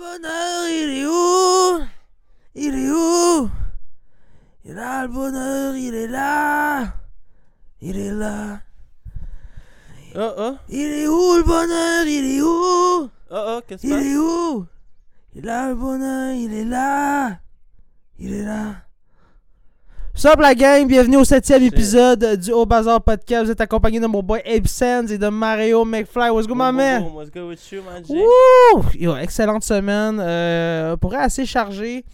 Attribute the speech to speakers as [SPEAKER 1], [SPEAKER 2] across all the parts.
[SPEAKER 1] bonheur, il est où? Il est où? Il est là, le bonheur, il est là. Il est là.
[SPEAKER 2] Oh, oh,
[SPEAKER 1] Il est où le bonheur? Il est où?
[SPEAKER 2] Oh, oh, qu'est-ce qui
[SPEAKER 1] Il
[SPEAKER 2] passe?
[SPEAKER 1] est où? Il est là, le bonheur, il est là. Il est là. Sup la gang, bienvenue au septième épisode du Au Bazar Podcast. Vous êtes accompagné de mon boy Abe Sands et de Mario McFly. What's good, my man?
[SPEAKER 2] What's good with you, man?
[SPEAKER 1] Wouh! Yo, excellente semaine. Euh, pour être assez chargé.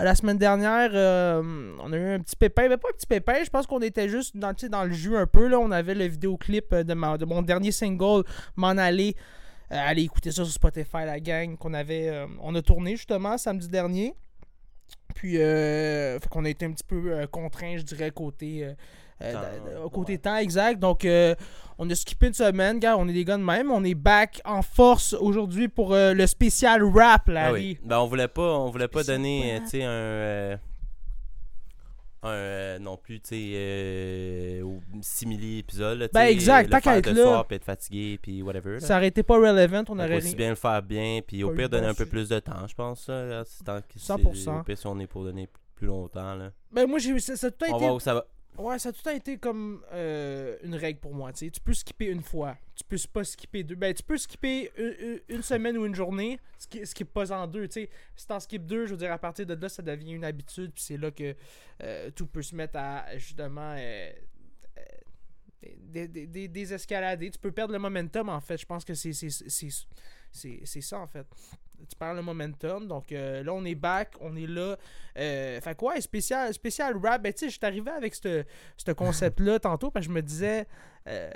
[SPEAKER 1] Euh, La semaine dernière, euh, on a eu un petit pépin. Mais pas un petit pépin, je pense qu'on était juste dans, dans le jus un peu. Là. On avait le vidéoclip euh, de, ma- de mon dernier single, M'en aller. Euh, allez écouter ça sur Spotify, la gang, qu'on avait. on a tourné justement samedi dernier. Puis, euh, fait qu'on a été un petit peu euh, contraint, je dirais, côté. euh, euh,
[SPEAKER 2] Temps, ouais.
[SPEAKER 1] côté temps, exact. Donc, euh, on a skippé une semaine, gars. On est des gars de même. On est back en force aujourd'hui pour le spécial rap,
[SPEAKER 2] Ah
[SPEAKER 1] Larry.
[SPEAKER 2] oui. Ben, on voulait pas, on voulait pas
[SPEAKER 1] Spécial
[SPEAKER 2] donner,
[SPEAKER 1] rap.
[SPEAKER 2] tu sais, un. Euh, un, non plus, tu sais, euh, au simili épisode. là, tu
[SPEAKER 1] Ben, exact,
[SPEAKER 2] faire
[SPEAKER 1] qu'à être là.
[SPEAKER 2] soir, puis être fatigué, puis whatever. là.
[SPEAKER 1] Ça aurait été pas relevant, on aurait
[SPEAKER 2] aussi bien le faire bien, puis au
[SPEAKER 1] pas
[SPEAKER 2] pire donner un peu plus de temps, je pense. Là, tant que c'est-
[SPEAKER 1] 100%.
[SPEAKER 2] Au pire, si on est pour donner plus longtemps. Là.
[SPEAKER 1] Ben, moi, j'ai, ça, ça a tout
[SPEAKER 2] On va
[SPEAKER 1] été.
[SPEAKER 2] où ça va.
[SPEAKER 1] Ouais, ça a tout le temps été comme euh, une règle pour moi. tu sais. Tu peux skipper une fois. Tu peux pas skipper deux. Ben, tu peux skipper une, une- semaine ou une journée. ski- Skip pas en deux. tu sais. Si t'en skip deux, je veux dire, à partir de là, ça devient une habitude. Puis c'est là que euh, tout peut se mettre à justement. euh, euh, des, des, des- désescalader. Tu peux perdre le momentum en fait. Je pense que c'est ça en fait. Tu perds le momentum. Donc euh, là, on est back. On est là. Euh, fait quoi, spécial, spécial rap. Ben, tu sais, je suis arrivé avec ce ce concept-là tantôt parce que je me disais, euh,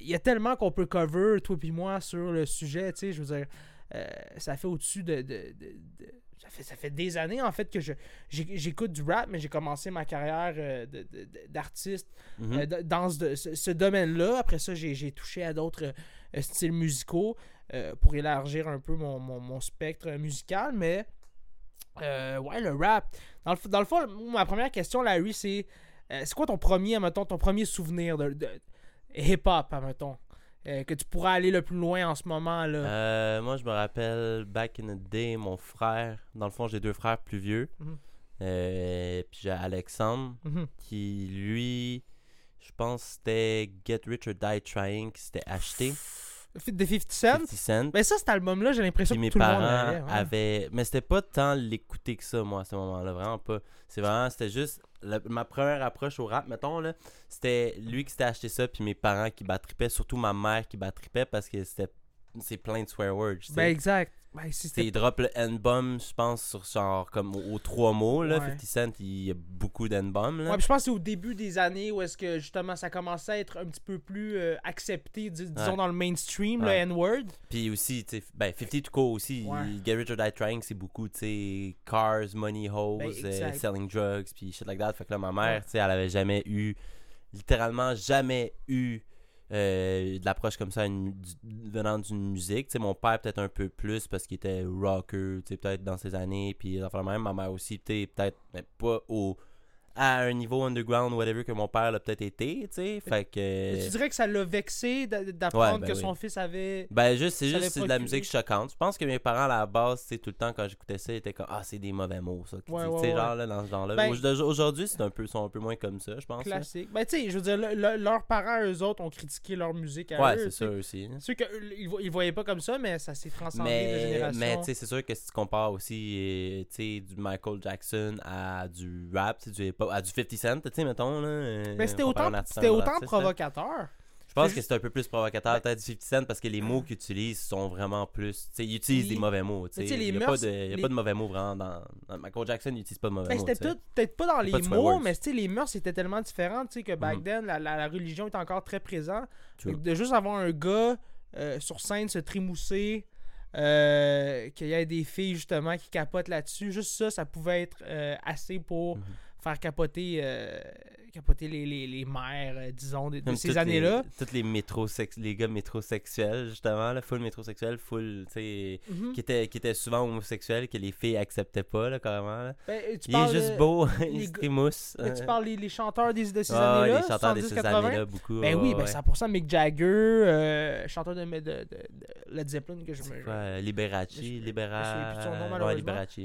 [SPEAKER 1] il y a tellement qu'on peut cover, toi puis moi, sur le sujet. Tu sais, je veux dire, euh, ça fait au-dessus de. de- de- de- ça, fait, ça fait des années en fait que je j'écoute du rap, mais j'ai commencé ma carrière d'artiste d- dans ce, ce- ce domaine-là. Après ça, j'ai j'ai touché à d'autres styles musicaux euh, pour élargir un peu mon, mon- mon spectre musical. Mais euh, ouais, le rap. Dans le, dans le fond, ma première question, Larry, c'est euh, c'est quoi ton premier, admettons, ton premier souvenir de, de hip-hop, admettons, euh, que tu pourras aller le plus loin en ce moment là.
[SPEAKER 2] Euh, moi, je me rappelle, back in the day, mon frère, dans le fond, j'ai deux frères plus vieux.
[SPEAKER 1] Mhm.
[SPEAKER 2] Euh, puis j'ai Alexandre,
[SPEAKER 1] Mhm.
[SPEAKER 2] qui lui, je pense c'était Get Rich or Die Trying, qui s'était acheté.
[SPEAKER 1] De 50 Cent?
[SPEAKER 2] 50 Cent.
[SPEAKER 1] Ben ça, cet album-là, j'ai l'impression que
[SPEAKER 2] mes
[SPEAKER 1] tout le monde
[SPEAKER 2] parents
[SPEAKER 1] ouais.
[SPEAKER 2] avaient. Mais c'était pas tant l'écouter que ça, moi, à ce moment-là. Vraiment pas. C'est vraiment. C'était juste. la- ma première approche au rap, mettons, là. C'était lui qui s'était acheté ça, puis mes parents qui battripaient. Surtout ma mère qui battripaient parce que c'était. C'est plein de swear words.
[SPEAKER 1] Ben exact. Ben, si
[SPEAKER 2] il drop le N-bomb, je pense, sur genre comme aux, trois mots, là.
[SPEAKER 1] Ouais.
[SPEAKER 2] 50 Cent, il y a beaucoup d'N-bomb.
[SPEAKER 1] Ouais, je pense que c'est au début des années où est-ce que justement ça commençait à être un petit peu plus euh, accepté, dis- disons
[SPEAKER 2] Ouais.
[SPEAKER 1] dans le mainstream, le N-word.
[SPEAKER 2] Puis aussi, ben, 50 to go aussi. Get Rich or Die Trying, c'est beaucoup, tu sais, cars, money, hoes,
[SPEAKER 1] Ben,
[SPEAKER 2] euh, selling drugs, puis shit like that. Fait que là, ma mère, tu sais, elle avait jamais eu, littéralement jamais eu euh, de l'approche comme ça une- venant d'une musique. Tu sais, mon père, peut-être un peu plus parce qu'il était rocker, peut-être dans ses années, puis enfin, même ma mère aussi, peut-être, mais pas au à un niveau underground whatever que mon père l'a peut-être été, tu sais. Fait que.
[SPEAKER 1] Tu dirais que ça l'a vexé d'a- d'apprendre
[SPEAKER 2] Ouais, ben
[SPEAKER 1] que
[SPEAKER 2] oui.
[SPEAKER 1] son fils avait.
[SPEAKER 2] Ben juste, c'est juste c'est de la musique choquante. Je pense que mes parents à la base, sais, tout le temps quand j'écoutais ça, ils étaient comme ah c'est des mauvais mots ça.
[SPEAKER 1] Ouais, ouais,
[SPEAKER 2] genre là dans ce genre-là.
[SPEAKER 1] Ben-
[SPEAKER 2] Au- Aujourd'hui, c'est un peu sont un peu moins comme ça, je pense. là.
[SPEAKER 1] Classique. Ben, tu sais, je veux dire, le- le- leurs parents, eux autres, ont critiqué leur musique à
[SPEAKER 2] Ouais,
[SPEAKER 1] eux.
[SPEAKER 2] c'est ça aussi.
[SPEAKER 1] C'est sûr qu'ils ne voyaient pas comme ça, mais ça s'est transcendé de
[SPEAKER 2] Mais,
[SPEAKER 1] génération.
[SPEAKER 2] mais tu sais, c'est sûr que si tu compares aussi, euh, tu sais, du Michael Jackson à du rap, tu du hip-hop, à du 50 Cent, tu sais, mettons, là. euh,
[SPEAKER 1] Mais c'était autant, autant provocateur.
[SPEAKER 2] Je pense que c'est un peu plus provocateur, peut-être du 50 Cent, parce que les mots qu'il utilise sont vraiment plus. Tu sais, il utilise
[SPEAKER 1] Oui.
[SPEAKER 2] des mauvais mots, tu
[SPEAKER 1] Mais
[SPEAKER 2] sais.
[SPEAKER 1] tu sais, les
[SPEAKER 2] Il n'y a,
[SPEAKER 1] mœurs,
[SPEAKER 2] pas de, y a
[SPEAKER 1] les-
[SPEAKER 2] pas de mauvais mots vraiment dans. dans Michael Jackson, il n'utilise pas de mauvais
[SPEAKER 1] Ben,
[SPEAKER 2] mots.
[SPEAKER 1] c'était peut-être pas dans les
[SPEAKER 2] pas
[SPEAKER 1] mots, mais les mœurs étaient tellement différentes, tu sais, que back
[SPEAKER 2] Mhm.
[SPEAKER 1] then, la, la- la religion était encore très présente. Que De juste avoir un gars euh, sur scène se trémousser, euh, qu'il y ait des filles justement qui capotent là-dessus, juste ça, ça pouvait être euh, assez pour
[SPEAKER 2] Mhm.
[SPEAKER 1] Faire capoter euh, capoté les, les, les mères, euh, disons, de, ces années-là.
[SPEAKER 2] Toutes les métrosex- les gars métrosexuels, justement, là, full métrosexuel, full, tu sais,
[SPEAKER 1] Mhm.
[SPEAKER 2] qui étaient, qui étaient souvent homosexuels, que les filles acceptaient pas, là, carrément. là.
[SPEAKER 1] Ben, euh, tu
[SPEAKER 2] Il est juste beau, il se mousse.
[SPEAKER 1] tu parles les, les chanteurs des, de ces
[SPEAKER 2] Ah,
[SPEAKER 1] années-là.
[SPEAKER 2] les chanteurs de ces
[SPEAKER 1] 70-80.
[SPEAKER 2] années-là, beaucoup.
[SPEAKER 1] Ben oui, ben
[SPEAKER 2] ouais.
[SPEAKER 1] 100% Mick Jagger, euh, chanteur de, de, de, Led Zeppelin que je me.
[SPEAKER 2] Liberace,
[SPEAKER 1] Je- je- je me souviens
[SPEAKER 2] Libera...
[SPEAKER 1] plus de son nom,
[SPEAKER 2] ouais,
[SPEAKER 1] malheureusement.
[SPEAKER 2] Liberace.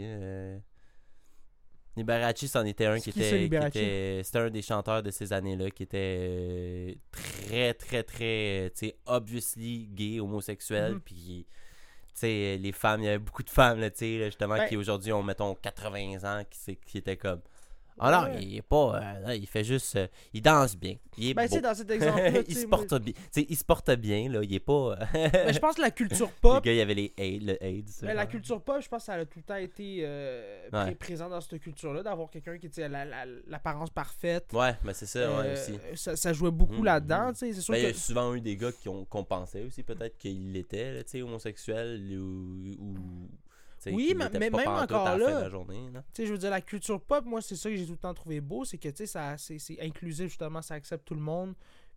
[SPEAKER 2] Liberace, c'en était un qui était, qui
[SPEAKER 1] Liberace?
[SPEAKER 2] était- C'était un des chanteurs de ces années-là qui était euh, très, très, très, tu sais, obviously gay, homosexuel.
[SPEAKER 1] Mhm.
[SPEAKER 2] Puis, tu sais, les femmes, il y avait beaucoup de femmes, tu sais, justement, qui aujourd'hui ont, mettons, 80 ans, qui, qui étaient comme. Ah non,
[SPEAKER 1] Ouais.
[SPEAKER 2] il est pas. euh, là, il fait juste. euh, il danse bien. Il est
[SPEAKER 1] Ben,
[SPEAKER 2] beau.
[SPEAKER 1] dans cet
[SPEAKER 2] il se
[SPEAKER 1] moi-
[SPEAKER 2] porte bien. Il se porte bien, là. Il est pas.
[SPEAKER 1] ben, je pense que la culture
[SPEAKER 2] Le
[SPEAKER 1] pop,
[SPEAKER 2] gars, il y avait les AIDS, le AIDS.
[SPEAKER 1] ben, la culture pop, je pense que ça a tout le temps été euh,
[SPEAKER 2] Ouais.
[SPEAKER 1] présent dans cette culture-là, d'avoir quelqu'un qui était la- la- l'apparence parfaite.
[SPEAKER 2] Ouais, mais c'est ça, ouais,
[SPEAKER 1] Euh,
[SPEAKER 2] aussi.
[SPEAKER 1] ça, ça jouait beaucoup
[SPEAKER 2] Mhm,
[SPEAKER 1] là-dedans,
[SPEAKER 2] mhm.
[SPEAKER 1] tu sais.
[SPEAKER 2] Ben, il y a souvent eu des gars qui ont qu'on pensait aussi peut-être qu'il était, là, tu sais, homosexuel ou. ou
[SPEAKER 1] Oui, mais- même encore là, je veux dire, la culture pop, moi, c'est ça que j'ai tout le temps trouvé beau, c'est que, ça- c'est c'est inclusif, justement, ça accepte tout le monde.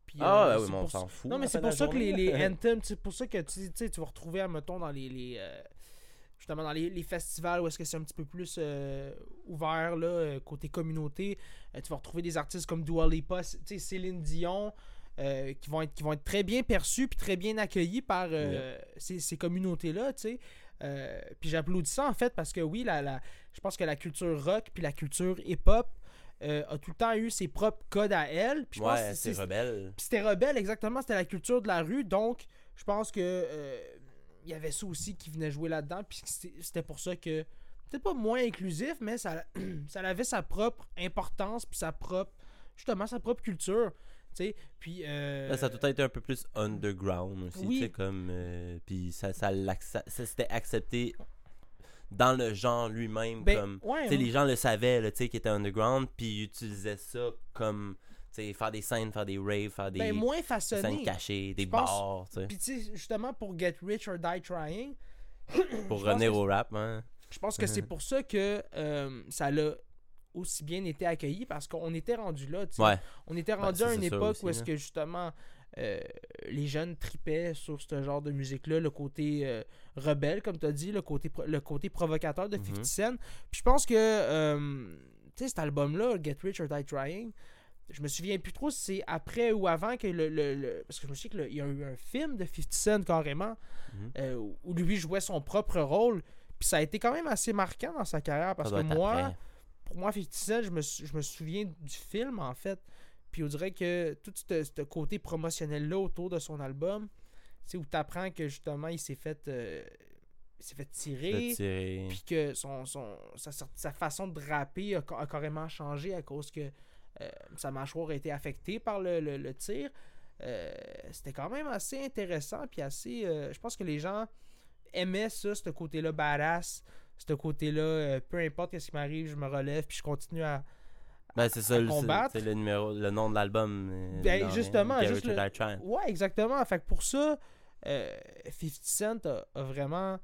[SPEAKER 1] Puis,
[SPEAKER 2] Ah,
[SPEAKER 1] euh,
[SPEAKER 2] ouais, mais on s'en fout.
[SPEAKER 1] Non, mais c'est pour ça que les, les anthems, c'est pour ça que tu vas retrouver, mettons, dans les. les, euh, justement, dans les, les festivals où est-ce que c'est un petit peu plus euh, ouvert, là, euh, côté communauté, tu vas retrouver des artistes comme Dua Lipa, Céline Dion. qui, vont être, qui vont être très bien perçus puis très bien accueillis par ces, ces communautés-là, tu sais. Euh, puis j'applaudis ça en fait parce que oui, la, la, je pense que la culture rock puis la culture hip-hop euh, a tout le temps eu ses propres codes à elle. Puis je pense
[SPEAKER 2] Ouais, c'est rebelle.
[SPEAKER 1] puis c'était rebelle, exactement. C'était la culture de la rue. Donc, je pense que euh, il y avait ça aussi qui venait jouer là-dedans. Puis c'était c'était pour ça que, peut-être pas moins inclusif, mais ça, ça avait sa propre importance, puis sa propre, justement, sa propre culture. Puis. euh,
[SPEAKER 2] Là, ça a tout été un peu plus underground aussi,
[SPEAKER 1] Oui.
[SPEAKER 2] comme... euh, puis ça, ça, s'était accepté dans le genre lui-même,
[SPEAKER 1] ben,
[SPEAKER 2] comme...
[SPEAKER 1] ouais,
[SPEAKER 2] les gens le savaient, là, tu sais, qu'il était underground, puis ils utilisaient ça comme, faire des scènes, faire des raves, faire des,
[SPEAKER 1] ben, moins
[SPEAKER 2] des scènes cachées, des bars,
[SPEAKER 1] Puis tu sais, justement, pour Get Rich or Die Trying,
[SPEAKER 2] pour revenir au rap, hein.
[SPEAKER 1] Je pense que c'est pour ça que euh, ça l'a aussi bien été accueilli parce qu'on était rendu là. tu sais.
[SPEAKER 2] Ouais,
[SPEAKER 1] On était
[SPEAKER 2] Ben,
[SPEAKER 1] rendu à une époque
[SPEAKER 2] aussi,
[SPEAKER 1] où est-ce que justement euh, les jeunes tripaient sur ce genre de musique-là, le côté euh, rebelle, comme tu as dit, le côté, le côté provocateur de 50
[SPEAKER 2] Mhm.
[SPEAKER 1] Cent. Puis je pense que euh, tu sais, cet album-là, Get Rich or Die Trying, je me souviens plus trop si c'est après ou avant que le. le- le- parce que je me souviens qu'il y a eu un film de 50 Cent carrément,
[SPEAKER 2] Mhm.
[SPEAKER 1] euh, où lui jouait son propre rôle. Puis ça a été quand même assez marquant dans sa carrière parce
[SPEAKER 2] ça
[SPEAKER 1] que moi,
[SPEAKER 2] après.
[SPEAKER 1] Pour moi, 50 Cent, je me, sou- je me souviens du film en fait. Puis on dirait que tout ce côté promotionnel-là autour de son album, c'est où tu apprends que justement il s'est fait, euh, il s'est fait tirer. Puis que son, son, sa, façon de rapper a, ca- a carrément changé à cause que euh, sa mâchoire a été affectée par le, le- le tir. Euh, C'était quand même assez intéressant. Puis assez. euh, je pense que les gens aimaient ça, ce côté-là badass. Ce côté-là, euh, peu importe ce qui m'arrive, je me relève. Puis je continue à.
[SPEAKER 2] Ben, c'est ça, le-
[SPEAKER 1] combattre.
[SPEAKER 2] c'est c'est le numéro, le nom de l'album. euh,
[SPEAKER 1] Ben,
[SPEAKER 2] dans-
[SPEAKER 1] justement, juste le-. Ouais, exactement. Fait que pour ça, euh, 50 Cent a, a vraiment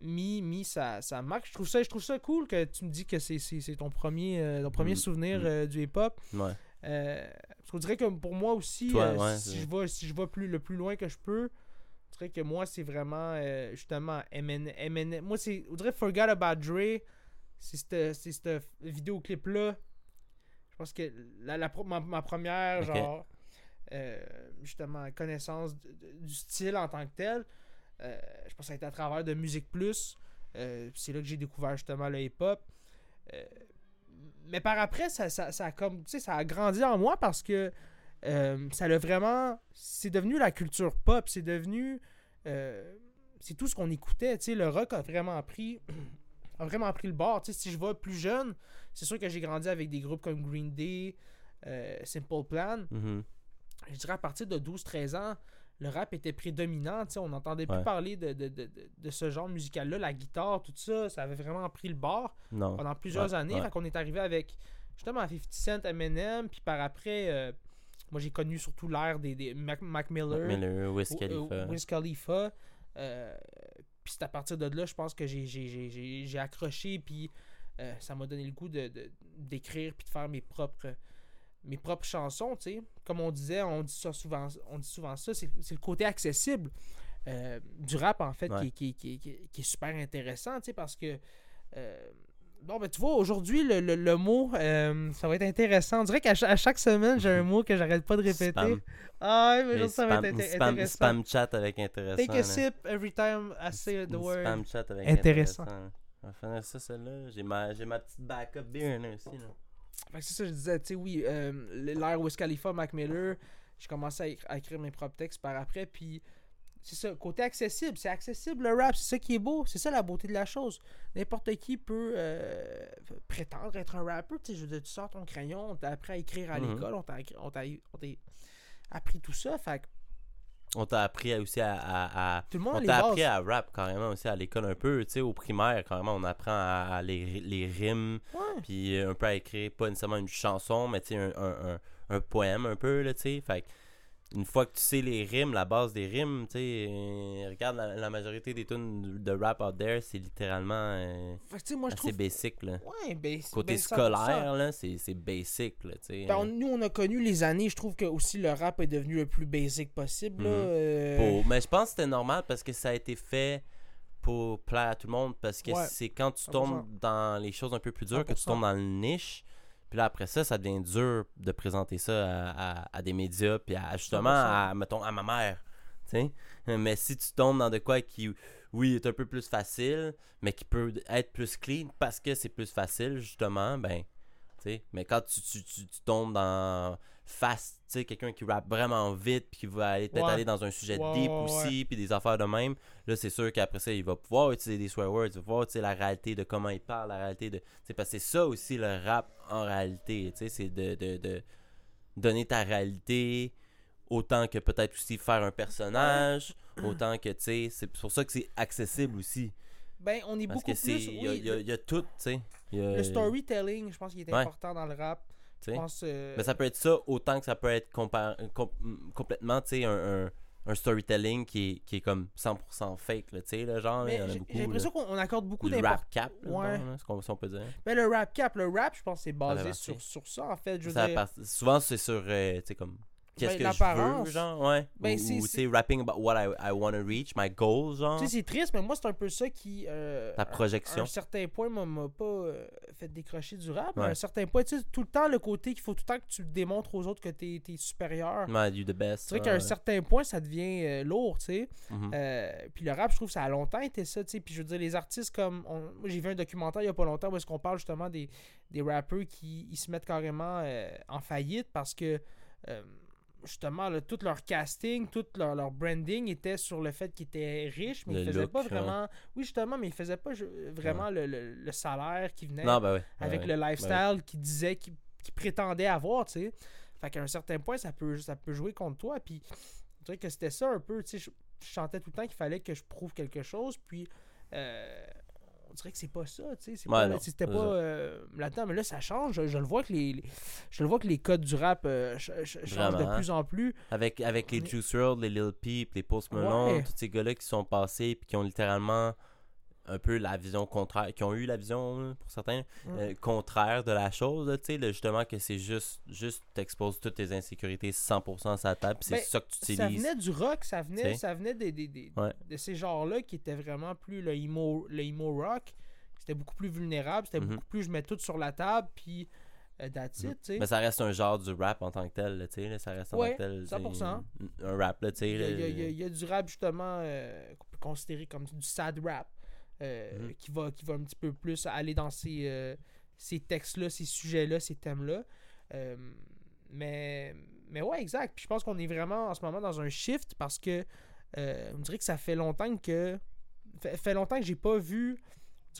[SPEAKER 1] mis, mis sa, sa marque. Je trouve, ça, je trouve ça cool que tu me dis que c'est, c'est, c'est ton premier, euh, ton premier
[SPEAKER 2] Mm,
[SPEAKER 1] souvenir
[SPEAKER 2] mm.
[SPEAKER 1] euh, du hip-hop.
[SPEAKER 2] Ouais.
[SPEAKER 1] Euh, parce qu'on dirait que pour moi aussi,
[SPEAKER 2] Toi,
[SPEAKER 1] euh,
[SPEAKER 2] ouais,
[SPEAKER 1] si, je vais, si je vais plus, le plus loin que je peux, je dirais que moi, c'est vraiment euh, justement MN, MN Moi, c'est, on dirait Forget About Dre. C'est cette vidéoclip-là. Je pense que la, ma, ma première, genre, euh, justement, connaissance de- de- du style en tant que tel, euh, je pense que ça a été à travers de Musique Plus. C'est là que j'ai découvert justement le hip-hop. Mais par après, ça, ça, ça a comme, tu sais, ça a grandi en moi parce que euh, ça l'a vraiment. C'est devenu la culture pop. C'est devenu. euh, c'est tout ce qu'on écoutait. Tu sais, le rock a vraiment pris. a vraiment pris le bord. Tu sais, si je vais plus jeune, c'est sûr que j'ai grandi avec des groupes comme Green Day, euh, Simple Plan.
[SPEAKER 2] Mhm.
[SPEAKER 1] Je dirais à partir de 12-13 ans, le rap était prédominant. tu sais, On n'entendait plus parler de, de, de, de- de ce genre musical-là. La guitare, tout ça, ça avait vraiment pris le bord
[SPEAKER 2] Non.
[SPEAKER 1] pendant plusieurs
[SPEAKER 2] Ouais,
[SPEAKER 1] années.
[SPEAKER 2] ouais.
[SPEAKER 1] Fait qu'on est arrivé avec justement 50 Cent, Eminem, puis par après, euh, moi j'ai connu surtout l'ère des, des Mac, Mac Miller,
[SPEAKER 2] Miller, Wiz
[SPEAKER 1] ou-
[SPEAKER 2] Khalifa.
[SPEAKER 1] euh, Wiz Khalifa. Euh, puis c'est à partir de là, je pense que j'ai- accroché, puis euh, ça m'a donné le goût de- de- d'écrire, puis de faire mes propres mes propres chansons, tu sais. Comme on disait, on dit ça souvent, on dit souvent ça, c'est le côté accessible euh, du rap, en fait,
[SPEAKER 2] Ouais.
[SPEAKER 1] qui, qui- qui- qui- qui est super intéressant, tu sais, parce que. Bon, ben, tu vois, aujourd'hui, le, le- le mot, euh, ça va être intéressant. On dirait qu'à chaque semaine, j'ai un mot que j'arrête pas de répéter.
[SPEAKER 2] Spam.
[SPEAKER 1] Ah, mais
[SPEAKER 2] Mais
[SPEAKER 1] ça va
[SPEAKER 2] spam,
[SPEAKER 1] être inté-
[SPEAKER 2] spam,
[SPEAKER 1] intéressant.
[SPEAKER 2] spam chat avec intéressant.
[SPEAKER 1] Take a
[SPEAKER 2] là.
[SPEAKER 1] sip every time I say the word.
[SPEAKER 2] Spam chat avec
[SPEAKER 1] Intéressant.
[SPEAKER 2] intéressant. On va finir ça, celle-là. J'ai ma, ma petite backup beer là aussi. Là.
[SPEAKER 1] Fait que c'est ça, je disais, tu sais, oui, euh, l'ère Wiz Khalifa, Mac Miller, j'ai commencé à, à écrire mes propres textes par après, puis c'est ça, côté accessible, c'est accessible le rap, c'est ça qui est beau, c'est ça la beauté de la chose. N'importe qui peut euh, prétendre être un rappeur, tu sais, je veux dire, tu sors ton crayon, on t'a appris à écrire à
[SPEAKER 2] Mhm.
[SPEAKER 1] l'école, on t'a écrit- on t'a on t'a appris tout ça, fait que
[SPEAKER 2] On t'a appris aussi à. à- à-
[SPEAKER 1] tout le monde
[SPEAKER 2] On t'a appris à rap carrément aussi à l'école un peu, tu sais, au primaire carrément, on apprend à, à les, les rimes, puis un peu à écrire, pas nécessairement une chanson, mais tu sais, un, un, un, un poème un peu, là, tu sais. Fait une fois que tu sais les rimes, la base des rimes, tu sais, euh, regarde la, la majorité des tunes de rap out there, c'est littéralement euh,
[SPEAKER 1] Fait moi,
[SPEAKER 2] assez
[SPEAKER 1] trouve...
[SPEAKER 2] basic, là.
[SPEAKER 1] Ouais, ben,
[SPEAKER 2] Côté
[SPEAKER 1] ben, 100%.
[SPEAKER 2] scolaire, là, c'est c'est basic, là, tu sais.
[SPEAKER 1] Ben, nous, on a connu les années, je trouve que aussi le rap est devenu le plus basic possible. là,
[SPEAKER 2] Mhm.
[SPEAKER 1] euh,
[SPEAKER 2] Pour- Mais je pense que c'était normal parce que ça a été fait pour plaire à tout le monde. Parce que
[SPEAKER 1] Ouais.
[SPEAKER 2] c'est quand tu
[SPEAKER 1] 100%.
[SPEAKER 2] tombes dans les choses un peu plus dures que tu
[SPEAKER 1] 100%.
[SPEAKER 2] tombes dans le niche. Puis là, après ça, ça devient dur de présenter ça à, à- à des médias. Puis à, justement,
[SPEAKER 1] 100%.
[SPEAKER 2] à, mettons, à ma mère. Mais si tu tombes dans de quoi qui, oui, est un peu plus facile, mais qui peut être plus clean parce que c'est plus facile, justement, ben, tu sais. Mais quand tu, tu, tu, tu tombes dans fast, tu sais, quelqu'un qui rappe vraiment vite, puis qui va aller peut-être
[SPEAKER 1] Ouais.
[SPEAKER 2] aller dans un sujet
[SPEAKER 1] Ouais,
[SPEAKER 2] deep
[SPEAKER 1] ouais,
[SPEAKER 2] aussi, puis des affaires de même, là, c'est sûr qu'après ça, il va pouvoir utiliser des swear words, il va pouvoir utiliser la réalité de comment il parle, la réalité de. Tu sais, parce que c'est ça aussi le rap en réalité, tu sais, c'est de, de, de donner ta réalité autant que peut-être aussi faire un personnage, autant que, tu sais, c'est pour ça que c'est accessible aussi.
[SPEAKER 1] Ben, on est
[SPEAKER 2] Parce
[SPEAKER 1] beaucoup
[SPEAKER 2] que c'est.
[SPEAKER 1] plus.
[SPEAKER 2] Il y, a-
[SPEAKER 1] oui,
[SPEAKER 2] il y a- il y a tout, tu sais. A-
[SPEAKER 1] le storytelling, je pense qu'il est important dans le rap. Je pense. euh,
[SPEAKER 2] Mais ça peut être ça autant que ça peut être com- complètement, un, un, un storytelling qui est, qui est comme 100% fake, là, tu sais, là, genre, là,
[SPEAKER 1] mais
[SPEAKER 2] il y en a
[SPEAKER 1] j'ai
[SPEAKER 2] beaucoup.
[SPEAKER 1] j'ai l'impression qu'on on accorde beaucoup
[SPEAKER 2] Le
[SPEAKER 1] d'importance.
[SPEAKER 2] rap cap, là,
[SPEAKER 1] Ouais.
[SPEAKER 2] bon, là, ce qu'on si on peut dire.
[SPEAKER 1] Ben, le rap cap, le rap, je pense, c'est basé sur, sur ça, en fait. Je veux
[SPEAKER 2] Ça
[SPEAKER 1] dire,
[SPEAKER 2] part- Souvent, c'est sur, euh, comme, qu'est-ce
[SPEAKER 1] Ben,
[SPEAKER 2] que je veux, genre, ouais.
[SPEAKER 1] Ben,
[SPEAKER 2] ou, tu sais, rapping about what I, I want to reach, my goals, genre,
[SPEAKER 1] tu sais, c'est triste, mais moi, c'est un peu ça qui. euh,
[SPEAKER 2] ta
[SPEAKER 1] à- À
[SPEAKER 2] projection.
[SPEAKER 1] un certain point, m'a pas euh, fait décrocher du rap. À un certain point, tu sais, tout le temps, le côté qu'il faut tout le temps que tu démontres aux autres que t'es es supérieur.
[SPEAKER 2] Ouais, you the best.
[SPEAKER 1] C'est vrai
[SPEAKER 2] ouais,
[SPEAKER 1] qu'à un certain point, ça devient euh, lourd, tu sais.
[SPEAKER 2] Mhm.
[SPEAKER 1] Euh, puis le rap, je trouve que ça a longtemps été ça, tu sais. Puis je veux dire, les artistes comme. on- Moi, j'ai vu un documentaire il y a pas longtemps où est-ce qu'on parle justement des, des rappeurs qui ils se mettent carrément en faillite parce que. euh, justement, là, tout leur casting, tout leur, leur branding était sur le fait qu'ils étaient riches, mais
[SPEAKER 2] Le
[SPEAKER 1] ils faisaient
[SPEAKER 2] look,
[SPEAKER 1] pas vraiment. Oui, justement, mais ils faisaient pas vraiment le, le- le salaire qui venait
[SPEAKER 2] Non, ben ouais.
[SPEAKER 1] avec le
[SPEAKER 2] ouais.
[SPEAKER 1] lifestyle qu'ils disaient qu'ils qu'ils prétendaient avoir, tu sais. Fait qu'à un certain point, ça peut, ça peut jouer contre toi. Puis, je dirais que c'était ça un peu, tu sais. Je, je chantais tout le temps qu'il fallait que je prouve quelque chose. Puis, euh, on dirait que c'est pas ça, tu sais. c'est
[SPEAKER 2] Ouais,
[SPEAKER 1] pas-
[SPEAKER 2] non,
[SPEAKER 1] C'était pas
[SPEAKER 2] ça.
[SPEAKER 1] euh, là-dedans. Mais là, ça change. Je, je le vois que les, les- je le vois que les codes du rap euh, ch- ch- changent de plus en plus.
[SPEAKER 2] Avec, avec les Juice WRLD, les Lil Peep, les Post Malone,
[SPEAKER 1] Ouais.
[SPEAKER 2] tous ces gars-là qui sont passés puis qui ont littéralement un peu la vision contraire, qui ont eu la vision, pour certains,
[SPEAKER 1] Mm.
[SPEAKER 2] euh, contraire de la chose, tu sais, justement que c'est juste, juste t'exposes toutes tes insécurités 100% à sa table, c'est
[SPEAKER 1] Ben,
[SPEAKER 2] ça que tu
[SPEAKER 1] Ça
[SPEAKER 2] utilises.
[SPEAKER 1] venait du rock, ça venait,
[SPEAKER 2] T'sais.
[SPEAKER 1] ça venait des, des- des-
[SPEAKER 2] Ouais.
[SPEAKER 1] de ces genres-là qui étaient vraiment plus le emo, le emo rock. C'était beaucoup plus vulnérable, c'était
[SPEAKER 2] Mhm.
[SPEAKER 1] beaucoup plus je mets tout sur la table, puis euh, that's it, tu sais.
[SPEAKER 2] Mais ça reste un genre du rap en tant que tel, tu sais, ça reste en
[SPEAKER 1] Ouais,
[SPEAKER 2] tant que tel. tu sais,
[SPEAKER 1] 100%.
[SPEAKER 2] Un, rap, là, tu sais.
[SPEAKER 1] Il y, a, y y du rap justement euh, considérer comme du sad rap euh,
[SPEAKER 2] Mhm.
[SPEAKER 1] qui, va, qui va un petit peu plus aller dans ces, euh, ces textes-là, ces sujets-là, ces thèmes-là. Euh, mais, mais ouais, exact. Puis je pense qu'on est vraiment en ce moment dans un shift parce que on dirait que ça fait longtemps que. Fait, fait longtemps que j'ai pas vu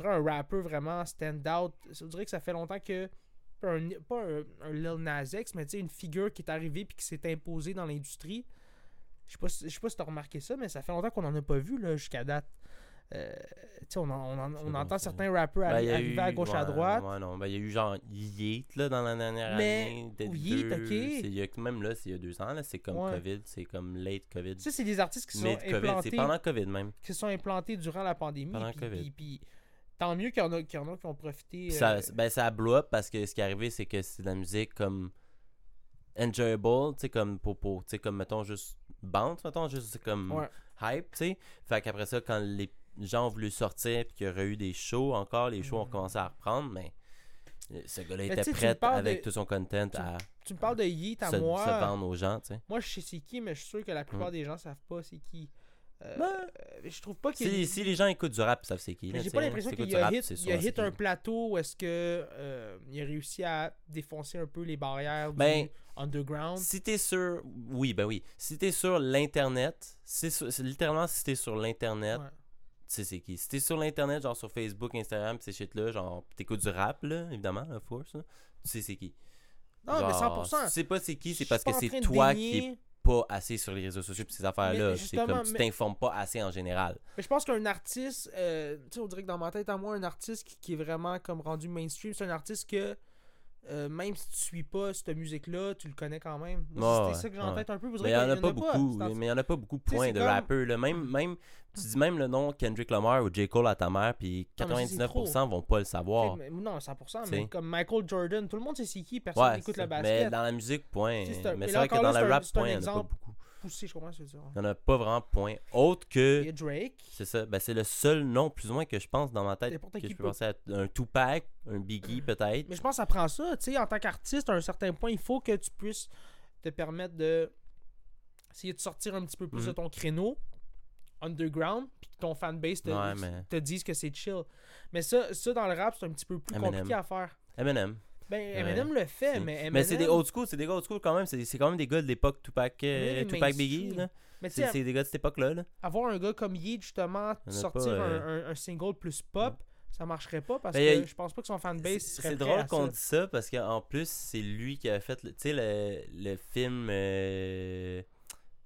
[SPEAKER 1] un rappeur vraiment stand out. On dirait que ça fait longtemps que. Pas un, pas un, un Lil Nas X, mais une figure qui est arrivée puis qui s'est imposée dans l'industrie. Je sais pas, si- je sais pas si t'as remarqué ça, mais ça fait longtemps qu'on en a pas vu là, jusqu'à date. Euh, on, en- on, en- on entend
[SPEAKER 2] ça.
[SPEAKER 1] certains rappeurs
[SPEAKER 2] Ben,
[SPEAKER 1] arriver
[SPEAKER 2] eu-
[SPEAKER 1] à gauche à droite.
[SPEAKER 2] Ouais, non, ben, il y a eu genre Yeet là, dans la dernière
[SPEAKER 1] Mais-
[SPEAKER 2] année.
[SPEAKER 1] Yeet, ok.
[SPEAKER 2] y a- même là, c'est il y a deux ans, là, c'est comme
[SPEAKER 1] Ouais.
[SPEAKER 2] COVID, c'est comme late COVID.
[SPEAKER 1] Ça, c'est des artistes qui sont
[SPEAKER 2] c'est
[SPEAKER 1] implantés,
[SPEAKER 2] pendant COVID même.
[SPEAKER 1] qui sont implantés durant la pandémie.
[SPEAKER 2] Pendant
[SPEAKER 1] puis-
[SPEAKER 2] COVID.
[SPEAKER 1] puis- puis tant mieux qu'il y en a, qu'il y en a qui ont profité.
[SPEAKER 2] Puis
[SPEAKER 1] euh,
[SPEAKER 2] ça, ben, ça a blow up parce que ce qui est arrivé, c'est que c'est de la musique comme enjoyable, tu sais, comme pour, pour tu sais, comme, mettons, juste bounce, mettons, juste comme hype, tu sais. Fait qu'après ça, quand les gens ont voulu sortir puis qu'il y aurait eu des shows encore, les shows ont
[SPEAKER 1] Mhm.
[SPEAKER 2] commencé à reprendre, mais euh, ce gars-là était prêt avec
[SPEAKER 1] de-
[SPEAKER 2] tout son content
[SPEAKER 1] tu-
[SPEAKER 2] à
[SPEAKER 1] Tu me parles de Yeet à
[SPEAKER 2] se,
[SPEAKER 1] moi.
[SPEAKER 2] se vendre aux gens, tu sais.
[SPEAKER 1] Moi, je sais c'est qui, mais je suis sûr que la plupart des gens savent pas c'est qui. Euh,
[SPEAKER 2] Ben,
[SPEAKER 1] euh, je trouve pas qu'il
[SPEAKER 2] Si, si les gens écoutent du rap, ils savent c'est qui.
[SPEAKER 1] J'ai pas l'impression
[SPEAKER 2] si
[SPEAKER 1] qu'il a hit,
[SPEAKER 2] rap, c'est
[SPEAKER 1] il a hit un plateau où est-ce que euh, il a réussi à défoncer un peu les barrières
[SPEAKER 2] Ben,
[SPEAKER 1] du underground.
[SPEAKER 2] Si t'es sur. Oui, ben oui. Si t'es sur l'Internet, littéralement si t'es sur l'Internet,
[SPEAKER 1] Ouais.
[SPEAKER 2] Tu sais c'est qui? Si t'es sur l'Internet, genre sur Facebook, Instagram, pis ces shit-là, genre, t'écoutes du rap, là, évidemment, course, là, tu sais c'est qui.
[SPEAKER 1] Non, mais
[SPEAKER 2] Genre,
[SPEAKER 1] 100%.
[SPEAKER 2] Si tu sais pas c'est qui, c'est parce que c'est toi qui
[SPEAKER 1] dénier-
[SPEAKER 2] es pas assez sur les réseaux sociaux pis ces affaires-là. C'est comme tu t'informes pas assez en général.
[SPEAKER 1] Mais je pense qu'un artiste, euh, tu sais, on dirait que dans ma tête à moi, un artiste qui, qui est vraiment comme rendu mainstream, c'est un artiste que euh, même si tu suis pas cette musique-là, tu le connais quand même.
[SPEAKER 2] Ouais,
[SPEAKER 1] C'était ça que j'ai en
[SPEAKER 2] ouais.
[SPEAKER 1] tête un peu. Vous
[SPEAKER 2] Mais il y en a pas beaucoup. Mais il y en a pas beaucoup point de
[SPEAKER 1] comme-
[SPEAKER 2] rappeurs. Là. Même, même, tu dis même le nom Kendrick Lamar ou J. Cole à ta mère, puis
[SPEAKER 1] Non, mais ça, c'est
[SPEAKER 2] 99% vont pas le savoir.
[SPEAKER 1] Mais- non, 100%,
[SPEAKER 2] Tu
[SPEAKER 1] mais comme Michael Jordan, tout le monde sait c'est qui, personne
[SPEAKER 2] Ouais,
[SPEAKER 1] n'écoute
[SPEAKER 2] c'est
[SPEAKER 1] le basket.
[SPEAKER 2] mais dans la musique, point. Mais c'est vrai que dans
[SPEAKER 1] un-
[SPEAKER 2] rap, point, il y en a pas
[SPEAKER 1] exemple.
[SPEAKER 2] beaucoup.
[SPEAKER 1] Poussé, je comprends ce que tu veux dire.
[SPEAKER 2] Il y en a pas vraiment point. Autre que.
[SPEAKER 1] Il y a Drake.
[SPEAKER 2] C'est ça. Ben, c'est le seul nom, plus ou moins, que je pense dans ma tête. Que
[SPEAKER 1] qui
[SPEAKER 2] je peux
[SPEAKER 1] peut.
[SPEAKER 2] penser à un Tupac, un Biggie, peut-être.
[SPEAKER 1] Mais je pense que ça prend ça. Tu sais, en tant qu'artiste, à un certain point, il faut que tu puisses te permettre de essayer de sortir un petit peu plus de ton créneau underground, puis que ton fanbase te,
[SPEAKER 2] Ouais, mais-
[SPEAKER 1] te dise que c'est chill. Mais ça, ça, dans le rap, c'est un petit peu plus compliqué à faire.
[SPEAKER 2] Eminem.
[SPEAKER 1] Ben,
[SPEAKER 2] Ouais.
[SPEAKER 1] Eminem le fait, mais Eminem...
[SPEAKER 2] Mais c'est des old school, c'est des gars old school quand même. C'est quand même des gars de l'époque Tupac, euh, Tupac. Biggie. là. C'est des gars de cette époque-là. Là.
[SPEAKER 1] avoir un gars comme Yeet, justement, sortir
[SPEAKER 2] pas, euh,
[SPEAKER 1] un, un- un single plus pop, ça marcherait pas parce
[SPEAKER 2] Ben, a-
[SPEAKER 1] que je pense pas que son fanbase serait
[SPEAKER 2] c'est drôle qu'on dise ça parce qu'en plus, c'est lui qui a fait le, tu sais, le, le film euh,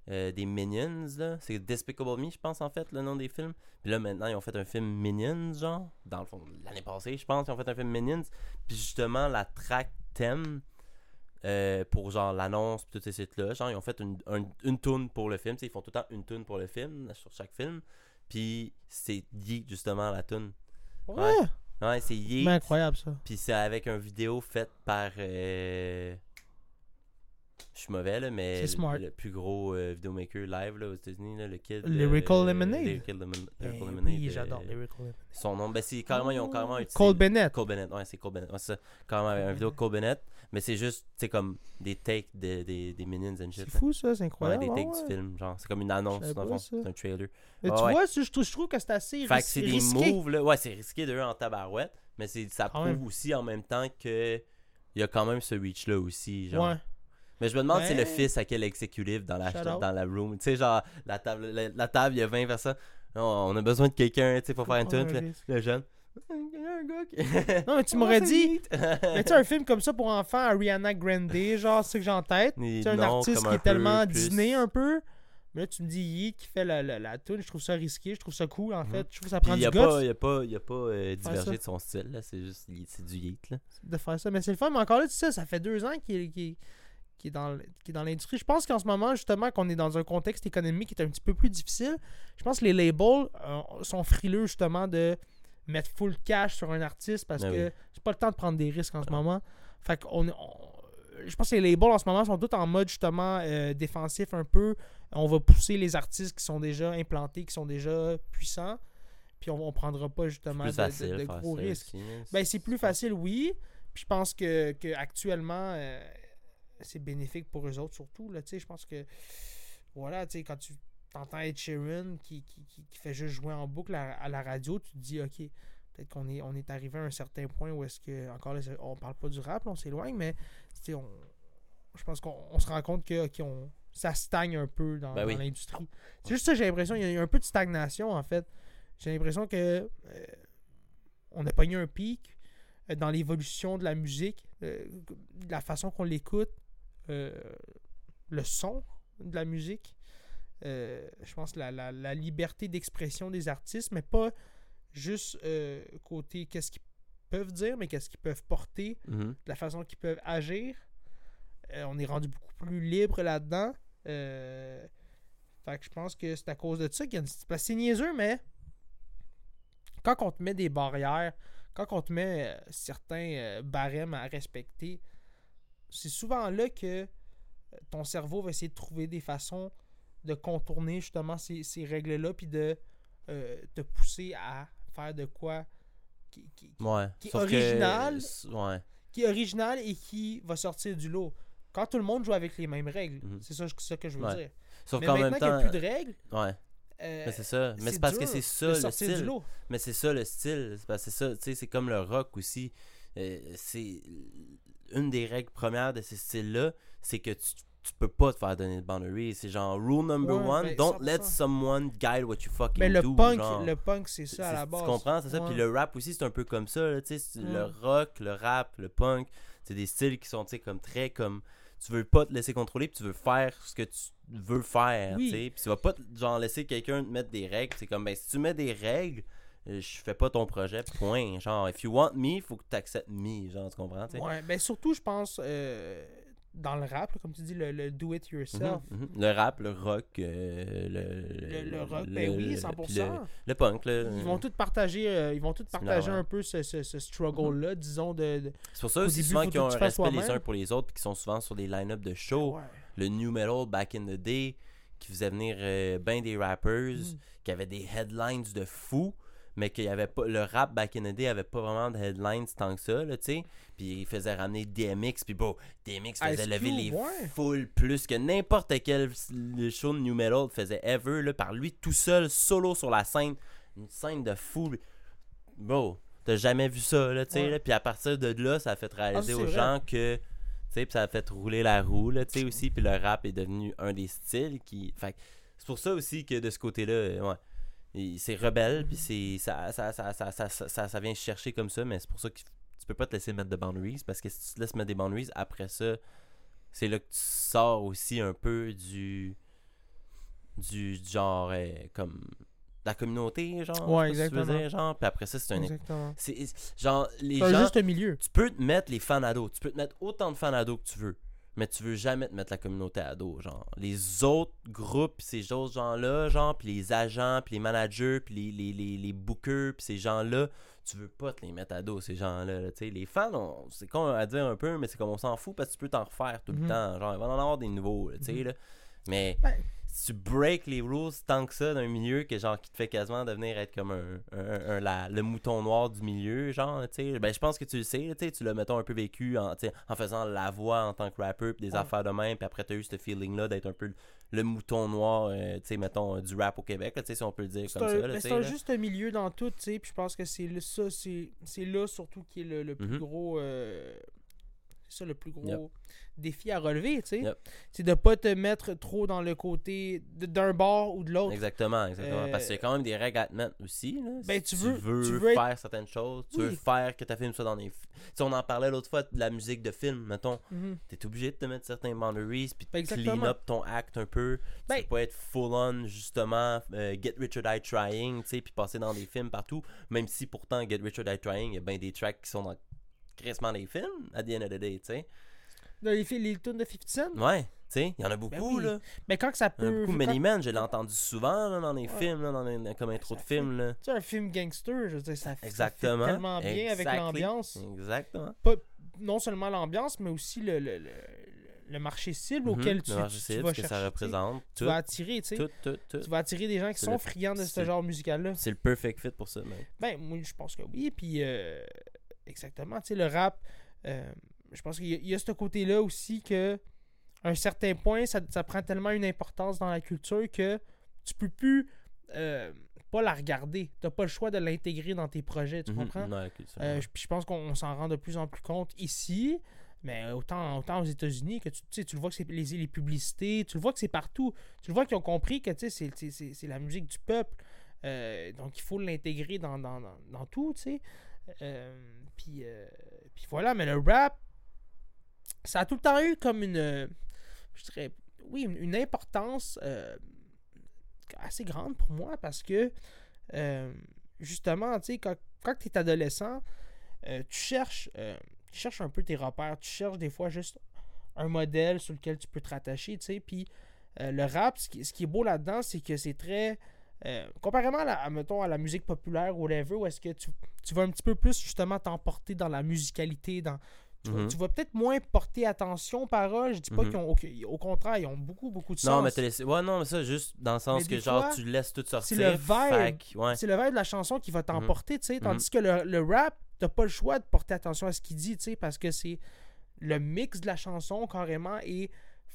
[SPEAKER 2] euh, des Minions. là. C'est Despicable Me, je pense, en fait, le nom des films. Puis là, maintenant, ils ont fait un film Minions, genre. Dans le fond, l'année passée, je pense, ils ont fait un film Minions. Puis justement, la track thème. euh, pour genre l'annonce pis tous ces sites là genre ils ont fait une, un- une tune pour le film ils font tout le temps une tune pour le film sur chaque film puis c'est Yeet justement la tune
[SPEAKER 1] Ouais,
[SPEAKER 2] ouais c'est Yeet
[SPEAKER 1] incroyable ça.
[SPEAKER 2] puis c'est avec un vidéo faite par. euh, Je suis mauvais, là, mais le,
[SPEAKER 1] smart.
[SPEAKER 2] le plus gros euh, vidéomaker live là, aux États-Unis, là, le kid.
[SPEAKER 1] Lyrical
[SPEAKER 2] euh,
[SPEAKER 1] Lemonade.
[SPEAKER 2] Lyrical, Lemon- Lyrical
[SPEAKER 1] Ben
[SPEAKER 2] Lemonade,
[SPEAKER 1] oui,
[SPEAKER 2] euh,
[SPEAKER 1] j'adore Lyrical Lemonade.
[SPEAKER 2] Son nom, ben c'est carrément, ils ont carrément utilisé.
[SPEAKER 1] Cole Bennett.
[SPEAKER 2] Cole Bennett, ouais, c'est Cole Bennett. Ouais, c'est ça. Carrément, avec un vidéo de Cole Bennett, mais c'est juste, tu sais, comme des takes de- des des Minions and shit.
[SPEAKER 1] C'est
[SPEAKER 2] là.
[SPEAKER 1] fou ça, c'est
[SPEAKER 2] Ouais,
[SPEAKER 1] incroyable.
[SPEAKER 2] des
[SPEAKER 1] ah
[SPEAKER 2] takes
[SPEAKER 1] ouais.
[SPEAKER 2] du film, genre. C'est comme une annonce, dans le fond. C'est un trailer.
[SPEAKER 1] Mais tu
[SPEAKER 2] ouais.
[SPEAKER 1] vois, je, trouve- je trouve que c'est assez
[SPEAKER 2] Fait
[SPEAKER 1] ris-
[SPEAKER 2] que c'est des
[SPEAKER 1] risqué.
[SPEAKER 2] moves, là. Ouais, c'est risqué de eux en tabarouette, mais ça prouve aussi en même temps que il y a quand même ce reach-là aussi. Genre.
[SPEAKER 1] Ouais.
[SPEAKER 2] Mais je me demande si c'est le fils à quel exécutif dans la, dans la room. Tu sais, genre, la table, la, la table, il y a 20 personnes. Non, on a besoin de quelqu'un, tu sais, pour faire une tune. Le jeune. Y.
[SPEAKER 1] Non, mais tu m'aurais dit, mais tu un film comme ça pour enfants, Ariana Grande, genre, c'est ce que j'ai en tête. C'est un artiste qui est tellement Disney un peu. Mais là, tu me dis Yi qui fait la, la, la tune, je trouve ça risqué, je trouve ça cool en
[SPEAKER 2] Mhm.
[SPEAKER 1] fait. Je trouve que ça prend du guts
[SPEAKER 2] pas, il a pas, il a pas euh, divergé de son style, là. C'est juste, c'est du yeet, là.
[SPEAKER 1] de faire ça. Mais c'est le fun, mais encore là, tu sais, ça fait deux ans qu'il qu'il est- dans, qu'il est dans l'industrie. Je pense qu'en ce moment, justement, qu'on est dans un contexte économique qui est un petit peu plus difficile, je pense que les labels euh, sont frileux justement de mettre full cash sur un artiste parce
[SPEAKER 2] Ah
[SPEAKER 1] que
[SPEAKER 2] oui.
[SPEAKER 1] c'est pas le temps de prendre des risques en ce moment. Fait qu'on on- je pense que les labels en ce moment sont tous en mode justement euh, défensif un peu. On va pousser les artistes qui sont déjà implantés, qui sont déjà puissants. Puis on, on prendra pas justement de,
[SPEAKER 2] facile
[SPEAKER 1] gros risques.
[SPEAKER 2] là.
[SPEAKER 1] Ben, c'est plus facile, oui. Puis je pense que, que actuellement, euh, c'est bénéfique pour eux autres surtout. Là, je pense que, voilà, quand tu entends Ed Sheeran qui, qui, qui, qui fait juste jouer en boucle à, à la radio, tu te dis, OK, peut-être qu'on est, on est arrivé à un certain point où est-ce que, encore là, on parle pas du rap, là, on s'éloigne, mais on, je pense qu'on on se rend compte que, on, ça stagne un peu dans,
[SPEAKER 2] Ben oui.
[SPEAKER 1] l'industrie. C'est juste ça, j'ai l'impression, il y, a- un peu de stagnation, en fait. J'ai l'impression que euh, on a pogné un pic euh, dans l'évolution de la musique, euh, de la façon qu'on l'écoute, le son de la musique. Euh, je pense la, la, la liberté d'expression des artistes, mais pas juste euh, côté qu'est-ce qu'ils peuvent dire, mais qu'est-ce qu'ils peuvent porter,
[SPEAKER 2] Mhm.
[SPEAKER 1] de la façon qu'ils peuvent agir. Euh, on est rendu beaucoup plus libre là-dedans. Euh, fait que je pense que c'est à cause de ça qu'il y a une... c'est niaiseux, mais quand on te met des barrières, quand on te met euh, certains euh, barèmes à respecter, c'est souvent là que ton cerveau va essayer de trouver des façons de contourner justement ces, ces règles-là, puis de euh, te pousser à faire de quoi qui, qui- qui-
[SPEAKER 2] Ouais.
[SPEAKER 1] qui est
[SPEAKER 2] que-
[SPEAKER 1] original.
[SPEAKER 2] ouais.
[SPEAKER 1] qui est original et qui va sortir du lot. Quand tout le monde joue avec les mêmes règles,
[SPEAKER 2] Mhm.
[SPEAKER 1] c'est ça, ça que je veux
[SPEAKER 2] Ouais.
[SPEAKER 1] dire.
[SPEAKER 2] Sauf
[SPEAKER 1] Mais
[SPEAKER 2] qu'en
[SPEAKER 1] maintenant qu'il n'y a plus de règles,
[SPEAKER 2] Ouais.
[SPEAKER 1] euh,
[SPEAKER 2] Mais c'est ça. Mais c'est parce que c'est ça le style. Mais c'est ça le style. C'est ça, tu sais, c'est comme le rock aussi. Euh, c'est une des règles premières de ces styles-là, c'est que tu, tu peux pas te faire donner de boundaries. C'est genre rule number
[SPEAKER 1] Ouais,
[SPEAKER 2] one,
[SPEAKER 1] ben,
[SPEAKER 2] don't
[SPEAKER 1] 100%.
[SPEAKER 2] let someone guide what you fucking
[SPEAKER 1] Mais le
[SPEAKER 2] do.
[SPEAKER 1] punk,
[SPEAKER 2] genre.
[SPEAKER 1] le punk, c'est ça à la base.
[SPEAKER 2] Tu comprends, c'est ça? Puis
[SPEAKER 1] Ouais.
[SPEAKER 2] le rap aussi, c'est un peu comme ça. là, tu sais, c'est Le rock, le rap, le punk, c'est des styles qui sont comme très comme. Tu veux pas te laisser contrôler, puis tu veux faire ce que tu veux faire.
[SPEAKER 1] Oui.
[SPEAKER 2] Puis tu vas pas te- genre laisser quelqu'un te mettre des règles. C'est comme, ben si tu mets des règles, je fais pas ton projet, point. Genre, if you want me, faut que tu acceptes me. Genre, tu comprends, tu sais?
[SPEAKER 1] Ouais, ben surtout, je pense, euh, dans le rap, là, comme tu dis, le, le do it yourself.
[SPEAKER 2] Mhm, mhm. Le rap, le rock, euh, le,
[SPEAKER 1] Le, le rock, ben oui,
[SPEAKER 2] le-
[SPEAKER 1] 100%.
[SPEAKER 2] puis Le, le punk, là.
[SPEAKER 1] Ils vont tous partager, euh, ils vont tous partager un peu ce, ce, ce struggle-là, disons, de... de-
[SPEAKER 2] C'est pour ça
[SPEAKER 1] Au
[SPEAKER 2] aussi souvent qu'ils ont un respect les uns pour les autres, puis qui sont souvent sur des line-up de show.
[SPEAKER 1] Ouais.
[SPEAKER 2] le new metal back in the day qui faisait venir ben des rappers
[SPEAKER 1] Mhm.
[SPEAKER 2] qui avaient des headlines de fou mais qu'il y avait pas le rap back in the day avait pas vraiment de headlines tant que ça là tu sais puis il faisait ramener DMX puis bon DMX faisait
[SPEAKER 1] Ice
[SPEAKER 2] lever les
[SPEAKER 1] ouais.
[SPEAKER 2] foules plus que n'importe quel show de new metal faisait ever là par lui tout seul solo sur la scène une scène de fou bro t'as jamais vu ça là tu sais
[SPEAKER 1] Ouais.
[SPEAKER 2] là. puis à partir de là ça a fait réaliser
[SPEAKER 1] Ah,
[SPEAKER 2] aux
[SPEAKER 1] vrai.
[SPEAKER 2] gens que tu sais, puis ça a fait rouler la roue, là, tu sais, aussi. Puis le rap est devenu un des styles qui... Fait c'est pour ça aussi que de ce côté-là, euh, ouais, c'est rebelle, puis c'est... Ça ça, ça, ça, ça, ça, ça- ça vient chercher comme ça, mais c'est pour ça que tu peux pas te laisser mettre de boundaries, parce que si tu te laisses mettre des boundaries, après ça, c'est là que tu sors aussi un peu du... Du genre, euh, comme... La communauté, genre.
[SPEAKER 1] Ouais,
[SPEAKER 2] si tu veux
[SPEAKER 1] exactement.
[SPEAKER 2] dire, genre. Puis après ça, c'est un...
[SPEAKER 1] Exactement.
[SPEAKER 2] C'est... Genre, les gens
[SPEAKER 1] juste milieu.
[SPEAKER 2] tu peux te mettre les fans ados. Tu peux te mettre autant de fans ados que tu veux. Mais tu veux jamais te mettre la communauté ado, genre. Les autres groupes, ces autres gens-là, genre, puis les agents, puis les managers, puis les, les, les, les bookers, puis ces gens-là, tu veux pas te les mettre à dos, ces gens-là. là, tu sais. les fans, c'est con à dire un peu, mais c'est comme on s'en fout parce que tu peux t'en refaire tout
[SPEAKER 1] Mhm.
[SPEAKER 2] le temps. Genre, il va en avoir des nouveaux, tu sais,
[SPEAKER 1] Mhm.
[SPEAKER 2] là. Mais
[SPEAKER 1] Ben-
[SPEAKER 2] si tu break les rules tant que ça d'un milieu que genre qui te fait quasiment devenir être comme un, un- un- la- le mouton noir du milieu genre tu sais ben je pense que tu le sais tu tu l'as mettons un peu vécu en, tu en faisant la voix en tant que rapper puis des
[SPEAKER 1] Ouais.
[SPEAKER 2] affaires de même puis après t'as eu ce feeling là d'être un peu le, mouton noir euh, tu sais mettons du rap au Québec tu sais si on peut le dire comme
[SPEAKER 1] un,
[SPEAKER 2] ça
[SPEAKER 1] ben,
[SPEAKER 2] tu
[SPEAKER 1] c'est un juste milieu dans tout, tu sais, puis je pense que c'est le- ça, c'est là surtout qui est le, le plus
[SPEAKER 2] Mhm.
[SPEAKER 1] gros, euh, c'est ça le plus gros
[SPEAKER 2] Yep.
[SPEAKER 1] Défi à relever, tu sais.
[SPEAKER 2] Yep.
[SPEAKER 1] C'est de pas te mettre trop dans le côté d'un bord ou de l'autre.
[SPEAKER 2] Exactement, exactement.
[SPEAKER 1] Euh,
[SPEAKER 2] Parce qu'il y a quand même des règles à te mettre aussi. Là.
[SPEAKER 1] Ben,
[SPEAKER 2] Si
[SPEAKER 1] tu veux-
[SPEAKER 2] veux,
[SPEAKER 1] tu veux être-
[SPEAKER 2] faire certaines choses, tu veux faire que ta film soit dans les. Tu sais, on en parlait l'autre fois de la musique de film, mettons.
[SPEAKER 1] Mhm.
[SPEAKER 2] T'es obligé de te mettre certains boundaries puis de
[SPEAKER 1] Ben,
[SPEAKER 2] clean up ton act un peu.
[SPEAKER 1] Ben-
[SPEAKER 2] tu peux pas être full on justement euh, Get Rich or Die Trying, tu sais, puis passer dans des films partout. Même si pourtant Get Rich or Die Trying, il y a bien des tracks qui sont dans crissement des films, at the end of the day, tu sais.
[SPEAKER 1] Dans les, tunes de 50 Cent?
[SPEAKER 2] Ouais, tu sais, il y en a beaucoup,
[SPEAKER 1] oui.
[SPEAKER 2] là.
[SPEAKER 1] Mais quand que ça
[SPEAKER 2] Il y en a
[SPEAKER 1] peut.
[SPEAKER 2] beaucoup.
[SPEAKER 1] quand-
[SPEAKER 2] Many Men, je l'ai entendu souvent là, dans les
[SPEAKER 1] Ouais.
[SPEAKER 2] films, là, dans les, comme intro de films, là.
[SPEAKER 1] Tu sais, un film gangster, je veux dire, ça,
[SPEAKER 2] Exactement.
[SPEAKER 1] tellement bien avec l'ambiance.
[SPEAKER 2] Exactement.
[SPEAKER 1] Non seulement l'ambiance, mais aussi le, le, le, le marché cible
[SPEAKER 2] Mhm,
[SPEAKER 1] auquel tu,
[SPEAKER 2] le marché
[SPEAKER 1] tu- tu
[SPEAKER 2] cible,
[SPEAKER 1] vas
[SPEAKER 2] ce que
[SPEAKER 1] chercher.
[SPEAKER 2] ça représente.
[SPEAKER 1] Tu vas attirer, tu sais.
[SPEAKER 2] tout, tout, tout.
[SPEAKER 1] Tu vas attirer des gens qui sont friands de ce genre musical-là.
[SPEAKER 2] C'est le perfect fit pour ça, mec.
[SPEAKER 1] Ben, moi, je pense que oui. Puis, euh, exactement. Tu sais, le rap, euh, je pense qu'il y, a- il y a ce côté-là aussi que, à un certain point, ça, ça prend tellement une importance dans la culture que tu peux plus euh, pas la regarder. T'as pas le choix de l'intégrer dans tes projets, tu
[SPEAKER 2] Mhm,
[SPEAKER 1] comprends?
[SPEAKER 2] ouais,
[SPEAKER 1] Euh, je- puis je pense qu'on s'en rend de plus en plus compte ici, mais autant, autant aux États-Unis que tu, tu sais, tu le vois que c'est les, les publicités, tu le vois que c'est partout. Tu le vois qu'ils ont compris que tu sais, c'est- c'est c'est- c'est la musique du peuple. Euh, donc il faut l'intégrer dans, dans, dans, dans tout, tu sais. Euh, puis, euh, puis voilà, mais le rap, ça a tout le temps eu comme une, euh, je dirais, oui, une, importance euh, assez grande pour moi parce que, euh, justement, tu sais, quand, quand tu es adolescent, tu cherches tu cherches un peu tes repères, tu cherches des fois juste un modèle sur lequel tu peux te rattacher, tu sais, puis le rap, ce qui, est beau là-dedans, c'est que c'est très... comparément à, la, à, mettons, à la musique populaire ou whatever, où est-ce que tu, tu vas un petit peu plus justement t'emporter dans la musicalité, dans tu, vas-
[SPEAKER 2] Mhm.
[SPEAKER 1] tu vas peut-être moins porter attention aux paroles. Je dis pas
[SPEAKER 2] Mhm.
[SPEAKER 1] qu'ils ont. au contraire, ils ont beaucoup, beaucoup de
[SPEAKER 2] Non,
[SPEAKER 1] sens.
[SPEAKER 2] mais t'as laissé. Ouais, non, mais ça, juste dans le sens
[SPEAKER 1] Mais
[SPEAKER 2] que, genre,
[SPEAKER 1] fois,
[SPEAKER 2] tu laisses tout sortir.
[SPEAKER 1] le vibe.
[SPEAKER 2] ouais.
[SPEAKER 1] C'est le vibe de la chanson qui va t'emporter, tu sais. Tandis
[SPEAKER 2] Mhm.
[SPEAKER 1] que le, le rap, t'as pas le choix de porter attention à ce qu'il dit, tu sais, parce que c'est le mix de la chanson carrément est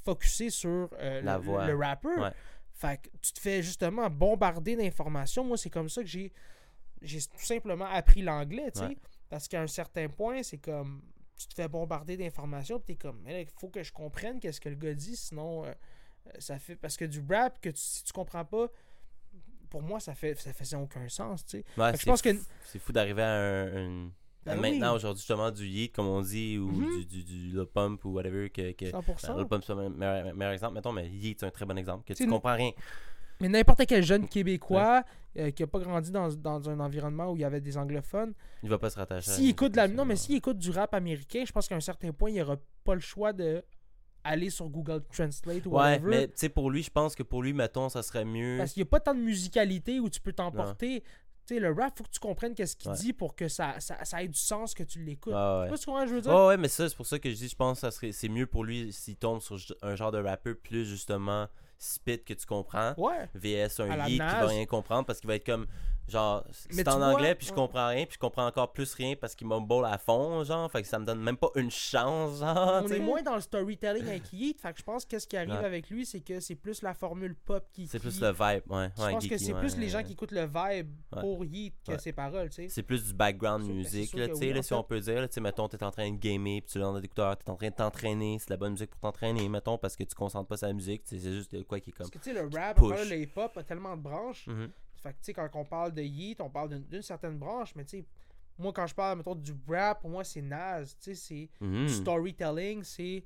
[SPEAKER 1] focusé sur euh,
[SPEAKER 2] La
[SPEAKER 1] le,
[SPEAKER 2] voix.
[SPEAKER 1] le rappeur.
[SPEAKER 2] Ouais.
[SPEAKER 1] Fait que tu te fais justement bombarder d'informations. Moi, c'est comme ça que j'ai j'ai tout simplement appris l'anglais, tu sais.
[SPEAKER 2] Ouais.
[SPEAKER 1] Parce qu'à un certain point, c'est comme tu te fais bombarder d'informations, puis t'es comme, il faut que je comprenne qu'est-ce que le gars dit, sinon euh, euh, ça fait parce que du rap que tu- si tu comprends pas, pour moi ça fait ça faisait aucun sens, tu sais.
[SPEAKER 2] Ouais,
[SPEAKER 1] je
[SPEAKER 2] c'est
[SPEAKER 1] pense que
[SPEAKER 2] fou- C'est fou d'arriver à un. un-
[SPEAKER 1] Ben oui.
[SPEAKER 2] maintenant, aujourd'hui, justement, du yeet, comme on dit, ou
[SPEAKER 1] Mhm.
[SPEAKER 2] du, du, du Lil Pump, ou whatever. Que, que...
[SPEAKER 1] 100%.
[SPEAKER 2] Ben, Lil Pump, c'est le meilleur, meilleur exemple, mettons, mais yeet, c'est un très bon exemple. Que tu
[SPEAKER 1] une-
[SPEAKER 2] comprends rien.
[SPEAKER 1] Mais n'importe quel jeune Québécois euh, qui a pas grandi dans, dans un environnement où il y avait des anglophones,
[SPEAKER 2] Il va pas se rattacher à
[SPEAKER 1] s'il écoute la non mais s'il écoute du rap américain, je pense qu'à un certain point, il aura pas le choix de aller sur Google Translate ou
[SPEAKER 2] Ouais,
[SPEAKER 1] whatever.
[SPEAKER 2] mais tu sais, pour lui, je pense que pour lui, mettons, ça serait mieux.
[SPEAKER 1] Parce qu'il n'y a pas tant de musicalité où tu peux t'emporter. Tu sais, le rap, faut que tu comprennes qu'est-ce qu'il
[SPEAKER 2] Ouais.
[SPEAKER 1] dit pour que ça, ça, ça ait du sens que tu l'écoutes.
[SPEAKER 2] Ouais,
[SPEAKER 1] Je
[SPEAKER 2] ouais.
[SPEAKER 1] sais pas tu ce que je veux dire.
[SPEAKER 2] Ouais, ouais, mais ça, c'est pour ça que je dis, je pense que c'est mieux pour lui s'il tombe sur un genre de rappeur plus justement spit que tu comprends.
[SPEAKER 1] Ouais.
[SPEAKER 2] VS un yeet qui va rien comprendre parce qu'il va être comme genre c'est en
[SPEAKER 1] vois,
[SPEAKER 2] anglais puis je comprends rien puis je comprends encore plus rien parce qu'il mumble à fond genre fait que ça me donne même pas une chance genre
[SPEAKER 1] On est moins dans le storytelling avec Yeet, fait que je pense que ce qui arrive
[SPEAKER 2] Ouais.
[SPEAKER 1] avec lui, c'est que c'est plus la formule pop qui.
[SPEAKER 2] c'est plus le vibe ouais,
[SPEAKER 1] Je pense que c'est
[SPEAKER 2] ouais,
[SPEAKER 1] plus les gens qui écoutent le vibe pour Yeet que ses paroles, tu sais.
[SPEAKER 2] c'est plus du background
[SPEAKER 1] sûr
[SPEAKER 2] là, tu sais,
[SPEAKER 1] oui,
[SPEAKER 2] si on peut dire tu sais mettons t'es en train de gamer puis tu l'as dans l'écouteur t'es en train de t'entraîner c'est de la bonne musique pour t'entraîner mettons parce que tu concentres pas sur la musique c'est juste de quoi qui est comme
[SPEAKER 1] Parce que tu sais, le rap, le hip-hop a tellement de branches. Fait que tu sais, quand on parle de Yeet, on parle d'une- certaine branche, mais tu sais, moi quand je parle, mettons, du rap, pour moi c'est Nas, tu sais, c'est du storytelling, c'est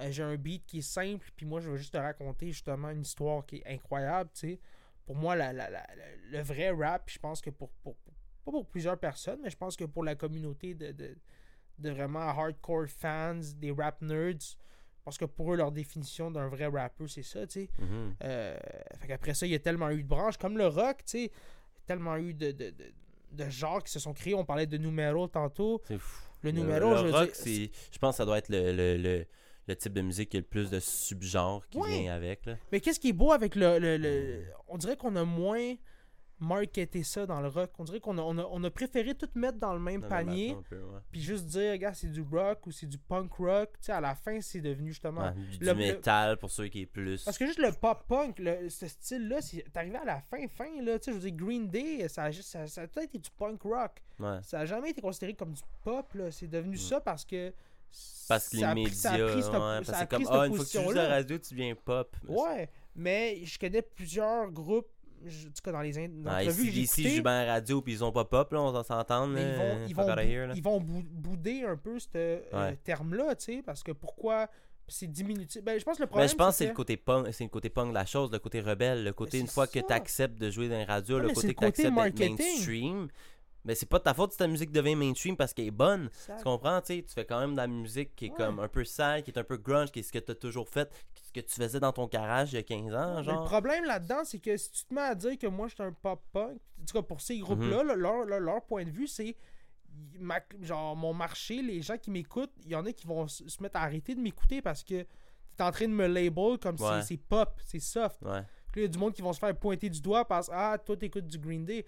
[SPEAKER 1] euh, j'ai un beat qui est simple, puis moi je veux juste te raconter justement une histoire qui est incroyable, tu sais. Pour moi, la, la- la- la- le vrai rap, je pense que pour, pour- pas pour plusieurs personnes, mais je pense que pour la communauté de, de, de vraiment hardcore fans, des rap nerds, parce que pour eux, leur définition d'un vrai rappeur, c'est ça, tu sais.
[SPEAKER 2] Mhm.
[SPEAKER 1] Euh, fait qu'après ça, il y a tellement eu de branches, comme le rock, tu sais, tellement eu de, de, de, de genres qui se sont créés. On parlait de numéro tantôt.
[SPEAKER 2] c'est fou
[SPEAKER 1] Le numéro,
[SPEAKER 2] le
[SPEAKER 1] je veux
[SPEAKER 2] rock,
[SPEAKER 1] dire,
[SPEAKER 2] je pense que ça doit être le, le, le, le type de musique qui a le plus de subgenres qui
[SPEAKER 1] Ouais.
[SPEAKER 2] vient avec là.
[SPEAKER 1] Mais qu'est-ce qui est beau avec le. le- le- On dirait qu'on a moins marketé ça dans le rock. On dirait qu'on a, on a, on a préféré tout mettre dans le même
[SPEAKER 2] Dans
[SPEAKER 1] panier, puis juste dire, regarde, c'est du rock ou c'est du punk rock. Tu sais, à la fin, c'est devenu justement.
[SPEAKER 2] Ouais, du,
[SPEAKER 1] le-
[SPEAKER 2] métal pour ceux qui est plus.
[SPEAKER 1] Parce que juste le pop punk, le- ce style-là, c'est arrivé à la fin, fin, là. Tu sais, je veux dire, Green Day, ça a, juste- ça, ça a tout été du punk rock.
[SPEAKER 2] Ouais.
[SPEAKER 1] Ça a jamais été considéré comme du pop, là. C'est devenu
[SPEAKER 2] Mm.
[SPEAKER 1] ça parce que.
[SPEAKER 2] Parce que les
[SPEAKER 1] a
[SPEAKER 2] médias, ouais, c'est comme ah une fois que tu joues la radio, tu deviens pop. Mais
[SPEAKER 1] Ouais, mais je connais plusieurs groupes, je- en tout cas dans les in- dans entrevues j'ai
[SPEAKER 2] ici, à la radio puis ils ont pas pop là, on va s'entendre.
[SPEAKER 1] mais ils vont, ils
[SPEAKER 2] fuck
[SPEAKER 1] vont,
[SPEAKER 2] outta
[SPEAKER 1] bou-
[SPEAKER 2] here, là.
[SPEAKER 1] ils vont bou- bouder un peu ce euh, terme-là, tu sais, parce que pourquoi c'est diminutif? Ben, je pense que le
[SPEAKER 2] Mais
[SPEAKER 1] problème,
[SPEAKER 2] je pense que c'est le côté punk, c'est le côté punk de la chose, le côté rebelle, le côté
[SPEAKER 1] Mais
[SPEAKER 2] une fois que tu acceptes de jouer dans les radios,
[SPEAKER 1] Ouais,
[SPEAKER 2] le
[SPEAKER 1] mais
[SPEAKER 2] côté que tu acceptes d'être mainstream. Mais c'est pas de ta faute si ta musique devient mainstream parce qu'elle est bonne. Tu comprends, tu sais, tu fais quand même de la musique qui est
[SPEAKER 1] Ouais.
[SPEAKER 2] comme un peu sale, qui est un peu grunge, qui est ce que tu as toujours fait, ce que tu faisais dans ton garage il y a 15 ans,
[SPEAKER 1] Mais Le
[SPEAKER 2] genre?
[SPEAKER 1] problème là-dedans, c'est que si tu te mets à dire que moi je suis un pop punk, en tout cas pour ces
[SPEAKER 2] Mhm.
[SPEAKER 1] groupes-là, là, leur, leur- leur point de vue, c'est genre mon marché, les gens qui m'écoutent, il y en a qui vont se mettre à arrêter de m'écouter parce que t'es en train de me label comme si c'est pop, c'est soft.
[SPEAKER 2] Ouais.
[SPEAKER 1] Puis il y a du monde qui vont se faire pointer du doigt parce que ah toi t'écoutes du Green Day.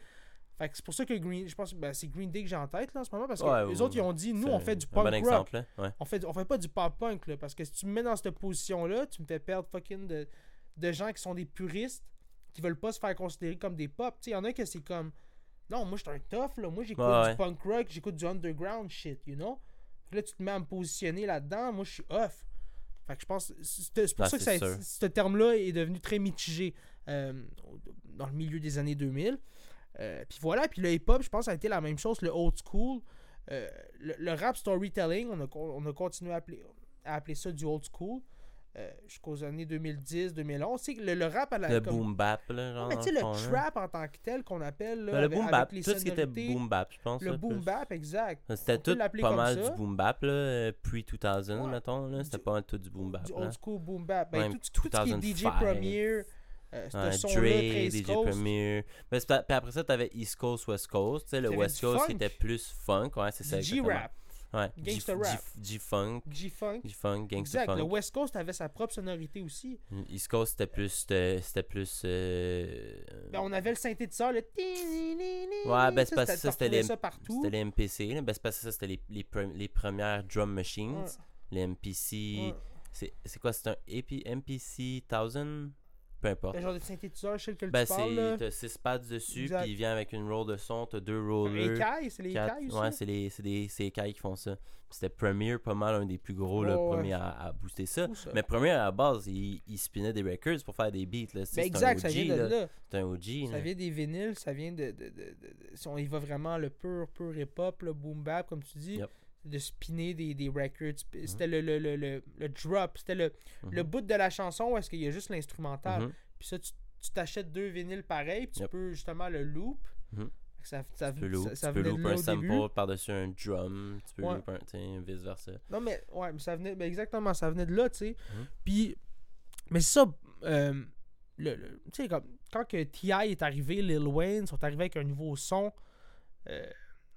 [SPEAKER 1] Fait que c'est pour ça que Green, je pense que ben, c'est Green Day que j'ai en tête là en ce moment parce que
[SPEAKER 2] Ouais,
[SPEAKER 1] les autres ils ont dit nous on fait du
[SPEAKER 2] un
[SPEAKER 1] punk
[SPEAKER 2] bon
[SPEAKER 1] rock.
[SPEAKER 2] exemple, là. Ouais.
[SPEAKER 1] On fait, on fait pas du pop punk là, parce que si tu me mets dans cette position là, tu me fais perdre fucking de, de gens qui sont des puristes qui veulent pas se faire considérer comme des pop. Tu sais, il y en a que c'est comme non, moi je suis un tough là, moi j'écoute
[SPEAKER 2] Ouais,
[SPEAKER 1] du punk rock, j'écoute du underground shit, you know? Puis là tu te mets à me positionner là-dedans, moi je suis off. Fait que je pense c'est pour
[SPEAKER 2] Ah,
[SPEAKER 1] ça que ça- ce terme-là est devenu très mitigé euh, dans le milieu des années 2000. Euh, puis voilà, puis le hip-hop, je pense, ça a été la même chose, le old school. Euh, le, le rap storytelling, on a, on a continué à appeler, à appeler ça du old school euh, jusqu'aux années 2010-2011. Tu sais, le, le rap à la.
[SPEAKER 2] Le
[SPEAKER 1] comme-
[SPEAKER 2] boom bap, là, genre.
[SPEAKER 1] Ouais, mais tu sais, le
[SPEAKER 2] là.
[SPEAKER 1] trap en tant que tel qu'on appelle. Là,
[SPEAKER 2] Ben, le
[SPEAKER 1] avec,
[SPEAKER 2] boom bap, tout ce qui était boom bap, je pense.
[SPEAKER 1] Le
[SPEAKER 2] là,
[SPEAKER 1] boom
[SPEAKER 2] plus.
[SPEAKER 1] bap, exact.
[SPEAKER 2] C'était tout pas mal
[SPEAKER 1] ça.
[SPEAKER 2] du boom bap, là, euh, pre-2000,
[SPEAKER 1] Ouais.
[SPEAKER 2] mettons. C'était pas mal tout du boom bap,
[SPEAKER 1] Du old school boom bap. Ben,
[SPEAKER 2] Même
[SPEAKER 1] tout, tout ce qui est DJ
[SPEAKER 2] 2005.
[SPEAKER 1] Euh,
[SPEAKER 2] Ouais,
[SPEAKER 1] son-là,
[SPEAKER 2] Dre, DJ. Premier. Mais puis après ça, t'avais East Coast, West Coast. Tu sais, le West Coast qui était plus funk, ouais, c'est ça.
[SPEAKER 1] G-rap.
[SPEAKER 2] Ouais.
[SPEAKER 1] Gangsta rap.
[SPEAKER 2] G-Funk.
[SPEAKER 1] G-Funk.
[SPEAKER 2] G-Funk, Gangsta
[SPEAKER 1] Exact. Le
[SPEAKER 2] Funk.
[SPEAKER 1] West Coast avait sa propre sonorité aussi.
[SPEAKER 2] East Coast, c'était plus. C'était plus. euh,
[SPEAKER 1] Ben, on avait le synthétiseur, le.
[SPEAKER 2] Ouais, ben, c'est parce que ça, c'était les-. C'était les MPC. Ben, c'est parce que ça, c'était les, les, pre- les premières drum machines.
[SPEAKER 1] Ouais.
[SPEAKER 2] Les MPC.
[SPEAKER 1] Ouais.
[SPEAKER 2] C'est c'est quoi C'est un AP MPC 1000 Peu importe.
[SPEAKER 1] Le genre de synthétiseur, je sais que
[SPEAKER 2] Ben,
[SPEAKER 1] tu parles.
[SPEAKER 2] T'as 6 pads dessus, puis il vient avec une roll de son. T'as deux rollers.
[SPEAKER 1] écaille, c'est les
[SPEAKER 2] quatre-
[SPEAKER 1] écailles aussi.
[SPEAKER 2] Ouais, c'est les, c'est des c'est les écailles qui font ça. C'était Premier, pas mal un des plus gros, là,
[SPEAKER 1] Ouais, ouais.
[SPEAKER 2] premier à, à booster ça.
[SPEAKER 1] Fou, ça.
[SPEAKER 2] Mais Premier, à la base, il, il spinait des records pour faire des beats. Là. C'est
[SPEAKER 1] Ben, exact,
[SPEAKER 2] un
[SPEAKER 1] ça
[SPEAKER 2] OG,
[SPEAKER 1] vient de
[SPEAKER 2] là.
[SPEAKER 1] là.
[SPEAKER 2] C'est un OG.
[SPEAKER 1] Ça
[SPEAKER 2] là.
[SPEAKER 1] vient des vinyles, ça vient de. de, de, de- de- si on y va vraiment le pur, pur hip-hop, le boom bap, comme tu dis,
[SPEAKER 2] Yep.
[SPEAKER 1] De spinner des, des records. C'était le, le, le, le, le drop, c'était le,
[SPEAKER 2] Mhm.
[SPEAKER 1] le bout de la chanson où est-ce qu'il y a juste l'instrumental.
[SPEAKER 2] Mhm.
[SPEAKER 1] Puis ça, tu t'achètes deux vinyles pareils, puis tu peux justement le loop.
[SPEAKER 2] Mhm.
[SPEAKER 1] Ça, ça,
[SPEAKER 2] Tu peux loop,
[SPEAKER 1] ça,
[SPEAKER 2] tu peux loop un sample par-dessus un drum. Tu peux
[SPEAKER 1] Ouais.
[SPEAKER 2] loop un, tu sais, vice versa.
[SPEAKER 1] Non, mais ouais, mais ça venait. ben, exactement, ça venait de là, tu sais.
[SPEAKER 2] Mhm.
[SPEAKER 1] Puis. Mais ça. euh, le, le- tu sais, comme. Quand que T.I. est arrivé, Lil Wayne sont arrivés avec un nouveau son. euh,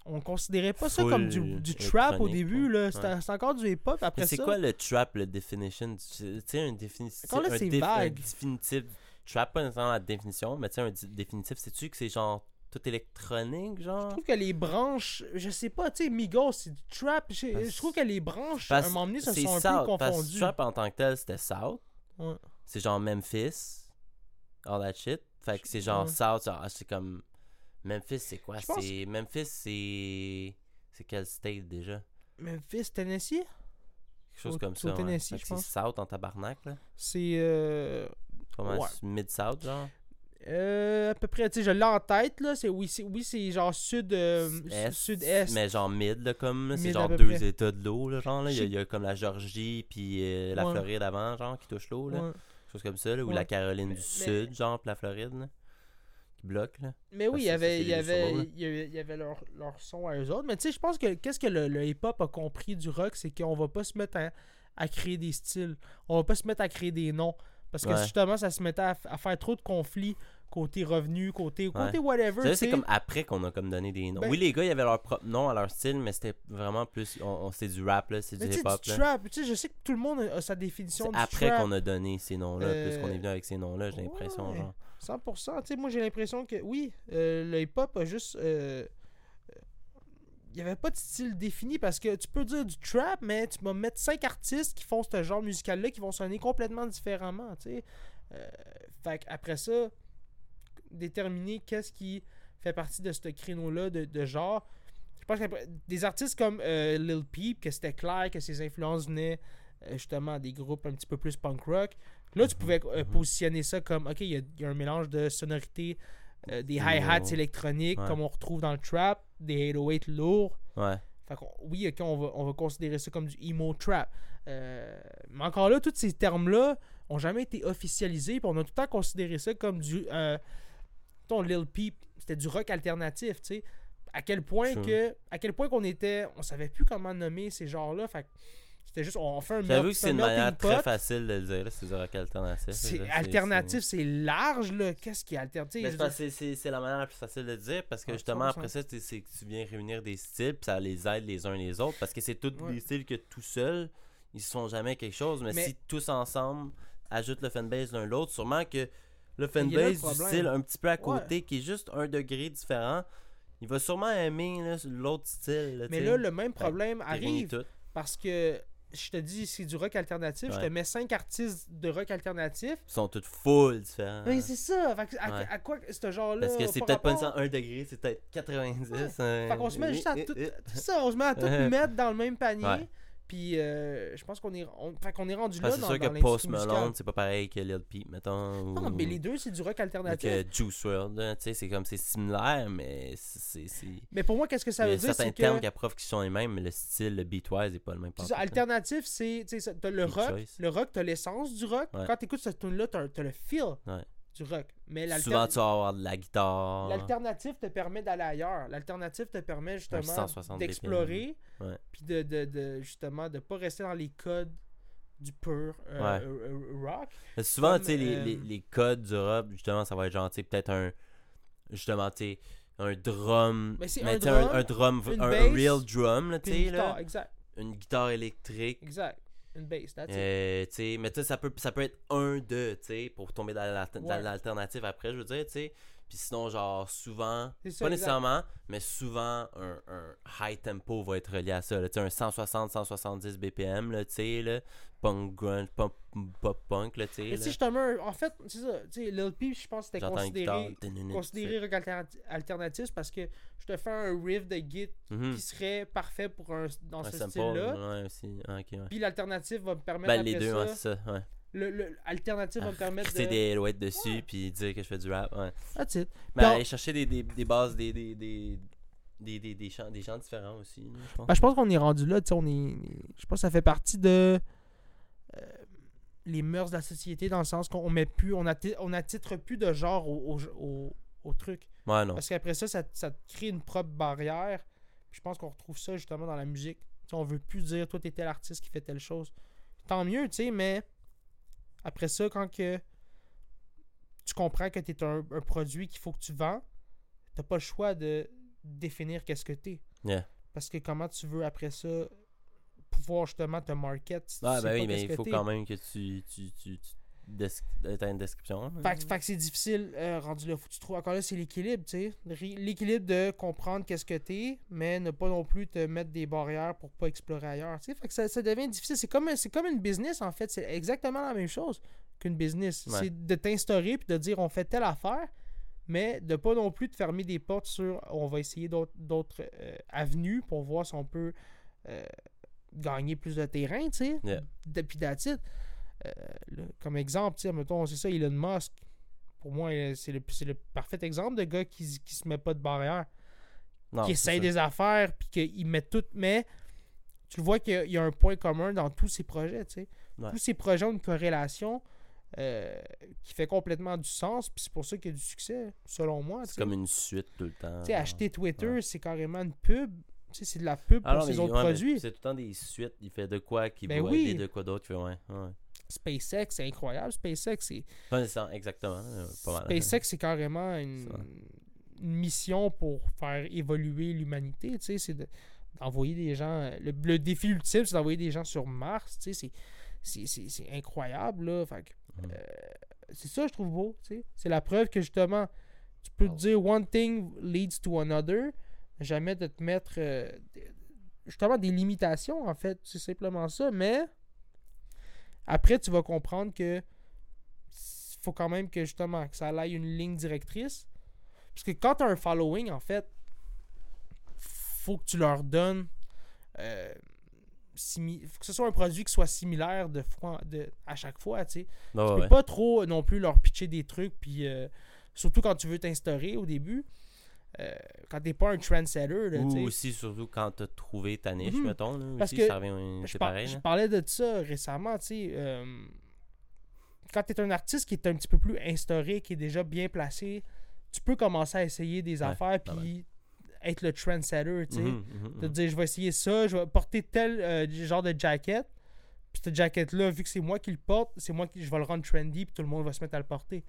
[SPEAKER 1] on considérait pas ça comme du, du trap au début, là. C'était encore du hip-hop. Après
[SPEAKER 2] Mais c'est
[SPEAKER 1] ça.
[SPEAKER 2] quoi le trap, le definition Tu sais, un définitif.
[SPEAKER 1] Encore là,
[SPEAKER 2] un
[SPEAKER 1] c'est vague.
[SPEAKER 2] définitif. Trap, pas nécessairement la définition, mais tu sais, un définitif, c'est-tu que c'est genre tout électronique,
[SPEAKER 1] Je
[SPEAKER 2] genre
[SPEAKER 1] trouve que les branches, je sais pas, tu sais, Migos, c'est du trap. Je,
[SPEAKER 2] Parce-
[SPEAKER 1] je trouve que les branches, à un moment donné, se
[SPEAKER 2] c'est
[SPEAKER 1] sont un
[SPEAKER 2] South,
[SPEAKER 1] peu
[SPEAKER 2] parce que
[SPEAKER 1] confondues.
[SPEAKER 2] Trap en tant que tel, c'était South.
[SPEAKER 1] Ouais.
[SPEAKER 2] C'est genre Memphis, all that shit. Fait que c'est genre
[SPEAKER 1] Ouais.
[SPEAKER 2] South, ah, c'est comme. Memphis, c'est quoi?
[SPEAKER 1] Pense
[SPEAKER 2] C'est Memphis, c'est. C'est quel state déjà?
[SPEAKER 1] Memphis, Tennessee,
[SPEAKER 2] Quelque chose
[SPEAKER 1] Au-
[SPEAKER 2] comme ça. ouais.
[SPEAKER 1] Tennessee, je pense.
[SPEAKER 2] C'est South en tabarnak, là.
[SPEAKER 1] c'est. euh,
[SPEAKER 2] Comment
[SPEAKER 1] Ouais.
[SPEAKER 2] Mid-South, genre?
[SPEAKER 1] Euh, à peu près, tu sais, je l'ai en tête, là. C'est, oui, c'est, oui, c'est genre sud, euh,
[SPEAKER 2] Est,
[SPEAKER 1] sud-est.
[SPEAKER 2] Mais genre mid, là, comme. là, C'est
[SPEAKER 1] Mid
[SPEAKER 2] genre deux
[SPEAKER 1] près.
[SPEAKER 2] états de l'eau, là, genre. Là. Il, y a,
[SPEAKER 1] Je-
[SPEAKER 2] il y a comme la Georgie, puis euh, la
[SPEAKER 1] Ouais.
[SPEAKER 2] Floride avant, genre, qui touche l'eau, là. Chose comme ça, là. Ou la Caroline
[SPEAKER 1] Mais-
[SPEAKER 2] du
[SPEAKER 1] mais-
[SPEAKER 2] Sud, genre, puis la Floride, là. Bloque, là.
[SPEAKER 1] Mais oui, il y avait,
[SPEAKER 2] c'est
[SPEAKER 1] il y avait, il y avait, leur, leur son à eux autres. Mais tu sais, je pense que qu'est-ce que le, le hip-hop a compris du rock, c'est qu'on va pas se mettre à, à créer des styles. On va pas se mettre à créer des noms. Parce que
[SPEAKER 2] Ouais.
[SPEAKER 1] justement, ça se mettait à, à faire trop de conflits côté revenu, côté, côté whatever.
[SPEAKER 2] Savez,
[SPEAKER 1] tu
[SPEAKER 2] c'est comme après qu'on a comme donné des noms.
[SPEAKER 1] Ben-
[SPEAKER 2] oui, les gars, ils avaient leur propre nom à leur style, mais c'était vraiment plus. On, on- c'était du rap, là, c'est du hip-hop.
[SPEAKER 1] trap, tu sais, je sais que tout le monde a sa définition
[SPEAKER 2] C'est
[SPEAKER 1] du
[SPEAKER 2] après qu'on a donné ces noms-là, plus
[SPEAKER 1] Euh,
[SPEAKER 2] qu'on est venu avec ces noms-là, j'ai l'impression.
[SPEAKER 1] ouais.
[SPEAKER 2] genre.
[SPEAKER 1] 100%. Tu sais, moi, j'ai l'impression que, oui, euh, le hip-hop a juste... euh, il n'y avait pas de style défini parce que tu peux dire du trap, mais tu vas mettre cinq artistes qui font ce genre musical-là qui vont sonner complètement différemment, tu sais. Euh, fait après ça, déterminer qu'est-ce qui fait partie de ce créneau-là de, de genre. Je pense que des artistes comme euh, Lil Peep, que c'était clair que ses influences venaient euh, justement des groupes un petit peu plus punk rock. Là, tu pouvais euh,
[SPEAKER 2] Mhm.
[SPEAKER 1] positionner ça comme, ok, il y, a- il y a un mélange de sonorités, euh, des hi-hats électroniques
[SPEAKER 2] Ouais.
[SPEAKER 1] comme on retrouve dans le trap, des 808 lourds.
[SPEAKER 2] Ouais.
[SPEAKER 1] Fait oui, ok, on va, on va considérer ça comme du emo trap. Euh, mais encore là, tous ces termes-là ont jamais été officialisés, puis on a tout le temps considéré ça comme du. Ton Lil Peep, c'était du rock alternatif, tu sais. À quel point que. À quel point qu'on était. On savait plus comment nommer ces genres-là. Fait c'était juste. On fait un
[SPEAKER 2] J'avoue
[SPEAKER 1] mel-
[SPEAKER 2] que c'est
[SPEAKER 1] un
[SPEAKER 2] une manière très facile de le dire, là, c'est rock alternatif.
[SPEAKER 1] C'est
[SPEAKER 2] là,
[SPEAKER 1] alternatif, c'est large, là. Qu'est-ce qui est alternatif?
[SPEAKER 2] C'est parce que c'est- la manière la plus facile de le dire parce que
[SPEAKER 1] Ouais,
[SPEAKER 2] justement
[SPEAKER 1] 100%.
[SPEAKER 2] après ça c'est que tu viens réunir des styles puis ça les aide les uns les autres parce que c'est tous
[SPEAKER 1] Ouais.
[SPEAKER 2] des styles que tout seul ils sont jamais quelque chose mais,
[SPEAKER 1] Mais-
[SPEAKER 2] si tous ensemble ajoutent le fanbase l'un l'autre sûrement que le fanbase du style un petit peu à côté qui est juste un degré différent il va sûrement aimer là, l'autre style là,
[SPEAKER 1] Mais là, le même problème arrive parce que je te dis, c'est du rock alternatif. Je te
[SPEAKER 2] Ouais.
[SPEAKER 1] mets cinq artistes de rock alternatif.
[SPEAKER 2] ils sont tous full différents
[SPEAKER 1] Mais c'est ça. Fait à,
[SPEAKER 2] Ouais.
[SPEAKER 1] à quoi ce genre-là.
[SPEAKER 2] parce que c'est peut-être pas
[SPEAKER 1] rapport-
[SPEAKER 2] 101 degré c'est peut-être 90 hein.
[SPEAKER 1] Fait qu'on se met juste à tout. ça, on se met à tout mettre dans le même panier. Puis euh, je pense qu'on est, on, fait qu'on est rendu là
[SPEAKER 2] c'est sûr
[SPEAKER 1] dans
[SPEAKER 2] que Post. Malone, c'est pas pareil que Lil Peep, mettons.
[SPEAKER 1] Non, mais les deux, c'est du rock alternatif.
[SPEAKER 2] que Juice WRLD, là, tu sais, c'est comme, c'est similaire, mais c'est...
[SPEAKER 1] Mais pour moi, qu'est-ce que ça
[SPEAKER 2] il y
[SPEAKER 1] veut
[SPEAKER 2] a
[SPEAKER 1] dire?
[SPEAKER 2] certains
[SPEAKER 1] C'est
[SPEAKER 2] termes
[SPEAKER 1] que
[SPEAKER 2] qui approuvent qui sont les mêmes, mais le style, le beatwise est pas le même.
[SPEAKER 1] ça,
[SPEAKER 2] là.
[SPEAKER 1] alternatif, c'est. tu sais, le rock. Le rock, t'as l'essence du rock.
[SPEAKER 2] Ouais.
[SPEAKER 1] Quand t'écoutes cette tune-là, t'as t'as le feel
[SPEAKER 2] Ouais.
[SPEAKER 1] Du rock. Mais
[SPEAKER 2] Souvent, tu vas avoir de la guitare.
[SPEAKER 1] L'alternative te permet d'aller ailleurs. L'alternative te permet justement
[SPEAKER 2] 160
[SPEAKER 1] d'explorer.
[SPEAKER 2] Ouais.
[SPEAKER 1] puis de, de, de- justement de pas rester dans les codes du pur euh,
[SPEAKER 2] Ouais.
[SPEAKER 1] euh, euh, rock.
[SPEAKER 2] Mais souvent, tu sais, les, les, les codes du rap, justement, ça va être genre, peut-être un. Justement, tu sais, un drum.
[SPEAKER 1] Mais c'est un drum,
[SPEAKER 2] un
[SPEAKER 1] une
[SPEAKER 2] real drum, tu
[SPEAKER 1] une
[SPEAKER 2] sais, là.
[SPEAKER 1] guitare, exact,
[SPEAKER 2] Une guitare électrique.
[SPEAKER 1] exact. Une bass, that's it.
[SPEAKER 2] Euh, tu sais, mais tu sais, ça peut, ça peut être un de, tu sais, pour tomber dans l'alter- dans
[SPEAKER 1] Ouais.
[SPEAKER 2] l'alternative après, je veux dire, tu sais. Puis sinon, genre, souvent,
[SPEAKER 1] ça,
[SPEAKER 2] pas
[SPEAKER 1] exact.
[SPEAKER 2] nécessairement, mais souvent, un, un high tempo va être relié à ça, là. Un 160-170 BPM, là, tu sais, là. Punk grunge, pop, pop punk, là, tu sais.
[SPEAKER 1] Sais, justement, en fait, c'est ça. Tu sais, Lil Peep, je pense que c'était considéré, considéré rock alternatif, parce que je te fais un riff de git
[SPEAKER 2] Mhm.
[SPEAKER 1] qui serait parfait pour un, dans
[SPEAKER 2] Un
[SPEAKER 1] ce style-là.
[SPEAKER 2] ouais, aussi. Ah, ouais.
[SPEAKER 1] Puis l'alternative va me permettre
[SPEAKER 2] Ben, les deux,
[SPEAKER 1] ça,
[SPEAKER 2] ouais, ça, ouais.
[SPEAKER 1] Le, va me permettre
[SPEAKER 2] Crisser
[SPEAKER 1] de...
[SPEAKER 2] des alouettes dessus, puis dire que je fais du rap, ouais.
[SPEAKER 1] That's it.
[SPEAKER 2] Mais aller chercher des, des, des bases, des, des, des, des, des, des chants, des chants différents aussi, je pense.
[SPEAKER 1] Ben, je pense qu'on est rendu là, on est... Je pense que ça fait partie de... euh, les mœurs de la société dans le sens qu'on met plus... On, atti- on attitre plus de genre au, au, au- au truc.
[SPEAKER 2] Ouais, non.
[SPEAKER 1] Parce qu'après ça, ça, ça crée une propre barrière. Puis je pense qu'on retrouve ça justement dans la musique. Tu sais, on veut plus dire toi t'es tel artiste qui fait telle chose. Tant mieux, tu sais, mais après ça, quand que tu comprends que tu es un, un produit qu'il faut que tu vends, t'as pas le choix de définir qu'est-ce que t'es.
[SPEAKER 2] Yeah.
[SPEAKER 1] Parce que comment tu veux après ça pouvoir justement te market si tu
[SPEAKER 2] Ah, ben oui, mais il faut quand même que tu. tu, tu, tu t'as une description. là.
[SPEAKER 1] Fait, que- fait que c'est difficile euh, rendu là. Faut que tu trouves encore là, c'est l'équilibre, tu sais. L'équilibre de comprendre qu'est-ce que t'es, mais ne pas non plus te mettre des barrières pour pas explorer ailleurs. Tu sais, fait que ça, ça devient difficile. C'est comme, comme une business, en fait. C'est exactement la même chose qu'une business.
[SPEAKER 2] Ouais.
[SPEAKER 1] C'est de t'instaurer puis de dire on fait telle affaire, mais de pas non plus te fermer des portes sur on va essayer d'autres, euh, avenues pour voir si on peut euh, gagner plus de terrain, tu sais.
[SPEAKER 2] Yeah.
[SPEAKER 1] Depuis that's comme exemple, tu sais, mettons, c'est ça, Elon Musk. Pour moi, euh, c'est le, c'est le parfait exemple de gars qui, qui se met pas de barrière,
[SPEAKER 2] Non,
[SPEAKER 1] qui essaye des affaires, puis qu'il met tout. Mais tu vois qu'il y a- un point commun dans tous ces projets, tu sais.
[SPEAKER 2] Ouais.
[SPEAKER 1] Tous ces projets ont une corrélation euh, qui fait complètement du sens, puis c'est pour ça qu'il y a du succès, selon moi.
[SPEAKER 2] C'est comme une suite tout le temps.
[SPEAKER 1] Tu sais, acheter Twitter,
[SPEAKER 2] Ouais.
[SPEAKER 1] c'est carrément une pub. Tu sais, c'est de la pub pour
[SPEAKER 2] Ah non,
[SPEAKER 1] ses
[SPEAKER 2] mais,
[SPEAKER 1] autres
[SPEAKER 2] ouais,
[SPEAKER 1] produits.
[SPEAKER 2] C'est tout le temps des suites. Il fait de quoi qui
[SPEAKER 1] Ben
[SPEAKER 2] va
[SPEAKER 1] oui.
[SPEAKER 2] aider de quoi d'autre. il fait, Ouais, ouais.
[SPEAKER 1] SpaceX, c'est incroyable. SpaceX, c'est
[SPEAKER 2] exactement. euh, Pas mal.
[SPEAKER 1] SpaceX, c'est carrément une, mission pour faire évoluer l'humanité. Tu sais, c'est de- d'envoyer des gens. Le, le défi ultime, c'est d'envoyer des gens sur Mars. Tu sais, c'est- c'est- c'est c'est incroyable, là. Fait euh, c'est ça, je trouve beau. tu sais. C'est la preuve que justement, tu peux te dire one thing leads to another. Jamais de te mettre. euh, justement, des limitations, en fait. C'est simplement ça. Mais après, tu vas comprendre que faut quand même que justement que ça aille une ligne directrice. Parce que quand tu as un following, en fait, faut que tu leur donnes. euh, faut que ce soit un produit qui soit similaire de fois, de, à chaque fois. Tu sais.
[SPEAKER 2] Ouais,
[SPEAKER 1] Tu
[SPEAKER 2] ouais,
[SPEAKER 1] peux pas trop euh, non plus leur pitcher des trucs. Puis, euh, surtout quand tu veux t'instaurer au début. Euh, quand t'es pas un trendsetter. Là.
[SPEAKER 2] Ou aussi, surtout quand t'as trouvé ta niche,
[SPEAKER 1] Mhm.
[SPEAKER 2] mettons. Là,
[SPEAKER 1] Parce
[SPEAKER 2] aussi,
[SPEAKER 1] que
[SPEAKER 2] ça revient,
[SPEAKER 1] je, par-
[SPEAKER 2] pareil.
[SPEAKER 1] je parlais de ça récemment, tu sais. euh, quand tu es un artiste qui est un petit peu plus instauré, qui est déjà bien placé, tu peux commencer à essayer des
[SPEAKER 2] Ouais,
[SPEAKER 1] affaires puis être le trendsetter, tu sais. Te
[SPEAKER 2] mhm.
[SPEAKER 1] dire, je vais essayer ça, je vais porter tel euh, genre de jacket. Puis cette jacket-là, vu que c'est moi qui le porte, c'est moi qui je vais le rendre trendy, puis tout le monde va se mettre à le porter.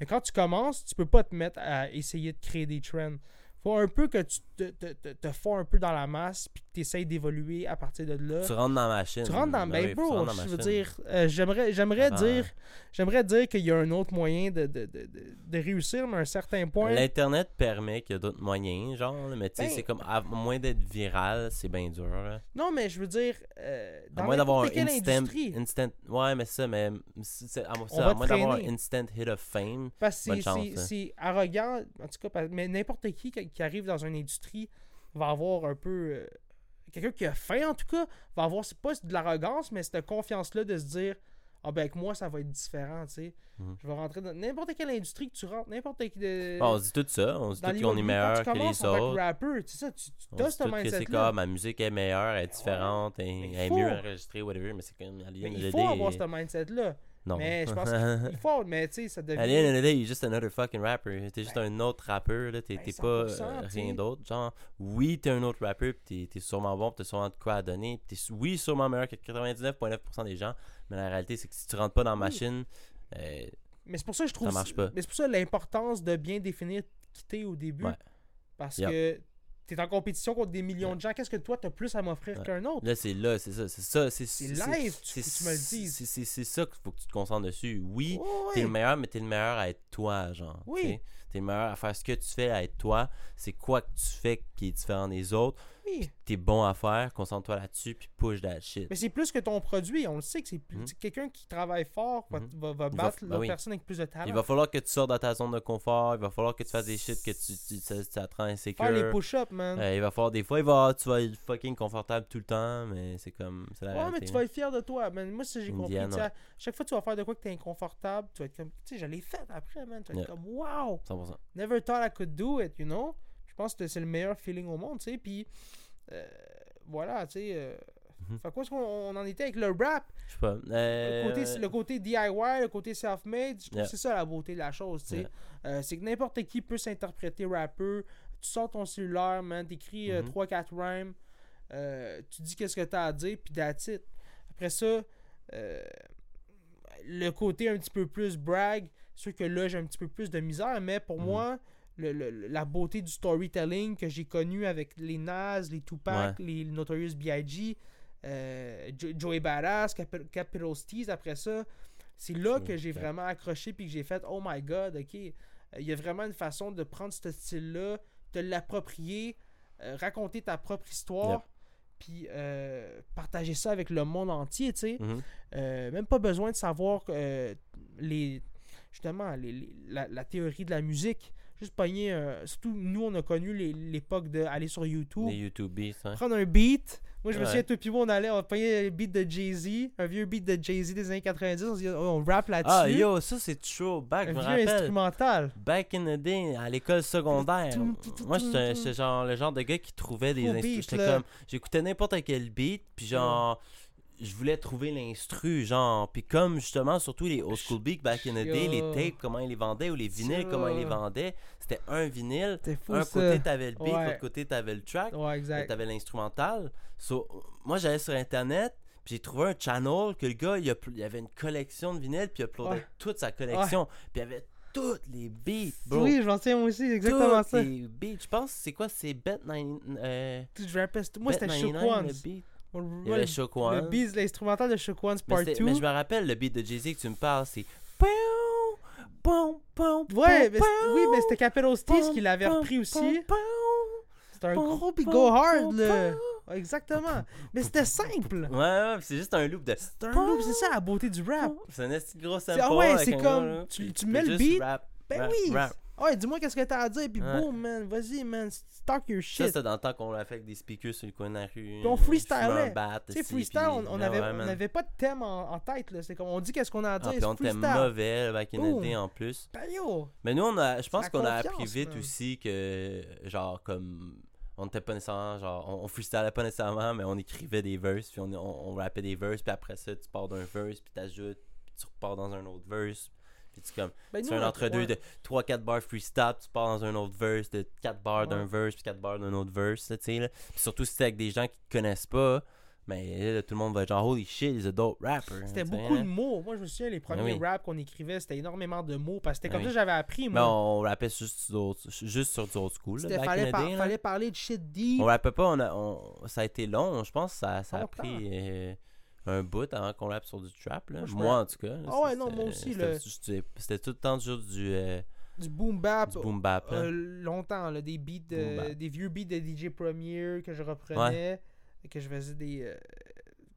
[SPEAKER 1] Mais quand tu commences, tu peux pas te mettre à essayer de créer des trends. Faut un peu que tu te, te, te, te fonds un peu dans la masse, puis que tu essayes d'évoluer à partir de là.
[SPEAKER 2] Tu rentres dans la machine.
[SPEAKER 1] Tu rentres dans.
[SPEAKER 2] Ben oui,
[SPEAKER 1] bro, je veux dire, euh, j'aimerais, j'aimerais dire, j'aimerais dire qu'il y a un autre moyen de, de, de, de- de réussir, mais à un certain point.
[SPEAKER 2] L'Internet permet qu'il y a d'autres moyens, genre, mais tu sais,
[SPEAKER 1] Ben-
[SPEAKER 2] c'est comme, à moins d'être viral, c'est bien dur. là.
[SPEAKER 1] Non, mais je veux dire, euh,
[SPEAKER 2] À moins d'avoir instant,
[SPEAKER 1] industrie,
[SPEAKER 2] instant. Ouais, mais ça, mais. à, ça, moins d'avoir instant hit of fame.
[SPEAKER 1] parce que c'est,
[SPEAKER 2] hein.
[SPEAKER 1] c'est arrogant, en tout cas, mais n'importe qui qui arrive dans une industrie va avoir un peu. euh, quelqu'un qui a faim, en tout cas, va avoir, c'est pas de l'arrogance, mais cette confiance-là de se dire, ah ben avec moi, ça va être différent, tu sais.
[SPEAKER 2] Mhm.
[SPEAKER 1] Je vais rentrer dans n'importe quelle industrie que tu rentres, n'importe quelle.
[SPEAKER 2] Bon, on se dit tout ça, on se dit qu'on est meilleur que les autres.
[SPEAKER 1] rapper, tu sais ça, tu, tu as ce
[SPEAKER 2] que c'est comme ma musique est meilleure, elle est différente, elle, est mieux enregistrée, whatever, mais c'est comme
[SPEAKER 1] il faut avoir ce mindset-là.
[SPEAKER 2] Non.
[SPEAKER 1] Mais je pense qu'il faut, mais tu sais, ça
[SPEAKER 2] À the end
[SPEAKER 1] devient.
[SPEAKER 2] of the day, you're just another fucking rapper. T'es juste un autre rappeur, là. T'es
[SPEAKER 1] Ben,
[SPEAKER 2] pas euh,
[SPEAKER 1] 100%, tu sais.
[SPEAKER 2] rien d'autre. Genre, oui, t'es un autre rappeur, pis t'es- t'es sûrement bon, pis t'as sûrement de quoi à donner. pis T'es, oui, sûrement meilleur que 99,9% des gens. Mais la réalité, c'est que si tu rentres pas dans la
[SPEAKER 1] Oui.
[SPEAKER 2] machine, euh,
[SPEAKER 1] Mais c'est pour ça que je trouve.
[SPEAKER 2] Ça marche pas.
[SPEAKER 1] Mais c'est pour ça l'importance de bien définir qui t'es au début.
[SPEAKER 2] Ouais.
[SPEAKER 1] Parce
[SPEAKER 2] Yep.
[SPEAKER 1] que t'es en compétition contre des millions de gens. Qu'est-ce que toi, t'as plus à m'offrir
[SPEAKER 2] Ouais.
[SPEAKER 1] qu'un autre?
[SPEAKER 2] Là, c'est là, c'est ça. C'est ça. C'est
[SPEAKER 1] C'est live, tu- tu me le dises.
[SPEAKER 2] C'est ça qu'il faut que tu te concentres dessus. Oui,
[SPEAKER 1] Ouais,
[SPEAKER 2] t'es le meilleur, mais t'es le meilleur à être toi, genre.
[SPEAKER 1] Oui.
[SPEAKER 2] T'es le meilleur à faire ce que tu fais, à être toi. C'est quoi que tu fais qui est différent des autres?
[SPEAKER 1] Oui.
[SPEAKER 2] T'es bon à faire, concentre-toi là-dessus, puis push that shit.
[SPEAKER 1] Mais c'est plus que ton produit. On le sait que c'est plus.
[SPEAKER 2] Mhm.
[SPEAKER 1] Quelqu'un qui travaille fort va,
[SPEAKER 2] Mhm.
[SPEAKER 1] va, va
[SPEAKER 2] Il va
[SPEAKER 1] battre
[SPEAKER 2] f- ben oui.
[SPEAKER 1] personne avec plus de talent.
[SPEAKER 2] Il va falloir que tu sortes de ta zone de confort. Il va falloir que tu fasses des shit que tu, tu- ça, ça te rend insécure.
[SPEAKER 1] Faire les push-ups, man.
[SPEAKER 2] Euh, il va falloir des fois, il va, tu vas être fucking confortable tout le temps, mais c'est comme. La
[SPEAKER 1] Ouais, mais tu vas être fier de toi, man. Moi, si j'ai compris,
[SPEAKER 2] Indiana.
[SPEAKER 1] tu à chaque fois que tu vas faire de quoi que t'es inconfortable, tu vas être comme, tu sais, je l'ai fait après, man. Tu vas être
[SPEAKER 2] Yeah.
[SPEAKER 1] comme, wow,
[SPEAKER 2] 100%.
[SPEAKER 1] never thought I could do it, you know? Je pense que c'est le meilleur feeling au monde, tu sais. Puis, euh, voilà, tu sais. euh,
[SPEAKER 2] Mhm.
[SPEAKER 1] Fait quoi, est-ce qu'on on en était avec le rap?
[SPEAKER 2] Je sais pas. Euh,
[SPEAKER 1] Le, côté, le côté DIY, le côté self-made, je trouve
[SPEAKER 2] Yeah.
[SPEAKER 1] que c'est ça la beauté de la chose, tu sais.
[SPEAKER 2] Yeah.
[SPEAKER 1] Euh, c'est que n'importe qui peut s'interpréter rappeur. Tu sors ton cellulaire, man, t'écris
[SPEAKER 2] Mhm.
[SPEAKER 1] 3-4 rhymes, euh, tu dis qu'est-ce que t'as à dire, puis that's it. Après ça, le côté un petit peu plus brag, c'est sûr que là, j'ai un petit peu plus de misère, mais pour
[SPEAKER 2] Mhm.
[SPEAKER 1] moi, le- le- la beauté du storytelling que j'ai connu avec les Nas, les Tupac, les Notorious B.I.G., euh, Jo- Joey Capi- Capital Steez, après ça, c'est là que j'ai vraiment accroché puis que j'ai fait « Oh my God, OK, Euh, il y a vraiment une façon de prendre ce style-là, de l'approprier, euh, raconter ta propre histoire,
[SPEAKER 2] Yep.
[SPEAKER 1] puis partager ça avec le monde entier, tu sais.
[SPEAKER 2] Mhm.
[SPEAKER 1] Euh, même pas besoin de savoir les justement les- les- la, la théorie de la musique. Juste pogner, euh, surtout nous on a connu l'époque d'aller sur YouTube,
[SPEAKER 2] Les YouTube beats, hein.
[SPEAKER 1] prendre un beat. Moi je me souviens, toi puis on allait, on pogner le beat de Jay-Z, un vieux beat de Jay-Z des années 90, on, on rap là-dessus.
[SPEAKER 2] Ah, yo, ça c'est toujours back,
[SPEAKER 1] un
[SPEAKER 2] je me
[SPEAKER 1] vieux
[SPEAKER 2] rappelle.
[SPEAKER 1] instrumental.
[SPEAKER 2] Back in the day, à l'école secondaire,
[SPEAKER 1] Tout, tout, tout,
[SPEAKER 2] moi
[SPEAKER 1] tout,
[SPEAKER 2] j'étais
[SPEAKER 1] tout.
[SPEAKER 2] genre le genre de gars qui trouvait des J'étais comme, j'écoutais n'importe quel beat, puis genre, je voulais trouver l'instru, genre, puis comme justement, surtout les old school beats back in the day, les tapes, comment ils les vendaient, ou les vinyles, comment ils les vendaient, c'était un vinyle,
[SPEAKER 1] C'était fou
[SPEAKER 2] un
[SPEAKER 1] ça.
[SPEAKER 2] côté t'avais le beat,
[SPEAKER 1] Ouais.
[SPEAKER 2] l'autre côté t'avais le track,
[SPEAKER 1] Ouais, exact.
[SPEAKER 2] t'avais l'instrumental. So, moi, j'allais sur Internet, puis j'ai trouvé un channel que le gars, il, uplo- il avait une collection de vinyles, puis il uploadait
[SPEAKER 1] Ouais.
[SPEAKER 2] toute sa collection. Puis il y avait toutes les beats, bro.
[SPEAKER 1] Oui, je m'en souviens moi aussi, exactement
[SPEAKER 2] Toutes
[SPEAKER 1] ça.
[SPEAKER 2] les beats. Je pense, c'est quoi, c'est Bet 9... Euh,
[SPEAKER 1] Je Moi c'était
[SPEAKER 2] 99,
[SPEAKER 1] Ones.
[SPEAKER 2] le Il y avait
[SPEAKER 1] le-
[SPEAKER 2] One.
[SPEAKER 1] beat, l'instrumental de Shook Ones Part
[SPEAKER 2] c'était-
[SPEAKER 1] 2.
[SPEAKER 2] mais je me rappelle, le beat de Jay-Z que tu me parles, c'est...
[SPEAKER 1] Ouais, mais c'est- oui, mais c'était Capital Steez qui l'avait repris aussi. C'était un gros big go hard, là. Exactement. Mais c'était simple.
[SPEAKER 2] Ouais, ouais, c'est juste un loop de...
[SPEAKER 1] C'est un loop, c'est ça la beauté du rap.
[SPEAKER 2] C'est un de gros
[SPEAKER 1] C'est-
[SPEAKER 2] sample.
[SPEAKER 1] ah ouais, c'est
[SPEAKER 2] un
[SPEAKER 1] comme, tu- mets le beat, Ben oui.
[SPEAKER 2] rap.
[SPEAKER 1] Ouais, dis-moi qu'est-ce que t'as à dire, puis
[SPEAKER 2] Ouais.
[SPEAKER 1] boom, man. Vas-y, man. Talk your
[SPEAKER 2] Ça,
[SPEAKER 1] shit.
[SPEAKER 2] c'était dans le temps qu'on l'a fait avec des speakers sur le coin de la rue.
[SPEAKER 1] On freestylait.
[SPEAKER 2] un bat,
[SPEAKER 1] Tu sais, freestyle,
[SPEAKER 2] puis-
[SPEAKER 1] on, on avait,
[SPEAKER 2] ouais,
[SPEAKER 1] on
[SPEAKER 2] man.
[SPEAKER 1] avait pas de thème en, en tête, là. C'est comme, on dit qu'est-ce qu'on a à
[SPEAKER 2] Ah,
[SPEAKER 1] dire,
[SPEAKER 2] puis
[SPEAKER 1] c'est
[SPEAKER 2] on était
[SPEAKER 1] freestyle.
[SPEAKER 2] mauvais back in the
[SPEAKER 1] Boom.
[SPEAKER 2] day en plus.
[SPEAKER 1] Ben yo.
[SPEAKER 2] Mais nous, on a, je pense
[SPEAKER 1] la
[SPEAKER 2] qu'on a appris
[SPEAKER 1] confiance,
[SPEAKER 2] vite
[SPEAKER 1] man.
[SPEAKER 2] aussi que, genre, comme, on n'était pas nécessairement, genre, on, on freestylait pas nécessairement, mais on écrivait des verses, puis on, on, on rappait des verses, puis après ça, tu pars d'un verse, puis t'ajoutes, puis tu repars dans un autre verse. Puis tu comme,
[SPEAKER 1] Ben,
[SPEAKER 2] tu
[SPEAKER 1] nous,
[SPEAKER 2] fais un entre-deux de 3-4 bars freestyle, puis tu pars dans un autre verse, de 4 bars d'un verse, puis 4 bars d'un autre verse, tu sais, là. Puis surtout si c'est avec des gens qui te connaissent pas, mais là, tout le monde va être genre, holy shit, he's a dope rapper.
[SPEAKER 1] C'était beaucoup
[SPEAKER 2] là.
[SPEAKER 1] de mots. Moi, je me souviens, les premiers
[SPEAKER 2] oui.
[SPEAKER 1] raps qu'on écrivait, c'était énormément de mots. Parce que c'était comme
[SPEAKER 2] oui.
[SPEAKER 1] ça que j'avais appris,
[SPEAKER 2] Mais
[SPEAKER 1] moi.
[SPEAKER 2] on rappait juste, juste sur du old school, là, back
[SPEAKER 1] fallait,
[SPEAKER 2] in the
[SPEAKER 1] par-
[SPEAKER 2] day, là.
[SPEAKER 1] fallait parler de shit deep.
[SPEAKER 2] On rappait pas, on a, on- ça a été long, je pense que ça, ça a pris euh, un bout avant qu'on rappe sur du trap, là.
[SPEAKER 1] Moi,
[SPEAKER 2] en tout cas.
[SPEAKER 1] Ah ouais,
[SPEAKER 2] c'était-
[SPEAKER 1] non, moi aussi,
[SPEAKER 2] c'était
[SPEAKER 1] le-
[SPEAKER 2] tout le temps juste du, euh,
[SPEAKER 1] Du boom bap.
[SPEAKER 2] du boom bap, là.
[SPEAKER 1] euh, longtemps, là, des beats, des vieux beats de DJ Premier que je reprenais. Que je faisais des. euh,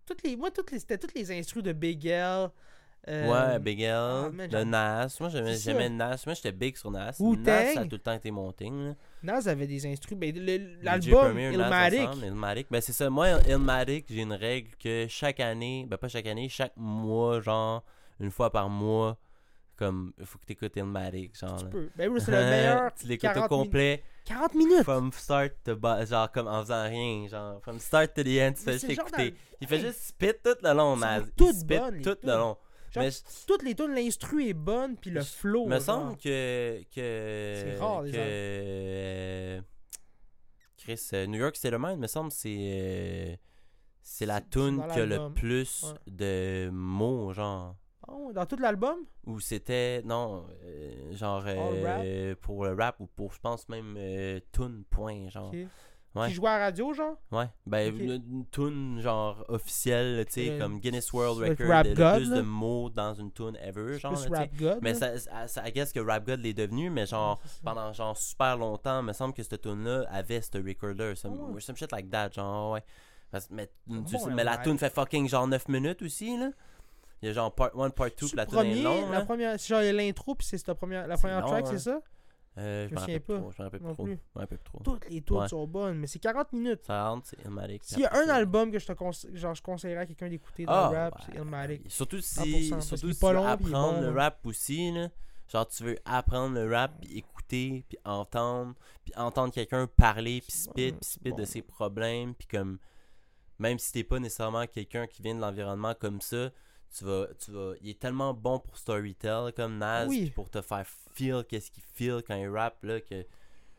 [SPEAKER 1] toutes les, moi, toutes les, c'était toutes les instrus de Big L. euh,
[SPEAKER 2] ouais, Big L,
[SPEAKER 1] ah, man, j'aime-
[SPEAKER 2] Nas. Moi, j'aimais, Nas. Moi, j'étais big sur Nas. Nas, ça a tout le temps été mon thing, là.
[SPEAKER 1] Nas avait des instrus. Ben, le- L'album
[SPEAKER 2] Nas
[SPEAKER 1] Illmatic.
[SPEAKER 2] Illmatic. Ben, c'est ça. Moi, Illmatic, j'ai une règle que chaque année, ben, pas chaque année, chaque mois, genre, une fois par mois, comme, il faut que t'écoutes Illmatic, genre,
[SPEAKER 1] Tu
[SPEAKER 2] là.
[SPEAKER 1] peux. Ben oui, c'est le meilleur.
[SPEAKER 2] tu l'écoutes au
[SPEAKER 1] 40
[SPEAKER 2] complet.
[SPEAKER 1] 40 minutes.
[SPEAKER 2] From start to genre comme en faisant rien, genre from start to the end, tu fais juste
[SPEAKER 1] le
[SPEAKER 2] écouter. Il fait juste spit tout le long. Il
[SPEAKER 1] toutes
[SPEAKER 2] spit tout le long. Mais
[SPEAKER 1] Toutes les tunes, l'instru est bonne, puis le flow.
[SPEAKER 2] me
[SPEAKER 1] genre.
[SPEAKER 2] semble que que
[SPEAKER 1] C'est rare, les
[SPEAKER 2] que euh, Chris euh, New York State of Mind, me semble c'est euh, c'est la
[SPEAKER 1] C'est- c'est
[SPEAKER 2] tune qui a le plus
[SPEAKER 1] Ouais.
[SPEAKER 2] de mots genre.
[SPEAKER 1] Oh, dans tout l'album?
[SPEAKER 2] Ou c'était, non, euh, genre, pour le rap ou pour, je pense même, tune, point, genre. Ouais.
[SPEAKER 1] Qui jouait à la radio, genre?
[SPEAKER 2] Ouais, ben une, une tune genre officielle, tu sais,
[SPEAKER 1] Euh,
[SPEAKER 2] comme Guinness World Record,
[SPEAKER 1] Rap
[SPEAKER 2] le
[SPEAKER 1] God,
[SPEAKER 2] plus
[SPEAKER 1] là.
[SPEAKER 2] de mots dans une tune ever, genre,
[SPEAKER 1] Plus
[SPEAKER 2] là.
[SPEAKER 1] Rap God.
[SPEAKER 2] Mais ça, ça, ça- I guess que Rap God l'est devenu, mais genre,
[SPEAKER 1] Ouais,
[SPEAKER 2] pendant genre super longtemps, il me semble que cette tune-là avait ce recorder, some,
[SPEAKER 1] Ah ouais.
[SPEAKER 2] some shit like that, genre, ouais. Parce- mais, tu
[SPEAKER 1] bon,
[SPEAKER 2] sais,
[SPEAKER 1] hein,
[SPEAKER 2] mais la tune fait fucking genre 9 minutes aussi, là. Il y a genre part 1, part 2,
[SPEAKER 1] C'est
[SPEAKER 2] puis la tune est longue,
[SPEAKER 1] la première, c'est genre il y a l'intro, puis c'est cette première, la première
[SPEAKER 2] long,
[SPEAKER 1] track,
[SPEAKER 2] hein.
[SPEAKER 1] c'est ça?
[SPEAKER 2] Euh,
[SPEAKER 1] Je me
[SPEAKER 2] rappelle
[SPEAKER 1] pas.
[SPEAKER 2] Je me rappelle plus trop. rappelle plus trop.
[SPEAKER 1] Toutes les
[SPEAKER 2] Ouais.
[SPEAKER 1] sont bonnes, mais c'est 40 minutes.
[SPEAKER 2] Ça rentre, c'est Illmatic.
[SPEAKER 1] S'il y a un album que je te conseille, genre je conseillerais à quelqu'un d'écouter dans
[SPEAKER 2] Ah,
[SPEAKER 1] le rap,
[SPEAKER 2] ouais,
[SPEAKER 1] c'est Illmatic.
[SPEAKER 2] Surtout
[SPEAKER 1] 100%,
[SPEAKER 2] si, surtout si tu veux apprendre le rap aussi, là. Genre, tu veux apprendre le rap, puis écouter, puis entendre, puis entendre quelqu'un parler, puis spit, puis spit
[SPEAKER 1] bon.
[SPEAKER 2] de ses problèmes, puis comme, même si t'es pas nécessairement quelqu'un qui vient de l'environnement comme ça, tu vas, tu vas, il est tellement bon pour storytell, comme Nas,
[SPEAKER 1] Oui.
[SPEAKER 2] pour te faire feel qu'est-ce qu'il feel quand il rappe, là, que,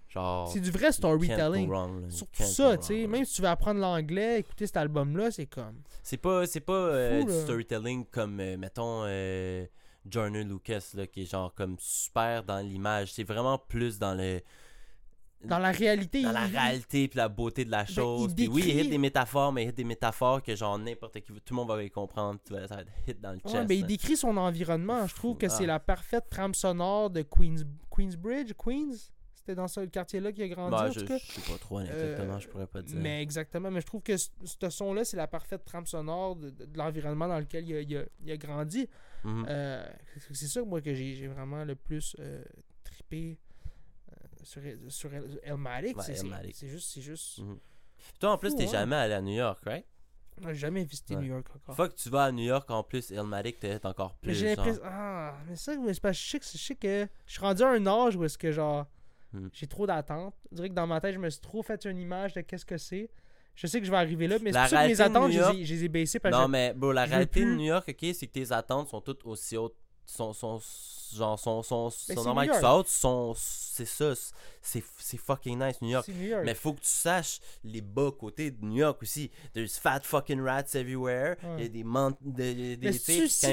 [SPEAKER 2] genre,
[SPEAKER 1] C'est du vrai storytelling.
[SPEAKER 2] là.
[SPEAKER 1] Surtout ça, tu sais.
[SPEAKER 2] là.
[SPEAKER 1] Même si tu veux apprendre l'anglais, écouter cet album-là, c'est comme.
[SPEAKER 2] C'est pas, c'est pas euh, du
[SPEAKER 1] là.
[SPEAKER 2] storytelling comme, euh, mettons, euh, Jordan Lucas, là, qui est genre comme super dans l'image. C'est vraiment plus dans le
[SPEAKER 1] Dans la réalité,
[SPEAKER 2] dans la
[SPEAKER 1] il-
[SPEAKER 2] réalité puis la beauté de la
[SPEAKER 1] Ben,
[SPEAKER 2] chose. Puis oui, il hit des métaphores, mais il hit des métaphores que genre n'importe qui, tout le monde va les comprendre. Ça va être hit dans le chest.
[SPEAKER 1] Ouais, ben, il décrit son environnement. Je trouve que
[SPEAKER 2] ah.
[SPEAKER 1] c'est la parfaite trame sonore de Queens, Queensbridge. Queens? C'était dans ce quartier-là qu'il a grandi,
[SPEAKER 2] Ouais,
[SPEAKER 1] en
[SPEAKER 2] Ben, je,
[SPEAKER 1] tout cas?
[SPEAKER 2] je sais pas trop exactement,
[SPEAKER 1] Euh,
[SPEAKER 2] je pourrais pas dire.
[SPEAKER 1] Mais exactement, mais je trouve que ce, son-là, c'est la parfaite trame sonore de, l'environnement dans lequel il a, il a- il a grandi.
[SPEAKER 2] Mhm.
[SPEAKER 1] Euh, c'est- ça, moi, que j'ai j'ai vraiment le plus euh, trippé euh, sur, sur El- Elmatic.
[SPEAKER 2] Ouais,
[SPEAKER 1] c'est-
[SPEAKER 2] Elmatic.
[SPEAKER 1] juste. c'est juste
[SPEAKER 2] Mhm. Toi, en plus, t'es
[SPEAKER 1] ouais.
[SPEAKER 2] jamais allé à New York, right?
[SPEAKER 1] J'ai jamais visité
[SPEAKER 2] Ouais.
[SPEAKER 1] New York encore.
[SPEAKER 2] Fois que tu vas à New York, en plus, Illmatic, t'es encore
[SPEAKER 1] Mais
[SPEAKER 2] plus.
[SPEAKER 1] j'ai
[SPEAKER 2] genre.
[SPEAKER 1] l'impression. Ah, mais ça, mais c'est parce que je sais que, je suis rendu à un âge où est-ce que genre.
[SPEAKER 2] Hmm.
[SPEAKER 1] J'ai trop d'attentes. Je dirais que dans ma tête, je me suis trop fait une image de qu'est-ce que c'est. Je sais que je vais arriver là, mais c'est ça que mes attentes, je,
[SPEAKER 2] York-
[SPEAKER 1] les ai- je les ai baissées parce que
[SPEAKER 2] Non, mais bro, la réalité de New York, ok, c'est que tes attentes sont toutes aussi hautes. Sont, sont, genre,
[SPEAKER 1] c'est
[SPEAKER 2] normales
[SPEAKER 1] New
[SPEAKER 2] que
[SPEAKER 1] York.
[SPEAKER 2] ça haute. Sont, c'est ça. C'est, c'est fucking nice, New York.
[SPEAKER 1] c'est New York.
[SPEAKER 2] Mais faut que tu saches les bas côtés de New York aussi. There's fat fucking rats everywhere. Il y a
[SPEAKER 1] Ouais.
[SPEAKER 2] des mont- des, des,
[SPEAKER 1] c'est-tu si
[SPEAKER 2] quand ils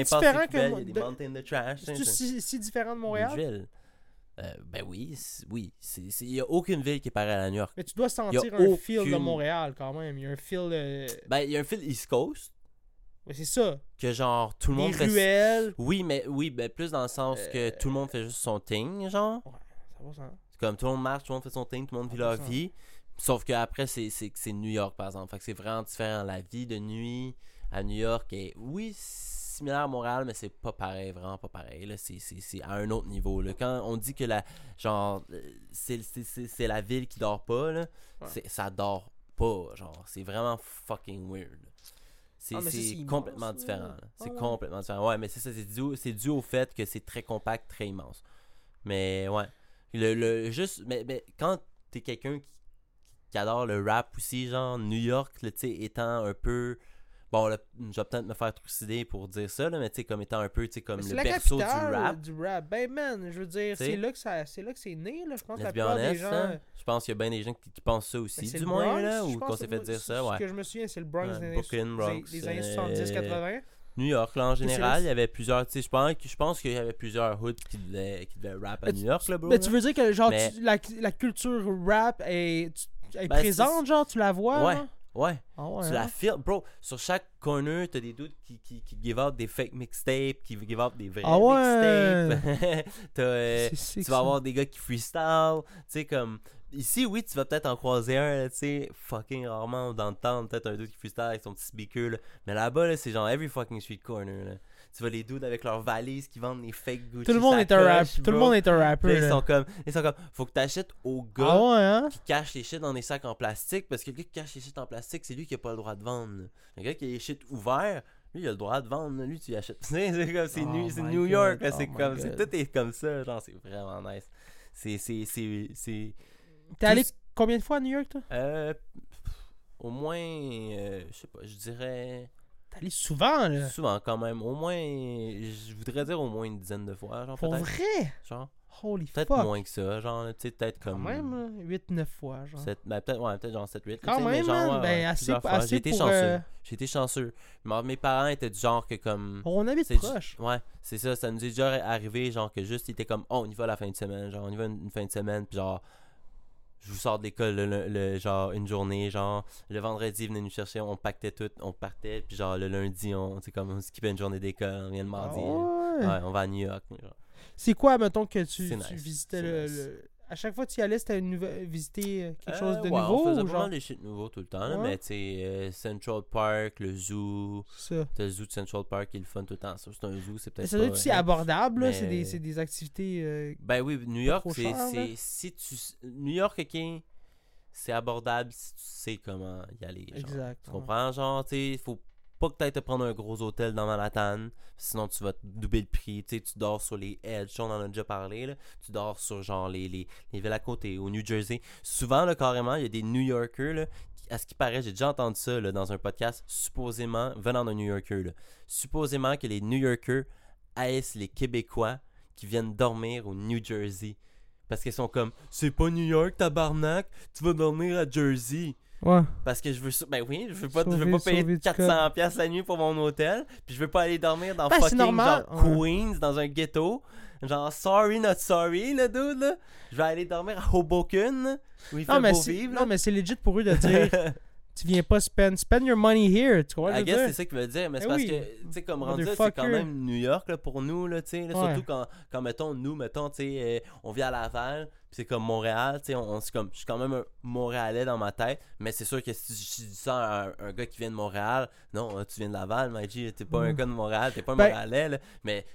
[SPEAKER 2] il y a des
[SPEAKER 1] de-
[SPEAKER 2] mountains de trash. Tu sais,
[SPEAKER 1] si, si différent de Montréal?
[SPEAKER 2] Euh, ben oui, c'est- oui. C'est- c'est- Il n'y a aucune ville qui est pareille à New York.
[SPEAKER 1] Mais tu dois sentir un feel de
[SPEAKER 2] aucune-
[SPEAKER 1] Montréal quand même. Il y a un feel de.
[SPEAKER 2] Ben, il y a un fil East Coast
[SPEAKER 1] Ouais, c'est ça.
[SPEAKER 2] que genre tout le
[SPEAKER 1] Les
[SPEAKER 2] monde fait
[SPEAKER 1] ruelles.
[SPEAKER 2] Oui, mais oui, ben plus dans le sens que
[SPEAKER 1] Euh,
[SPEAKER 2] tout le monde fait juste son thing, genre.
[SPEAKER 1] Ça va, ça.
[SPEAKER 2] C'est comme tout le monde marche, tout le monde fait son thing, tout le monde vit leur
[SPEAKER 1] 100%.
[SPEAKER 2] vie. Sauf qu'après, c'est c'est c'est New York, par exemple. Fait que c'est vraiment différent. La vie de nuit à New York est, oui, similaire à Montréal, mais c'est pas pareil, vraiment pas pareil. Là, c'est c'est- c'est à un autre niveau. Là. Quand on dit que la, genre, euh, c'est c'est- la ville qui dort pas, là,
[SPEAKER 1] Ouais.
[SPEAKER 2] ça dort pas, genre. C'est vraiment fucking weird. C'est
[SPEAKER 1] Ah,
[SPEAKER 2] c'est
[SPEAKER 1] c'est immense,
[SPEAKER 2] complètement différent. C'est
[SPEAKER 1] Ah ouais.
[SPEAKER 2] complètement différent. Ouais, mais c'est ça, c'est dû, c'est dû au fait que c'est très compact, très immense. Mais ouais. Le, le, juste, mais, mais quand t'es quelqu'un qui, qui adore le rap aussi, genre New York, tu sais, étant un peu. Bon, là, je vais peut-être me faire trucider pour dire ça, là, mais tu sais, comme étant un peu, tu sais, comme le
[SPEAKER 1] la
[SPEAKER 2] berceau du rap.
[SPEAKER 1] du rap. Ben man, je veux dire, c'est là que ça, c'est là que c'est né là. Je pense que la plupart des
[SPEAKER 2] honest,
[SPEAKER 1] gens.
[SPEAKER 2] hein. Je pense qu'il y a bien des gens qui, qui pensent ça
[SPEAKER 1] Ben,
[SPEAKER 2] aussi,
[SPEAKER 1] c'est
[SPEAKER 2] du moins,
[SPEAKER 1] Bronx,
[SPEAKER 2] là, ou qu'on s'est fait dire ça,
[SPEAKER 1] Ce
[SPEAKER 2] ouais.
[SPEAKER 1] que je me souviens, c'est le Bronx
[SPEAKER 2] Ouais,
[SPEAKER 1] des, années,
[SPEAKER 2] Brooklyn,
[SPEAKER 1] des-
[SPEAKER 2] Bronx,
[SPEAKER 1] des années
[SPEAKER 2] euh,
[SPEAKER 1] 70-80.
[SPEAKER 2] New York, là, en général, il y avait plusieurs, tu sais, je pense, je pense qu'il y avait plusieurs hoods qui devaient, qui devaient rap à
[SPEAKER 1] Mais
[SPEAKER 2] New York, là, bro.
[SPEAKER 1] Mais
[SPEAKER 2] là.
[SPEAKER 1] tu veux dire que genre
[SPEAKER 2] Mais-
[SPEAKER 1] tu- la, la culture rap est,
[SPEAKER 2] Ben,
[SPEAKER 1] présente, genre tu la vois
[SPEAKER 2] Ouais.
[SPEAKER 1] là?
[SPEAKER 2] Ouais.
[SPEAKER 1] Ah ouais.
[SPEAKER 2] Tu
[SPEAKER 1] hein?
[SPEAKER 2] la filmes, bro. Sur chaque corner, t'as des doutes qui, qui, qui give out des fake mixtapes, qui give out des vrais
[SPEAKER 1] Ah ouais.
[SPEAKER 2] mixtapes. Euh, tu vas
[SPEAKER 1] ça.
[SPEAKER 2] avoir des gars qui freestyle. Tu sais, comme. Ici, oui, tu vas peut-être en croiser un, tu sais, fucking rarement dans le temps, peut-être un dude qui freestyle avec son petit speaker, là. Mais là-bas, là, c'est genre every fucking street corner, là. Tu vois les dudes avec leurs valises qui vendent des fake Gucci
[SPEAKER 1] Tout le monde est un rap. Tout le monde est un rapper.
[SPEAKER 2] là, ils sont comme, ils sont comme, faut que t'achètes au gars
[SPEAKER 1] Ah ouais, hein?
[SPEAKER 2] qui cache les shit dans des sacs en plastique parce que le gars qui cache les shit en plastique, c'est lui qui a pas le droit de vendre. Le gars qui a les shit ouverts, lui il a le droit de vendre, lui tu y achètes. C'est comme c'est
[SPEAKER 1] Oh
[SPEAKER 2] New, York,
[SPEAKER 1] oh
[SPEAKER 2] c'est comme tout est comme ça, genre c'est vraiment nice. C'est c'est c'est c'est
[SPEAKER 1] T'es allé combien de fois à New York, toi?
[SPEAKER 2] euh, au moins euh, je sais pas, je dirais
[SPEAKER 1] allé souvent, là.
[SPEAKER 2] souvent quand même, au moins je voudrais dire au moins une dizaine de fois, genre
[SPEAKER 1] Pour
[SPEAKER 2] peut-être.
[SPEAKER 1] vrai?
[SPEAKER 2] Genre
[SPEAKER 1] Holy
[SPEAKER 2] Peut-être
[SPEAKER 1] fuck.
[SPEAKER 2] moins que ça, genre, tu sais, peut-être
[SPEAKER 1] Quand
[SPEAKER 2] comme.
[SPEAKER 1] même, 8-9 fois, genre.
[SPEAKER 2] sept- ben, peut-être ouais, peut genre 7-8.
[SPEAKER 1] Quand même, man, ben, assez-
[SPEAKER 2] J'ai
[SPEAKER 1] assez
[SPEAKER 2] été
[SPEAKER 1] pour,
[SPEAKER 2] chanceux.
[SPEAKER 1] euh,
[SPEAKER 2] J'ai été chanceux. Mais mes parents étaient du genre que comme.
[SPEAKER 1] On habite
[SPEAKER 2] c'est
[SPEAKER 1] proche.
[SPEAKER 2] Ouais, c'est ça. Ça nous est déjà arrivé, genre que juste, ils étaient comme, oh, on y va la fin de semaine. Genre, on y va une, une fin de semaine, puis genre, je vous sors de l'école, le, le- le- genre, une journée, genre, le vendredi, ils venaient nous chercher, on pactait tout, on partait, puis genre, le lundi, on, c'est comme, on skippait une journée d'école, on vient le mardi.
[SPEAKER 1] Ah ouais?
[SPEAKER 2] Ouais, on va à New York. genre.
[SPEAKER 1] C'est quoi, mettons, que tu, tu
[SPEAKER 2] nice,
[SPEAKER 1] visitais le,
[SPEAKER 2] nice.
[SPEAKER 1] À chaque fois que tu y allais, c'était une nouvelle... visiter euh, quelque chose de
[SPEAKER 2] Euh, ouais,
[SPEAKER 1] nouveau
[SPEAKER 2] On faisait
[SPEAKER 1] ou
[SPEAKER 2] pas
[SPEAKER 1] genre?
[SPEAKER 2] des shit nouveaux tout le temps, là,
[SPEAKER 1] Ouais.
[SPEAKER 2] mais tu sais, euh, Central Park, le zoo,
[SPEAKER 1] C'est ça.
[SPEAKER 2] le zoo de Central Park qui est le fun tout le temps. C'est un zoo, c'est peut-être
[SPEAKER 1] ça doit être aussi abordable, là.
[SPEAKER 2] mais-
[SPEAKER 1] C'est des, des activités. euh,
[SPEAKER 2] Ben oui, New York, c'est. Si tu. New York, ok, c'est abordable si tu sais comment y aller. genre.
[SPEAKER 1] Exact.
[SPEAKER 2] Tu comprends? Genre, tu sais, faut pas que te prendre un gros hôtel dans Manhattan, sinon tu vas te doubler le prix. Tu sais, tu dors sur les edges, on en a déjà parlé. Tu dors sur genre les, les, les villes à côté, au New Jersey. Souvent, là, carrément, il y a des New Yorkers, là, qui- à ce qui paraît, j'ai déjà entendu ça là, dans un podcast, supposément, venant d'un New Yorker, supposément que les New Yorkers haïssent les Québécois qui viennent dormir au New Jersey. Parce qu'ils sont comme, c'est pas New York, tabarnak, tu vas dormir à Jersey.
[SPEAKER 1] Ouais.
[SPEAKER 2] Parce que je veux ça. Ben oui, je veux pas, je veux pas payer
[SPEAKER 1] du
[SPEAKER 2] 400$ piastres la nuit pour mon hôtel. Puis je veux pas aller dormir dans
[SPEAKER 1] Ben,
[SPEAKER 2] fucking
[SPEAKER 1] normal,
[SPEAKER 2] genre
[SPEAKER 1] ouais.
[SPEAKER 2] Queens, dans un ghetto. Genre, sorry, not sorry, le dude, là. Je vais aller dormir à Hoboken, où il
[SPEAKER 1] Non,
[SPEAKER 2] fait
[SPEAKER 1] mais
[SPEAKER 2] beau
[SPEAKER 1] c'est
[SPEAKER 2] vivre.
[SPEAKER 1] non, mais c'est legit pour eux de dire tu viens pas spend, spend your money here. Tu comprends
[SPEAKER 2] I guess c'est ça qu'il veut dire, mais c'est
[SPEAKER 1] Eh
[SPEAKER 2] parce
[SPEAKER 1] oui.
[SPEAKER 2] que, tu sais, comme rendu c'est quand même New York là, pour nous, là, tu sais,
[SPEAKER 1] Ouais.
[SPEAKER 2] surtout quand, quand, mettons, nous, mettons, tu sais, euh, on vit à Laval, puis c'est comme Montréal, tu sais, on, comme, je suis quand même un Montréalais dans ma tête, mais c'est sûr que si je dis ça à un, un gars qui vient de Montréal, non, euh, tu viens de Laval, Maggie, t'es pas un
[SPEAKER 1] Mm.
[SPEAKER 2] gars de Montréal, t'es pas un
[SPEAKER 1] Ben-
[SPEAKER 2] Montréalais, là, mais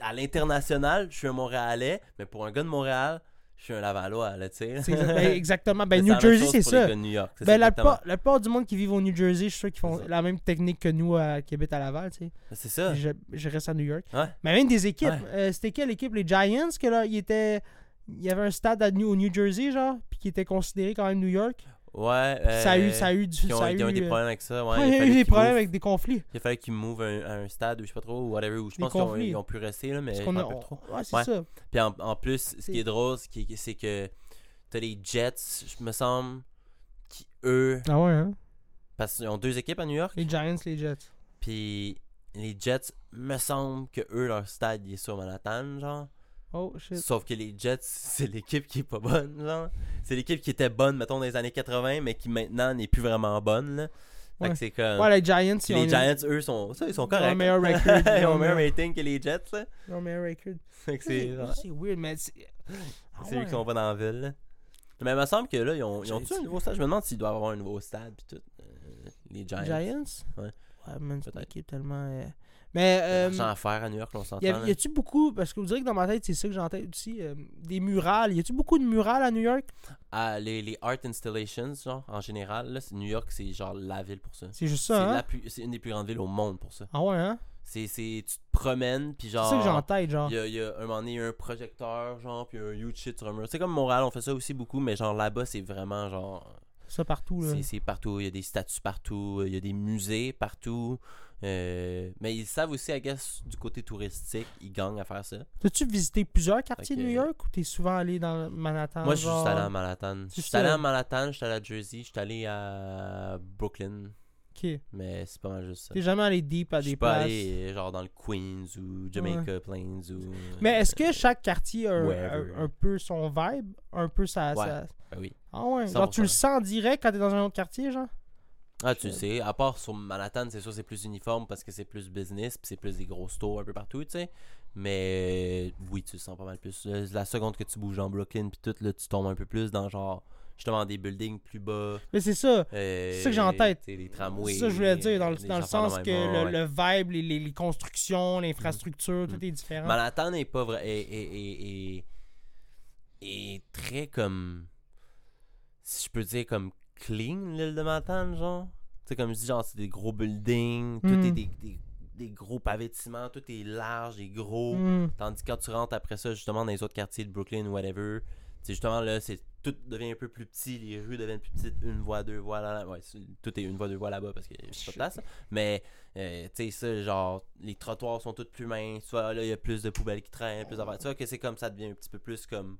[SPEAKER 2] à l'international, je suis un Montréalais, mais pour un gars de Montréal, je suis un Lavallois, là, tu sais.
[SPEAKER 1] Ben, exactement. Ben, New
[SPEAKER 2] la
[SPEAKER 1] Jersey, c'est ça.
[SPEAKER 2] New York,
[SPEAKER 1] Ben, la, plupart, la plupart du monde qui vit au New Jersey, je suis sûr qu'ils font la même technique que nous qui habitent à Laval, tu sais.
[SPEAKER 2] C'est ça.
[SPEAKER 1] Je, je reste à New York.
[SPEAKER 2] Ouais.
[SPEAKER 1] Mais même des équipes.
[SPEAKER 2] Ouais.
[SPEAKER 1] euh, C'était quelle équipe? Les Giants, que là, il était. Il y avait un stade à New, au New Jersey, genre, puis qui était considéré quand même New York.
[SPEAKER 2] Ouais.
[SPEAKER 1] Ça a eu,
[SPEAKER 2] euh,
[SPEAKER 1] ça a eu du.
[SPEAKER 2] Ils ont,
[SPEAKER 1] ça a
[SPEAKER 2] ils ont
[SPEAKER 1] eu,
[SPEAKER 2] eu des
[SPEAKER 1] euh,
[SPEAKER 2] problèmes avec ça. Ouais,
[SPEAKER 1] ouais, il y a eu des problèmes avec des conflits.
[SPEAKER 2] Il a fallu qu'ils movent un- à un stade ou je sais pas trop, ou whatever. Ou je
[SPEAKER 1] Des
[SPEAKER 2] pense qu'ils ont, pu rester, là, mais
[SPEAKER 1] Parce
[SPEAKER 2] m'en
[SPEAKER 1] a.
[SPEAKER 2] trop.
[SPEAKER 1] Ouais, c'est
[SPEAKER 2] Ouais.
[SPEAKER 1] ça.
[SPEAKER 2] Puis en, en plus, ce qui est drôle, c'est que, c'est que t'as les Jets, je me semble, qui eux.
[SPEAKER 1] Ah ouais, hein.
[SPEAKER 2] Parce qu'ils ont deux équipes à New York.
[SPEAKER 1] Les Giants, les Jets.
[SPEAKER 2] Puis les Jets, me semble que eux, leur stade, il est sur Manhattan, genre.
[SPEAKER 1] Oh shit.
[SPEAKER 2] Sauf que les Jets, c'est l'équipe qui est pas bonne, genre. C'est l'équipe qui était bonne, mettons, dans les années 80, mais qui maintenant n'est plus vraiment bonne, là. Fait que c'est comme.
[SPEAKER 1] Ouais, les Giants,
[SPEAKER 2] Puis
[SPEAKER 1] ont,
[SPEAKER 2] eux, sont, ça, ils sont
[SPEAKER 1] Ils ont
[SPEAKER 2] corrects.
[SPEAKER 1] meilleur record.
[SPEAKER 2] ils ont meilleur
[SPEAKER 1] ont-
[SPEAKER 2] rating que les Jets, là.
[SPEAKER 1] ils ont meilleur record.
[SPEAKER 2] Fait que c'est.
[SPEAKER 1] Weird, mais c'est. Ah
[SPEAKER 2] eux qui sont pas dans la ville. là. Mais il me semble que là, ils ont, ils ont un nouveau stade? Je me demande s'ils doivent avoir un nouveau stade pis tout. euh, les Giants.
[SPEAKER 1] Giants?
[SPEAKER 2] Ouais.
[SPEAKER 1] Ouais, man, c'est une équipe tellement. euh, Mais.
[SPEAKER 2] Il y a
[SPEAKER 1] Euh,
[SPEAKER 2] à faire à New York, on s'entend.
[SPEAKER 1] y, a,
[SPEAKER 2] là.
[SPEAKER 1] y a-tu beaucoup. Parce que vous direz que dans ma tête, c'est ça que tête aussi. euh, des murales. Y a-tu beaucoup de murales à New York?
[SPEAKER 2] Ah, les, les art installations, genre, en général, là, c'est- New York, c'est genre la ville pour ça.
[SPEAKER 1] C'est juste
[SPEAKER 2] C'est
[SPEAKER 1] ça, hein?
[SPEAKER 2] la plus- c'est une des plus grandes villes au monde pour ça.
[SPEAKER 1] Ah ouais, hein?
[SPEAKER 2] C'est, c'est, tu te promènes, puis
[SPEAKER 1] C'est
[SPEAKER 2] genre.
[SPEAKER 1] ça que j'ai en tête, genre.
[SPEAKER 2] Il y y a un moment donné, il y a un projecteur, genre, puis un huge shit sur un mur. C'est comme Montréal, on fait ça aussi beaucoup, mais genre là-bas, c'est vraiment genre.
[SPEAKER 1] Ça partout, là.
[SPEAKER 2] C'est, c'est partout. Il y a des statues partout, il y a des musées partout. Euh, mais ils savent aussi, I guess, du côté touristique, ils gagnent à faire ça.
[SPEAKER 1] T'as-tu visité plusieurs quartiers de. New York ou t'es souvent allé dans Manhattan?
[SPEAKER 2] Moi, je suis allé à Manhattan. Je suis allé à Manhattan, je suis allé à Jersey, je suis allé à Brooklyn,
[SPEAKER 1] Ok.
[SPEAKER 2] mais c'est pas mal juste ça.
[SPEAKER 1] T'es jamais allé deep à
[SPEAKER 2] Je suis
[SPEAKER 1] des
[SPEAKER 2] pas
[SPEAKER 1] places?
[SPEAKER 2] allé euh, genre dans le Queens ou Jamaica Plains ou.
[SPEAKER 1] Mais est-ce
[SPEAKER 2] euh,
[SPEAKER 1] que chaque quartier a un, peu son vibe? Un peu sa.
[SPEAKER 2] Ouais.
[SPEAKER 1] sa-
[SPEAKER 2] ben oui.
[SPEAKER 1] Ah ouais? Genre, tu le
[SPEAKER 2] 100%.
[SPEAKER 1] sens direct quand t'es dans un autre quartier, genre?
[SPEAKER 2] Ah, tu le sais, à part sur Manhattan, c'est sûr c'est plus uniforme parce que c'est plus business, puis c'est plus des gros stores un peu partout, tu sais. Mais euh, oui, tu le sens pas mal plus. Euh, La seconde que tu bouges en Brooklyn, puis tout, là, tu tombes un peu plus dans genre, justement, des buildings plus bas.
[SPEAKER 1] Mais c'est ça.
[SPEAKER 2] euh,
[SPEAKER 1] C'est ça que j'ai en tête.
[SPEAKER 2] Les tramways.
[SPEAKER 1] C'est ça que je voulais dire, dans le, dans le sens que le,
[SPEAKER 2] ouais.
[SPEAKER 1] le vibe, les, les, les constructions, l'infrastructure, tout est différent.
[SPEAKER 2] Manhattan est pas vrai. Est, est, est, est- est très comme. Si je peux dire comme clean, l'île de Manhattan, genre? Tu sais, comme je dis, genre, c'est des gros buildings, tout
[SPEAKER 1] Mm.
[SPEAKER 2] est des, des, des gros pavés de ciment, tout est large et gros.
[SPEAKER 1] Hmm.
[SPEAKER 2] Tandis que quand tu rentres après ça, justement, dans les autres quartiers de Brooklyn ou whatever, c'est justement là, c'est tout devient un peu plus petit, les rues deviennent plus petites, une voie, deux voies là, là. Ouais, tout est une voie, deux voies là-bas parce que c'est pas de place. Mais, euh, tu sais, ça, genre, les trottoirs sont tous plus minces. Vois, là, il y a plus de poubelles qui traînent, plus d'affaires. Tu vois que c'est comme ça devient un petit peu plus comme.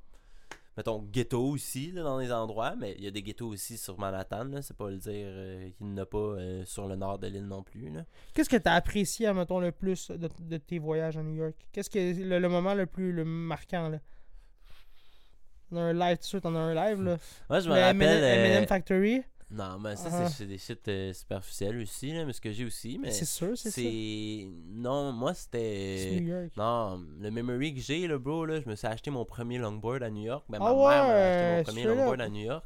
[SPEAKER 2] Mettons, ghetto aussi, là, dans les endroits, mais il y a des ghettos aussi sur Manhattan. C'est pas le dire euh, qu'il n'y en a pas euh, sur le nord de l'île non plus.
[SPEAKER 1] Qu'est-ce que t'as apprécié, mettons, le plus de, de tes voyages à New York? Qu'est-ce que est le, le moment le plus le marquant, là? T'en as un live, tu sais, t'en as un live, là.
[SPEAKER 2] Moi, je me
[SPEAKER 1] Le
[SPEAKER 2] rappelle. Euh,
[SPEAKER 1] M&M Factory.
[SPEAKER 2] Non, mais ça,
[SPEAKER 1] Ah.
[SPEAKER 2] c'est- des shit euh, superficiels aussi, là, mais ce que j'ai aussi, mais
[SPEAKER 1] C'est sûr, c'est ça.
[SPEAKER 2] Non, moi, c'était...
[SPEAKER 1] New York.
[SPEAKER 2] Non, le memory que j'ai, là, bro, là, je me suis acheté mon premier longboard à New York. Ben,
[SPEAKER 1] Ah
[SPEAKER 2] ma mère m'a acheté mon premier longboard à New York.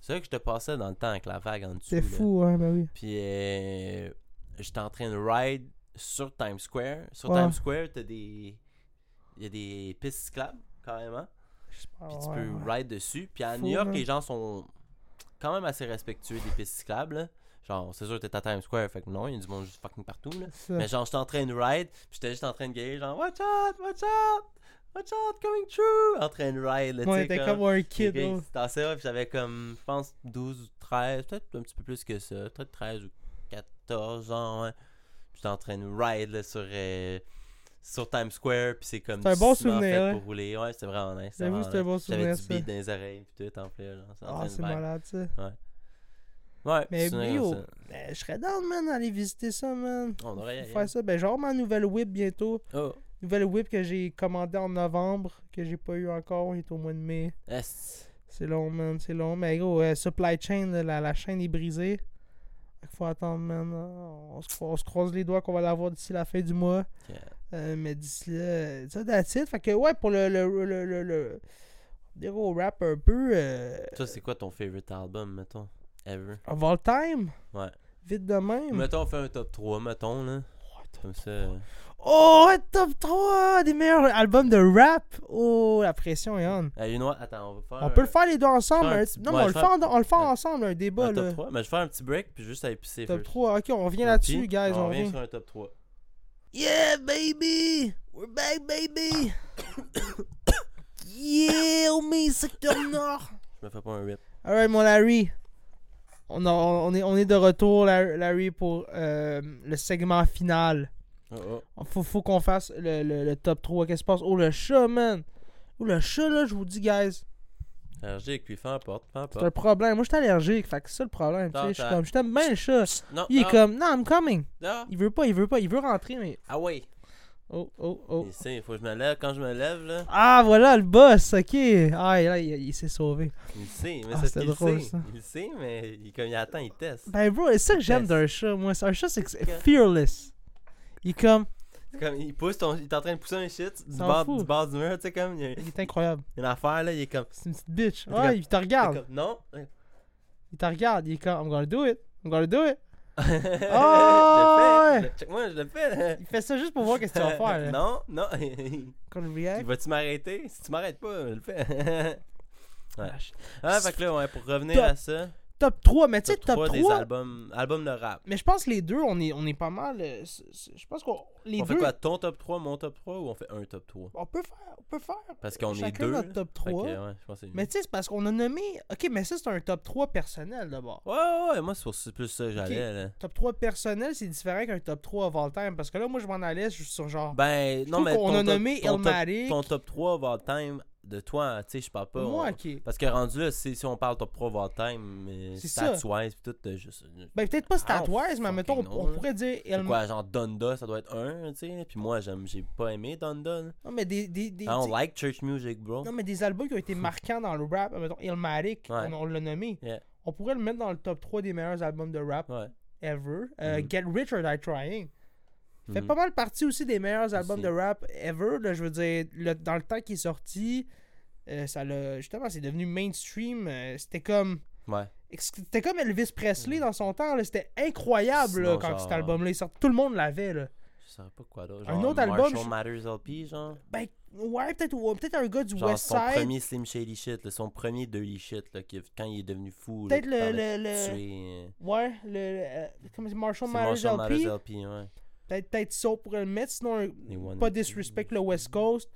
[SPEAKER 2] C'est vrai que je te passais dans le temps avec la vague en dessous.
[SPEAKER 1] C'est fou, hein, ben oui.
[SPEAKER 2] Puis, euh, j'étais en train de ride sur Times Square. Sur
[SPEAKER 1] Ouais.
[SPEAKER 2] Times Square, t'as des... Il y a des pistes cyclables, carrément. Puis tu peux
[SPEAKER 1] ouais.
[SPEAKER 2] ride dessus. Puis à
[SPEAKER 1] Fou,
[SPEAKER 2] New York,
[SPEAKER 1] man.
[SPEAKER 2] les gens sont quand même assez respectueux des pistes cyclables. là. Genre, c'est sûr que t'es à Times Square, fait que non, il y a du monde juste fucking partout. Là. Mais genre, j'étais en train de ride, puis j'étais juste en train de gueuler, genre, Watch out, watch out, watch out, coming true! En train de ride, là,
[SPEAKER 1] Ouais, t'es comme un
[SPEAKER 2] les
[SPEAKER 1] kid,
[SPEAKER 2] ouais, puis j'avais comme, je pense, 12 ou 13, peut-être un petit peu plus que ça, peut-être 13 ou 14 ans. Puis j'étais en train de ride, là, sur. euh, sur Times Square, puis c'est comme
[SPEAKER 1] C'est un bon souvenir,
[SPEAKER 2] fait
[SPEAKER 1] ouais.
[SPEAKER 2] pour rouler. Ouais, c'était vraiment nice.
[SPEAKER 1] J'avoue, c'était un bon
[SPEAKER 2] nice. J'avais
[SPEAKER 1] souvenir,
[SPEAKER 2] du beat dans les oreilles, puis tout en train
[SPEAKER 1] Ah, c'est malade, ça.
[SPEAKER 2] Ouais,
[SPEAKER 1] Mais
[SPEAKER 2] souvenir
[SPEAKER 1] yo,
[SPEAKER 2] comme ça.
[SPEAKER 1] ben, je serais down, man, d'aller visiter ça, man.
[SPEAKER 2] On aller.
[SPEAKER 1] faire ça. Ben, genre ma nouvelle whip bientôt.
[SPEAKER 2] Oh,
[SPEAKER 1] Nouvelle whip que j'ai commandée en novembre, que j'ai pas eu encore, il est au mois de mai.
[SPEAKER 2] yes.
[SPEAKER 1] C'est long, man, c'est long. Mais gros, euh, supply chain, la, la chaîne est brisée. Faut attendre, man. On se, on se croise les doigts qu'on va l'avoir d'ici la fin du mois.
[SPEAKER 2] Yeah.
[SPEAKER 1] Euh, mais d'ici là, euh, ça, that's it. Fait que, ouais, pour le. le, le, le, le- dire au rap un peu. Euh,
[SPEAKER 2] Toi, c'est quoi ton favorite album, mettons Ever?
[SPEAKER 1] Of all time?
[SPEAKER 2] Ouais.
[SPEAKER 1] Vite de même?
[SPEAKER 2] Mettons, on fait un top 3, mettons, là. Comme ça. euh,
[SPEAKER 1] Oh, ouais, top 3 des meilleurs albums de rap. Oh, la pression est on.
[SPEAKER 2] Hey, you know? Attends, on va faire.
[SPEAKER 1] On peut le faire les deux ensemble.
[SPEAKER 2] un
[SPEAKER 1] un-
[SPEAKER 2] petit-
[SPEAKER 1] non,
[SPEAKER 2] ouais,
[SPEAKER 1] mais on le fait, on le fait ensemble, un débat.
[SPEAKER 2] un top
[SPEAKER 1] là.
[SPEAKER 2] 3. Mais je vais faire un petit break, puis juste à épicer
[SPEAKER 1] Top
[SPEAKER 2] first.
[SPEAKER 1] 3. Ok, on revient là-dessus, guys.
[SPEAKER 2] On
[SPEAKER 1] On
[SPEAKER 2] revient. sur un top 3.
[SPEAKER 1] Yeah, baby! We're back, baby! yeah, homie, secteur nord!
[SPEAKER 2] Je me fais pas un rip.
[SPEAKER 1] Alright, mon Larry. On, a- on, est, on est de retour, La- Larry, pour euh, le segment final.
[SPEAKER 2] Oh, oh.
[SPEAKER 1] Faut, faut qu'on fasse le, le- le top 3. Qu'est-ce qui se passe? Oh, le chat, man! Oh, le chat, là, je vous dis, guys.
[SPEAKER 2] Allergique, puis fais en porte, fais en
[SPEAKER 1] C'est un
[SPEAKER 2] porte.
[SPEAKER 1] problème. Moi, je suis allergique. Fait que c'est ça le problème. tu sais, Je suis comme, je t'aime bien, le chat.
[SPEAKER 2] Non,
[SPEAKER 1] Il est
[SPEAKER 2] non,
[SPEAKER 1] comme, non, I'm coming.
[SPEAKER 2] non.
[SPEAKER 1] Il veut pas, il veut pas. Il veut rentrer, mais.
[SPEAKER 2] Ah ouais.
[SPEAKER 1] Oh, oh, oh.
[SPEAKER 2] Il sait, il faut que je me lève. Quand je me lève, là,
[SPEAKER 1] Ah, voilà le boss, ok. Ah, là, il, il s'est sauvé.
[SPEAKER 2] il sait. Mais
[SPEAKER 1] Ah,
[SPEAKER 2] c'est
[SPEAKER 1] drôle,
[SPEAKER 2] sait.
[SPEAKER 1] ça.
[SPEAKER 2] Il sait, mais il, comme il attend, il teste.
[SPEAKER 1] Ben, bro, c'est ça que j'aime d'un chat, moi. Un chat, c'est que c'est
[SPEAKER 2] Que-
[SPEAKER 1] fearless. Il est comme.
[SPEAKER 2] C'est comme, il pousse ton, il est en train de pousser un shit du
[SPEAKER 1] S'en
[SPEAKER 2] bord,
[SPEAKER 1] fout.
[SPEAKER 2] du bord du mur, tu sais, comme, il y a
[SPEAKER 1] Il est incroyable.
[SPEAKER 2] une affaire, là, il est comme,
[SPEAKER 1] C'est une petite bitch.
[SPEAKER 2] Est
[SPEAKER 1] Ouais, il te
[SPEAKER 2] est
[SPEAKER 1] regarde.
[SPEAKER 2] comme, non.
[SPEAKER 1] Il te regarde. Il est comme, I'm gonna do it. I'm gonna do it.
[SPEAKER 2] je
[SPEAKER 1] Ah,
[SPEAKER 2] le fais. Je- Check-moi, je le fais.
[SPEAKER 1] Il fait ça juste pour voir qu'est-ce que tu vas faire. Là.
[SPEAKER 2] non, non.
[SPEAKER 1] Gonna react?
[SPEAKER 2] Vas-tu m'arrêter? Si tu m'arrêtes pas, je le fais. Ouais.
[SPEAKER 1] Ah,
[SPEAKER 2] Ah, fait que là, ouais, pour revenir à ça,
[SPEAKER 1] Top 3, mais tu sais,
[SPEAKER 2] top
[SPEAKER 1] top
[SPEAKER 2] 3 des
[SPEAKER 1] 3.
[SPEAKER 2] albums, albums de rap.
[SPEAKER 1] Mais je pense que les deux, on est, on est pas mal. euh, c'est- c'est- Je pense qu'on. Les
[SPEAKER 2] on
[SPEAKER 1] deux.
[SPEAKER 2] fait quoi, ton top 3, mon top 3 ou on fait un top 3?
[SPEAKER 1] On peut faire. On peut faire.
[SPEAKER 2] Parce qu'on est
[SPEAKER 1] chacun
[SPEAKER 2] deux.
[SPEAKER 1] notre top
[SPEAKER 2] Fait que,
[SPEAKER 1] 3.
[SPEAKER 2] ouais, je pense que c'est
[SPEAKER 1] Mais tu sais, c'est parce qu'on a nommé. Ok, mais ça, c'est un top 3 personnel d'abord.
[SPEAKER 2] Ouais, ouais, ouais, moi, c'est pour- c'est plus ça que j'allais, là.
[SPEAKER 1] Top 3 personnel, c'est différent qu'un top 3 of all time. Parce que là, moi, je m'en allais juste sur genre.
[SPEAKER 2] Ben, non,
[SPEAKER 1] trouve
[SPEAKER 2] mais.
[SPEAKER 1] qu'on
[SPEAKER 2] ton
[SPEAKER 1] a
[SPEAKER 2] top-
[SPEAKER 1] nommé
[SPEAKER 2] ton top-. Ton top 3 of all time de toi, tu sais, je parle pas.
[SPEAKER 1] Moi,
[SPEAKER 2] on-
[SPEAKER 1] ok.
[SPEAKER 2] Parce que rendu là, si, si on parle top 3 of all time, stats-wise, pis tout, euh, juste.
[SPEAKER 1] Ben, peut-être pas
[SPEAKER 2] Ah,
[SPEAKER 1] stat-wise, mais mettons, on, on pourrait dire.
[SPEAKER 2] C'est quoi, genre Donda, ça doit être un, tu sais. Puis moi, j'ai pas aimé Donda. là.
[SPEAKER 1] Non, mais des. des, des t'sais-
[SPEAKER 2] like church music, bro.
[SPEAKER 1] Non, mais des albums qui ont été marquants dans le rap. Mettons, Ilmatic,
[SPEAKER 2] Ouais.
[SPEAKER 1] on, on l'a nommé.
[SPEAKER 2] Yeah.
[SPEAKER 1] On pourrait le mettre dans le top 3 des meilleurs albums de rap
[SPEAKER 2] Ouais.
[SPEAKER 1] ever. Euh,
[SPEAKER 2] Mhm.
[SPEAKER 1] Get Rich or Die Trying. Fait
[SPEAKER 2] Mhm.
[SPEAKER 1] pas mal partie aussi des meilleurs albums de rap ever. Là, je veux dire, le- dans le temps qu'il est sorti, euh, ça l'a. Justement, c'est devenu mainstream. euh, c'était comme.
[SPEAKER 2] Ouais.
[SPEAKER 1] C'était comme Elvis Presley dans son temps. là, C'était incroyable là, quand
[SPEAKER 2] genre-
[SPEAKER 1] cet album-là est sorti. Tout le monde l'avait. là.
[SPEAKER 2] Je saurais pas quoi d'autre.
[SPEAKER 1] Un autre album,
[SPEAKER 2] Marshall
[SPEAKER 1] je-
[SPEAKER 2] Matters LP, genre.
[SPEAKER 1] Ben, ouais, peut-être un gars du
[SPEAKER 2] Genre
[SPEAKER 1] West
[SPEAKER 2] son
[SPEAKER 1] Side.
[SPEAKER 2] premier Slim Shady shit, là, son premier Dirty shit, là, qui, quand il est devenu fou.
[SPEAKER 1] Peut-être le- le-
[SPEAKER 2] de
[SPEAKER 1] le-
[SPEAKER 2] tuer, euh,
[SPEAKER 1] Ouais, le. euh, comment c'est Marshall Matters
[SPEAKER 2] Marshall Matters
[SPEAKER 1] LP.
[SPEAKER 2] LP, ouais.
[SPEAKER 1] Peut-être peut ça on pourrait le mettre. Sinon, un- pas disrespect le West Coast.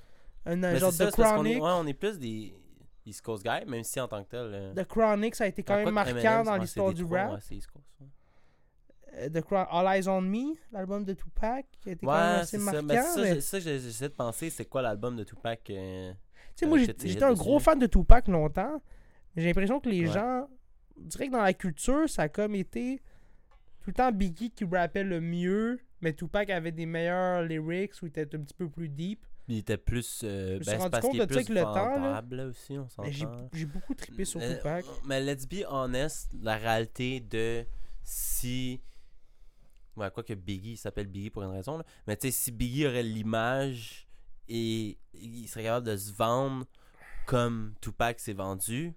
[SPEAKER 1] Un, genre
[SPEAKER 2] ça,
[SPEAKER 1] de Chronic.
[SPEAKER 2] ouais, on est plus des. East Coast guy, même si en tant que tel. euh,
[SPEAKER 1] The Chronic, ça a été quand même marquant dans l'histoire du rap.
[SPEAKER 2] ouais, East Coast, ouais.
[SPEAKER 1] Euh, The All Eyes on Me, l'album de Tupac, qui a été quand même assez
[SPEAKER 2] c'est ça.
[SPEAKER 1] marquant.
[SPEAKER 2] Mais ça,
[SPEAKER 1] mais-
[SPEAKER 2] ça, j'ai- j'essaie de penser, c'est quoi l'album de Tupac euh,
[SPEAKER 1] Tu sais, moi, j'étais un gros fan de Tupac longtemps. mais J'ai l'impression que les gens. On que dans la culture, ça a comme été tout le temps Biggie qui rappait le mieux, mais Tupac avait des meilleurs lyrics où il était un petit peu plus deep.
[SPEAKER 2] Il était plus. euh,
[SPEAKER 1] me suis
[SPEAKER 2] ben, c'est
[SPEAKER 1] rendu compte de ça avec le temps, là.
[SPEAKER 2] là, aussi, on
[SPEAKER 1] Mais j'ai
[SPEAKER 2] s'entend.
[SPEAKER 1] j'ai beaucoup trippé sur
[SPEAKER 2] Euh,
[SPEAKER 1] Tupac.
[SPEAKER 2] Mais let's be honest, la réalité de si. Ouais, quoi que Biggie il s'appelle Biggie pour une raison, là. Mais tu sais, si Biggie aurait l'image et il serait capable de se vendre comme Tupac s'est vendu.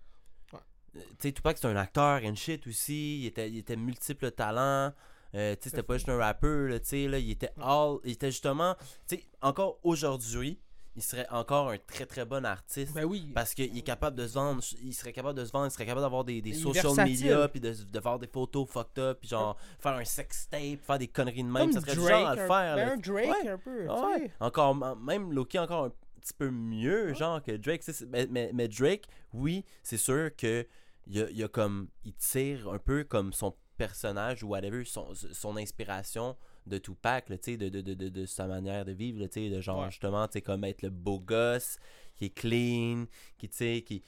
[SPEAKER 1] Ouais.
[SPEAKER 2] euh, Tu sais, Tupac c'est un acteur and shit aussi. Il était, il était multiple talents. Euh, tu sais, c'était pas juste un rappeur, là, tu sais, là, il était all, il était justement, tu sais, encore aujourd'hui, il serait encore un très très bon artiste.
[SPEAKER 1] Ben oui.
[SPEAKER 2] Parce qu'il est capable de se vendre, il serait capable de se vendre, il serait capable d'avoir des, des social
[SPEAKER 1] versatile.
[SPEAKER 2] media, puis de, de faire des photos fucked up, puis genre faire un sex tape, faire des conneries de même.
[SPEAKER 1] Comme
[SPEAKER 2] ça serait
[SPEAKER 1] Drake,
[SPEAKER 2] genre à le
[SPEAKER 1] un-
[SPEAKER 2] faire.
[SPEAKER 1] ben
[SPEAKER 2] là.
[SPEAKER 1] un Drake
[SPEAKER 2] Ouais.
[SPEAKER 1] un peu.
[SPEAKER 2] Ouais. Encore, même Loki encore un petit peu mieux, genre que Drake. Mais, mais, mais Drake, oui, c'est sûr que il y a, il y a comme, il tire un peu comme son personnage ou whatever, son, son inspiration de Tupac, là, de, de, de, de, de sa manière de vivre, là, de genre
[SPEAKER 1] Ouais.
[SPEAKER 2] justement, comme être le beau gosse, qui est clean, qui, qui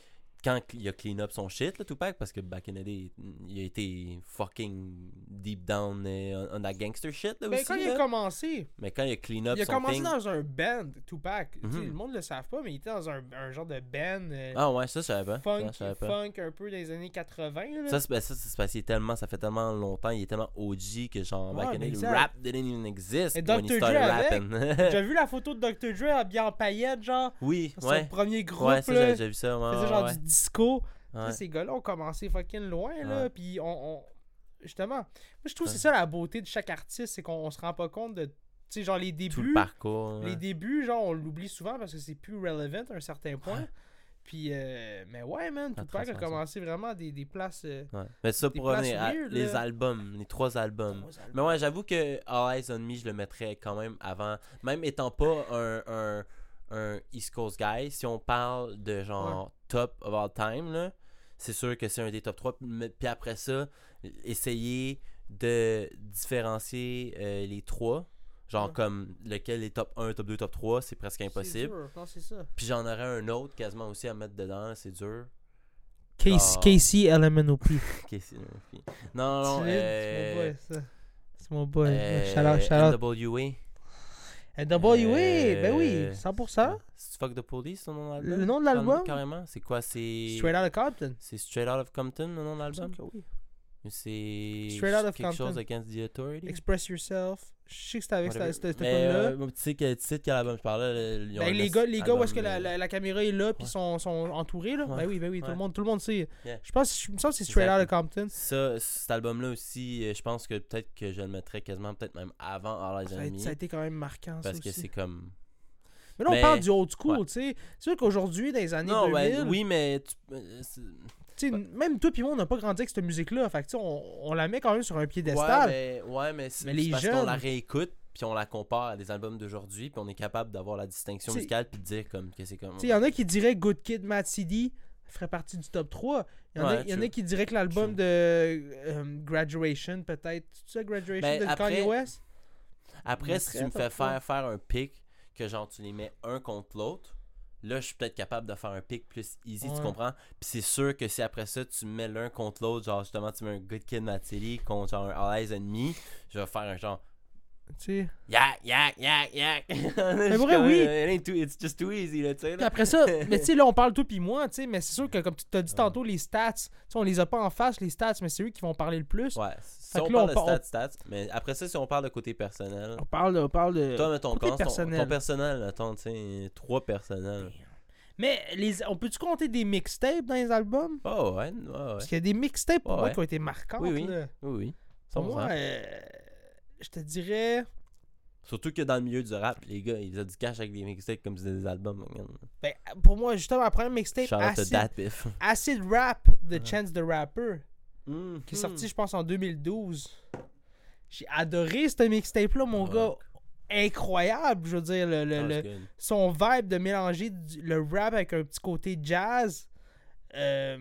[SPEAKER 2] quand il a clean up son shit, là, Tupac, parce que back in the day, il a été fucking deep down euh, on, on that gangster shit, là, aussi,
[SPEAKER 1] quand il a commencé,
[SPEAKER 2] Mais quand il a clean up
[SPEAKER 1] il a
[SPEAKER 2] son
[SPEAKER 1] commencé
[SPEAKER 2] thing-
[SPEAKER 1] dans un band, Tupac.
[SPEAKER 2] Mhm.
[SPEAKER 1] Le monde le savent pas, mais il était dans un, un genre de band euh,
[SPEAKER 2] Ah ouais, ça, je savais pas.
[SPEAKER 1] funk,
[SPEAKER 2] Ça, je savais pas.
[SPEAKER 1] funk un peu des années 80. là.
[SPEAKER 2] Ça, c'est ben, parce qu'il tellement, ça fait tellement longtemps, il est tellement OG que genre,
[SPEAKER 1] Ouais,
[SPEAKER 2] back in the
[SPEAKER 1] mais
[SPEAKER 2] day, le rap didn't even exist
[SPEAKER 1] Et
[SPEAKER 2] when he
[SPEAKER 1] Dr. Dre. J'ai vu la photo de Dr. Dre habillé en paillettes, genre.
[SPEAKER 2] oui,
[SPEAKER 1] Son
[SPEAKER 2] ouais.
[SPEAKER 1] premier groupe,
[SPEAKER 2] Ouais, ça, j'ai vu ça. Ouais,
[SPEAKER 1] faisait
[SPEAKER 2] ouais,
[SPEAKER 1] genre
[SPEAKER 2] ouais.
[SPEAKER 1] du disco.
[SPEAKER 2] Ouais.
[SPEAKER 1] ces gars-là ont commencé fucking loin, là.
[SPEAKER 2] Ouais.
[SPEAKER 1] Puis on, on- Justement, moi, je trouve que c'est ça la beauté de chaque artiste, c'est qu'on on se rend pas compte de. Tu sais, genre les
[SPEAKER 2] Tout
[SPEAKER 1] débuts.
[SPEAKER 2] le parcours.
[SPEAKER 1] Les débuts, genre, on l'oublie souvent parce que c'est plus relevant à un certain point. Puis, euh, mais ouais, man, Tupac a commencé vraiment à des, des places. euh,
[SPEAKER 2] Ouais. Mais ça pour revenir à
[SPEAKER 1] weird,
[SPEAKER 2] les
[SPEAKER 1] là.
[SPEAKER 2] albums, les trois albums.
[SPEAKER 1] trois albums.
[SPEAKER 2] Mais ouais, j'avoue que All Eyes on Me, je le mettrais quand même avant. Même étant pas un, un, un East Coast guy, si on parle de genre top of all time, là, c'est sûr que c'est un des top 3. Mais- Puis après ça, essayer de différencier euh, les trois. Genre
[SPEAKER 1] Ouais.
[SPEAKER 2] comme lequel est top 1, top 2, top 3, c'est presque
[SPEAKER 1] c'est
[SPEAKER 2] impossible.
[SPEAKER 1] dur. Non, c'est ça.
[SPEAKER 2] Puis j'en aurais un autre quasiment aussi à mettre dedans, c'est dur.
[SPEAKER 1] Casey,
[SPEAKER 2] Ah.
[SPEAKER 1] Casey LMNOP.
[SPEAKER 2] Casey Murphy. Non, non,
[SPEAKER 1] C'est
[SPEAKER 2] euh,
[SPEAKER 1] mon boy, ça. C'est mon boy.
[SPEAKER 2] euh,
[SPEAKER 1] shout out, shout out.
[SPEAKER 2] NWA.
[SPEAKER 1] NWA, ben oui,
[SPEAKER 2] Euh,
[SPEAKER 1] 100%.
[SPEAKER 2] C'est Fuck the Police, ton nom de l'album?
[SPEAKER 1] Le nom de l'album?
[SPEAKER 2] Carrément. C'est quoi C'est.
[SPEAKER 1] Straight Outta Compton.
[SPEAKER 2] C'est Straight Out of Compton, le nom de l'album? C'est.
[SPEAKER 1] Straight Outta
[SPEAKER 2] quelque chose
[SPEAKER 1] Compton.
[SPEAKER 2] against the authority?
[SPEAKER 1] Express Yourself. Je sais que c'était avec
[SPEAKER 2] Whatever.
[SPEAKER 1] cette cette
[SPEAKER 2] Mais,
[SPEAKER 1] là
[SPEAKER 2] euh, Tu sais quel titre, quel album je parlais le-
[SPEAKER 1] Ben,
[SPEAKER 2] un
[SPEAKER 1] les gars, les gars où est-ce que la,
[SPEAKER 2] euh,
[SPEAKER 1] la, la caméra est là puis
[SPEAKER 2] Ouais.
[SPEAKER 1] sont, sont entourés là?
[SPEAKER 2] Ouais.
[SPEAKER 1] Ben oui, ben oui, tout
[SPEAKER 2] Ouais.
[SPEAKER 1] le monde, tout le monde sait.
[SPEAKER 2] Yeah.
[SPEAKER 1] Je pense, je me que c'est Straight. Outta Compton.
[SPEAKER 2] Ça, cet album-là aussi, euh, je pense que peut-être que je le mettrais quasiment, peut-être même avant All Eyes
[SPEAKER 1] Ça a, ça a été quand même marquant ça
[SPEAKER 2] Parce que c'est comme.
[SPEAKER 1] Mais là, on
[SPEAKER 2] Mais-
[SPEAKER 1] parle du old school,
[SPEAKER 2] Ouais.
[SPEAKER 1] tu sais. C'est sûr qu'aujourd'hui, dans les années
[SPEAKER 2] Non,
[SPEAKER 1] 2000,
[SPEAKER 2] ouais, oui, mais. tu-
[SPEAKER 1] même toi puis moi, on n'a pas grandi avec cette musique-là. Fait que, tu sais, on, on la met quand même sur un
[SPEAKER 2] Ouais,
[SPEAKER 1] piédestal.
[SPEAKER 2] mais, ouais, mais c'est
[SPEAKER 1] Mais les
[SPEAKER 2] c'est parce qu'on la réécoute, puis on la compare à des albums d'aujourd'hui, puis on est capable d'avoir la distinction
[SPEAKER 1] T'sais-
[SPEAKER 2] musicale, puis de dire comme que c'est comme.
[SPEAKER 1] Il y en a qui diraient Good Kid, Mad City ferait partie du top 3. Il y en, a,
[SPEAKER 2] Ouais,
[SPEAKER 1] y en a qui diraient que l'album de euh, Graduation, peut-être. Tu sais, Graduation
[SPEAKER 2] Ben,
[SPEAKER 1] de
[SPEAKER 2] après-
[SPEAKER 1] Kanye West?
[SPEAKER 2] Après, si tu me fais faire faire un pic, que genre tu les mets un contre l'autre, là je suis peut-être capable de faire un pic plus easy,
[SPEAKER 1] Ouais.
[SPEAKER 2] tu comprends? Puis c'est sûr que si après ça tu mets l'un contre l'autre, genre justement tu mets un Good Kid City contre genre un All Eyes Me, je vais faire un genre
[SPEAKER 1] Tu sais.
[SPEAKER 2] yak yak yak yak. mais
[SPEAKER 1] vrai, oui.
[SPEAKER 2] It ain't too, it's just too easy, là, tu sais.
[SPEAKER 1] Après ça, mais tu sais, là, on parle toi puis moi, tu sais, mais c'est sûr que, comme tu t'as dit tantôt, les stats, tu sais, on les a pas en face, les stats, mais c'est eux qui vont parler le plus.
[SPEAKER 2] Ouais, si on
[SPEAKER 1] là,
[SPEAKER 2] parle
[SPEAKER 1] on
[SPEAKER 2] de stats, stats, mais après ça, si on parle de côté personnel,
[SPEAKER 1] On parle, de- on parle de.
[SPEAKER 2] toi, mettons,
[SPEAKER 1] côté
[SPEAKER 2] commence ton,
[SPEAKER 1] personnel.
[SPEAKER 2] ton personnel, mettons, tu sais, trois personnels.
[SPEAKER 1] Mais les, on peut-tu compter des mixtapes dans les albums?
[SPEAKER 2] Oh, ouais, ouais, ouais.
[SPEAKER 1] Parce qu'il y a des mixtapes pour
[SPEAKER 2] Ouais,
[SPEAKER 1] moi
[SPEAKER 2] ouais.
[SPEAKER 1] qui ont été marquantes.
[SPEAKER 2] Oui, oui.
[SPEAKER 1] là.
[SPEAKER 2] Oui, oui.
[SPEAKER 1] Pour
[SPEAKER 2] 100%.
[SPEAKER 1] moi, euh, je te dirais.
[SPEAKER 2] Surtout que dans le milieu du rap, les gars, ils faisaient du cash avec des mixtapes comme c'était des albums.
[SPEAKER 1] Ben, pour moi, justement, la première mixtape, Acid. Acid Rap de Chance the Rapper,
[SPEAKER 2] Hmm.
[SPEAKER 1] qui est sorti, je pense, en 2012. J'ai adoré ce mixtape-là, mon
[SPEAKER 2] Ouais.
[SPEAKER 1] gars. Incroyable, je veux dire, le, le- le- son vibe de mélanger du- le rap avec un petit côté jazz. Euh,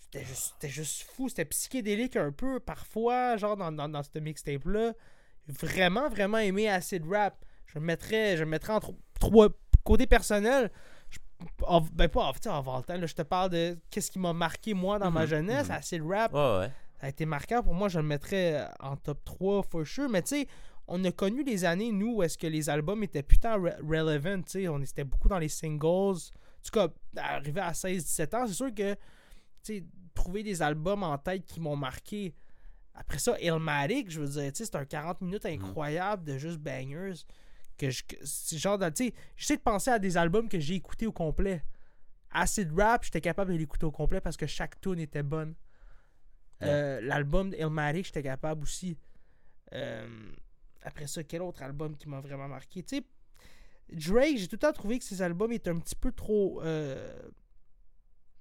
[SPEAKER 1] c'était juste, c'était juste fou, c'était psychédélique un peu, parfois, genre dans, dans, dans ce mixtape-là. Vraiment, vraiment aimé Acid Rap. Je le mettrais, je le mettrais en tro- trois côté personnel. je- en- ben pas sais, en Valtan, là, je te parle de qu'est-ce qui m'a marqué moi dans ma
[SPEAKER 2] Mhm,
[SPEAKER 1] jeunesse.
[SPEAKER 2] mhm.
[SPEAKER 1] Acid Rap,
[SPEAKER 2] ouais.
[SPEAKER 1] ça a été marquant pour moi, je le mettrais en top 3 for sure. Mais tu sais, on a connu les années, nous, où est-ce que les albums étaient putain re- relevant, tu sais, on était beaucoup dans les singles. En tout cas, arrivé à 16-17 ans, c'est sûr que, tu sais, trouver des albums en tête qui m'ont marqué. Après ça, Illmatic, je veux dire, tu sais, c'est un 40 minutes incroyable de juste bangers. Que je, c'est genre, tu sais, j'essaie de penser à des albums que j'ai écoutés au complet. Acid Rap, j'étais capable de l'écouter au complet parce que chaque tune était bonne. Euh, L'album j'étais capable aussi. Euh, après ça, quel autre album qui m'a vraiment marqué? Tu sais, Drake, j'ai tout le temps trouvé que ses albums étaient un petit peu trop. euh,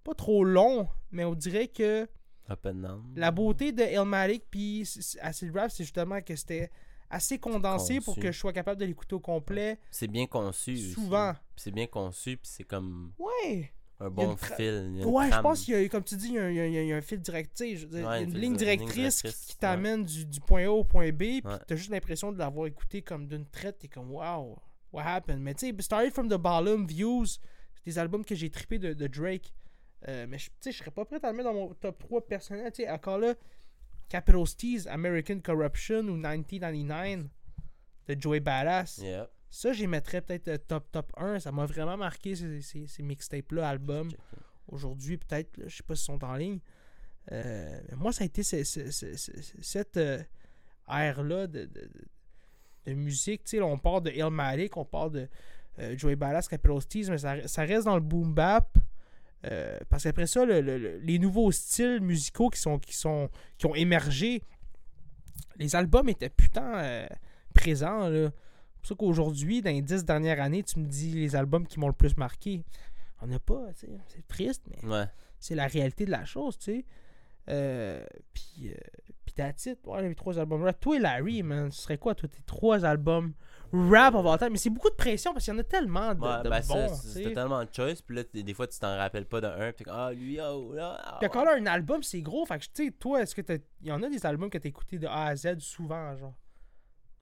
[SPEAKER 1] pas trop longs, mais on dirait que
[SPEAKER 2] Up and down.
[SPEAKER 1] la beauté de Illmatic puis Acid Rap, c'est justement que c'était assez condensé pour que je sois capable de l'écouter au complet.
[SPEAKER 2] C'est bien conçu.
[SPEAKER 1] Souvent.
[SPEAKER 2] C'est bien conçu, puis c'est comme
[SPEAKER 1] Ouais.
[SPEAKER 2] un bon
[SPEAKER 1] tra-
[SPEAKER 2] fil.
[SPEAKER 1] Ouais, je pense qu'il y a, comme tu dis, il y a, un- il y a- il y a- il y a un fil directif. Je veux dire,
[SPEAKER 2] Ouais,
[SPEAKER 1] il y a
[SPEAKER 2] une
[SPEAKER 1] ligne directrice qui,
[SPEAKER 2] directrice,
[SPEAKER 1] qui t'amène du, du point A au point B, puis
[SPEAKER 2] Ouais.
[SPEAKER 1] t'as juste l'impression de l'avoir écouté comme d'une traite. T'es comme, wow, what happened? Mais tu sais, Started from the Bottom, Views, c'est des albums que j'ai trippé de, de Drake. Euh, mais je- serais pas prêt à le mettre dans mon top 3 personnel. Tu sais, encore là, Capital Steez, American Corruption ou 1999 de Joey Badass.
[SPEAKER 2] Yeah.
[SPEAKER 1] Ça, j'y mettrais peut-être euh, top top 1. Ça m'a vraiment marqué ces, ces, ces mixtapes-là, albums aujourd'hui peut-être, je sais pas s'ils sont en ligne. Euh, moi, ça a été ce- ce- ce- ce- cette euh, ère-là de, de, musique. Là, on part de Illmatic, on part de euh, Joey Badass, Capital Steez, mais ça, ça reste dans le boom bap. Euh, parce qu'après ça, le- le- le- les nouveaux styles musicaux qui sont qui sont qui ont émergé, les albums étaient putain euh, présents. C'est pour ça qu'aujourd'hui, dans les dix dernières années, tu me dis les albums qui m'ont le plus marqué. On n'a pas, c'est triste, mais
[SPEAKER 2] Ouais.
[SPEAKER 1] c'est la réalité de la chose, tu sais. Euh, puis, puis that's it. Ouais, les trois albums. Toi et Larry, man, ce serait quoi, toi, tes trois albums rap temps? Mais c'est beaucoup de pression parce qu'il y en a tellement de,
[SPEAKER 2] Ouais,
[SPEAKER 1] de
[SPEAKER 2] ben,
[SPEAKER 1] bons, sais.
[SPEAKER 2] tellement de choice, puis là, des fois, tu t'en rappelles pas d'un, puis t'es comme, ah, lui, oh, là, ah,
[SPEAKER 1] Puis encore là, un album, c'est gros. Fait que, tu sais, toi, est-ce que t'as... Il y en a des albums que t'as écoutés de A à Z souvent, genre?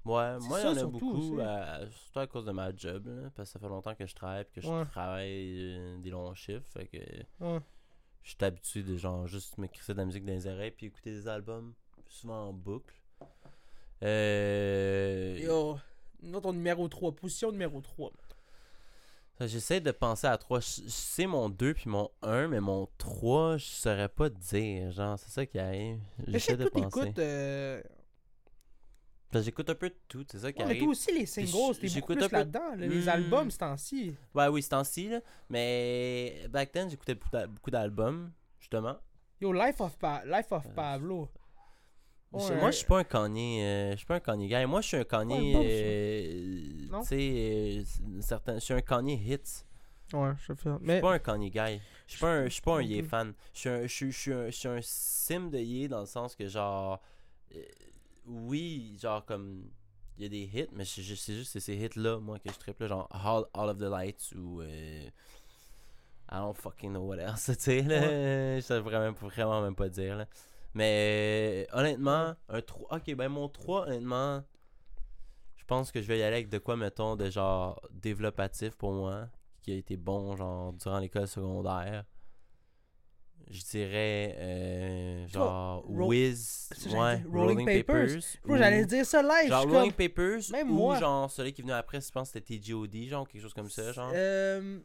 [SPEAKER 2] Ouais, moi, il y en a
[SPEAKER 1] surtout,
[SPEAKER 2] beaucoup, euh, surtout à cause de ma job, là, parce que ça fait longtemps que je travaille, que je
[SPEAKER 1] Ouais.
[SPEAKER 2] travaille euh, des longs chiffres, fait que
[SPEAKER 1] Ouais.
[SPEAKER 2] je suis habitué de genre juste me crisser de la musique dans les oreilles, puis écouter des albums, souvent en boucle. Euh...
[SPEAKER 1] Yo, nous, ton numéro 3, position numéro 3.
[SPEAKER 2] Ça, J'essaie de penser à trois. Je je sais mon 2 puis mon 1, mais mon 3, je saurais pas te dire. Genre, c'est ça qui arrive.
[SPEAKER 1] Mais
[SPEAKER 2] J'essaie de penser.
[SPEAKER 1] t'écoutes... Euh...
[SPEAKER 2] J'écoute un peu de tout, c'est ça qui
[SPEAKER 1] ouais, mais
[SPEAKER 2] arrive.
[SPEAKER 1] toi aussi, les singles, t'es beaucoup
[SPEAKER 2] j'écoute
[SPEAKER 1] plus
[SPEAKER 2] un peu-
[SPEAKER 1] là-dedans. là, Les
[SPEAKER 2] Hmm.
[SPEAKER 1] albums, ce temps-ci.
[SPEAKER 2] Ouais, oui, c'est temps-ci, là. Mais back then, j'écoutais beaucoup d'albums, justement.
[SPEAKER 1] Yo, Life of, Pa- Life of
[SPEAKER 2] Euh,
[SPEAKER 1] Pablo. Ouais,
[SPEAKER 2] Moi, je suis pas un Kanye. euh, je suis pas un Kanye guy. Moi, je suis un Kanye.
[SPEAKER 1] bon, ça.
[SPEAKER 2] euh, tu sais, euh, certain- je suis un Kanye hits.
[SPEAKER 1] Ouais, je.
[SPEAKER 2] Je
[SPEAKER 1] Mais
[SPEAKER 2] suis pas un Kanye guy. Je suis pas un, je suis pas un Ye
[SPEAKER 1] plus.
[SPEAKER 2] fan. Je suis un, je suis, je suis un, je suis un sim de Ye dans le sens que genre, euh, oui, genre comme, il y a des hits, mais c'est juste, juste ces hits là, moi que je triple, là, genre All, All of the Lights ou I don't fucking know what else, tu sais là, je sais vraiment, vraiment même pas dire là. Mais euh, honnêtement, un 3, ok ben mon 3 honnêtement, je pense que je vais y aller avec de quoi mettons de genre développatif pour moi qui a été bon genre durant l'école secondaire. Je dirais euh, genre
[SPEAKER 1] Ro-
[SPEAKER 2] Wiz, ouais, Rolling,
[SPEAKER 1] Rolling
[SPEAKER 2] Papers.
[SPEAKER 1] J'allais dire ça live.
[SPEAKER 2] genre Rolling
[SPEAKER 1] comme,
[SPEAKER 2] Papers
[SPEAKER 1] Même
[SPEAKER 2] ou
[SPEAKER 1] moi.
[SPEAKER 2] genre celui qui venu après, je pense que c'était TGOD, genre quelque chose comme ça, genre.
[SPEAKER 1] euh,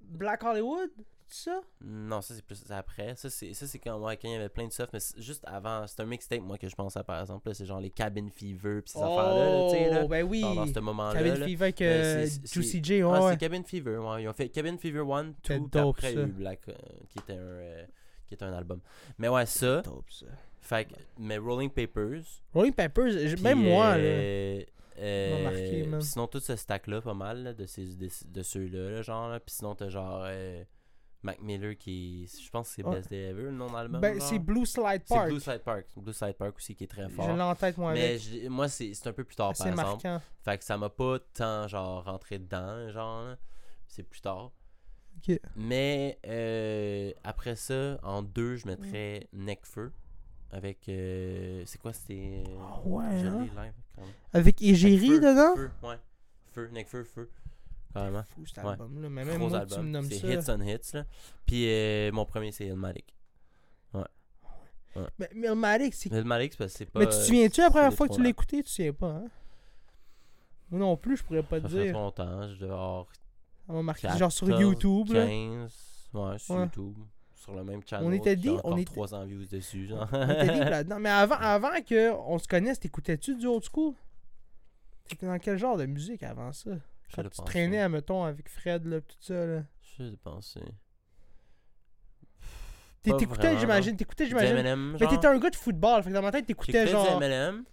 [SPEAKER 1] Black Hollywood, ça?
[SPEAKER 2] Non, ça c'est plus après. Ça c'est ça c'est quand, ouais, quand il y avait plein de stuff, mais juste avant, c'est un mixtape moi que je pensais par exemple, là, c'est genre les Cabin Fever pis ces affaires là, là, tu sais là.
[SPEAKER 1] Oh, ben oui.
[SPEAKER 2] Genre dans ce moment-là.
[SPEAKER 1] Cabin
[SPEAKER 2] là.
[SPEAKER 1] Fever avec
[SPEAKER 2] Mais
[SPEAKER 1] euh, Juicy J, ouais.
[SPEAKER 2] Ouais. c'est Cabin Fever, ouais. Ils ont fait Cabin Fever 1, 2,
[SPEAKER 1] C'était
[SPEAKER 2] puis après eu Black, euh, qui était un, euh, qui était un album. Mais ouais, ça,
[SPEAKER 1] Dope, ça.
[SPEAKER 2] fait que- mais Rolling Papers.
[SPEAKER 1] Rolling Papers, même moi, là.
[SPEAKER 2] euh, euh,
[SPEAKER 1] marqué, man.
[SPEAKER 2] puis sinon, tout ce stack-là, pas mal, là, de, ces, de, de ceux-là, là, genre. Là. Puis sinon, t'as genre euh, Mac Miller qui. Je pense que c'est. Best Day Ever, le nom.
[SPEAKER 1] Ben, c'est Blue Slide
[SPEAKER 2] C'est
[SPEAKER 1] Park.
[SPEAKER 2] Blue Side Park. Blue Side Park aussi qui est très
[SPEAKER 1] Je
[SPEAKER 2] fort.
[SPEAKER 1] l'ai en tête, moi,
[SPEAKER 2] Mais je- moi, c'est c'est un peu plus tard,
[SPEAKER 1] C'est
[SPEAKER 2] par exemple.
[SPEAKER 1] marquant.
[SPEAKER 2] Fait que ça m'a pas tant, genre, rentré dedans, genre. C'est plus tard. Mais euh, après ça, en deux, je mettrais Necfeu. Avec. euh, c'est quoi C'était.
[SPEAKER 1] Ah ouais,
[SPEAKER 2] Je
[SPEAKER 1] hein?
[SPEAKER 2] l'ai live, quand même.
[SPEAKER 1] Avec Égérie dedans?
[SPEAKER 2] Feu, ouais. Feu, Necfeu, Feu. Carrément.
[SPEAKER 1] Fou cet
[SPEAKER 2] Ouais.
[SPEAKER 1] album-là. Mais même
[SPEAKER 2] Gros
[SPEAKER 1] moi, tu me
[SPEAKER 2] album.
[SPEAKER 1] nommes
[SPEAKER 2] C'est
[SPEAKER 1] ça.
[SPEAKER 2] hits on hits, là. Puis euh, mon premier, c'est Ilmatic.
[SPEAKER 1] Mais, mais Illmatic, c'est.
[SPEAKER 2] Ilmatic, c'est parce que c'est pas.
[SPEAKER 1] Mais tu te souviens-tu la première
[SPEAKER 2] c'est
[SPEAKER 1] fois que tu l'as écouté? Tu te souviens pas, hein? Moi non plus, je pourrais pas te
[SPEAKER 2] Ça fait
[SPEAKER 1] dire.
[SPEAKER 2] longtemps. Je devais avoir
[SPEAKER 1] m'a marqué
[SPEAKER 2] 14,
[SPEAKER 1] genre sur YouTube. là.
[SPEAKER 2] 15. Ouais, sur
[SPEAKER 1] Ouais.
[SPEAKER 2] YouTube. Sur le même channel.
[SPEAKER 1] On était dit- on était-
[SPEAKER 2] 300 views dessus, genre.
[SPEAKER 1] On était libre là-dedans. Mais avant, avant que on se connaisse, t'écoutais-tu du old school? T'étais dans quel genre de musique avant ça?
[SPEAKER 2] Je
[SPEAKER 1] Quand tu
[SPEAKER 2] pensé.
[SPEAKER 1] traînais, mettons, avec Fred, là, tout ça, là.
[SPEAKER 2] Je.
[SPEAKER 1] T'es-
[SPEAKER 2] Pas
[SPEAKER 1] T'écoutais, j'imagine, t'écoutais, j'imagine. Mais t'étais un gars de football, fait que dans ma tête, t'écoutais genre.
[SPEAKER 2] du M&M.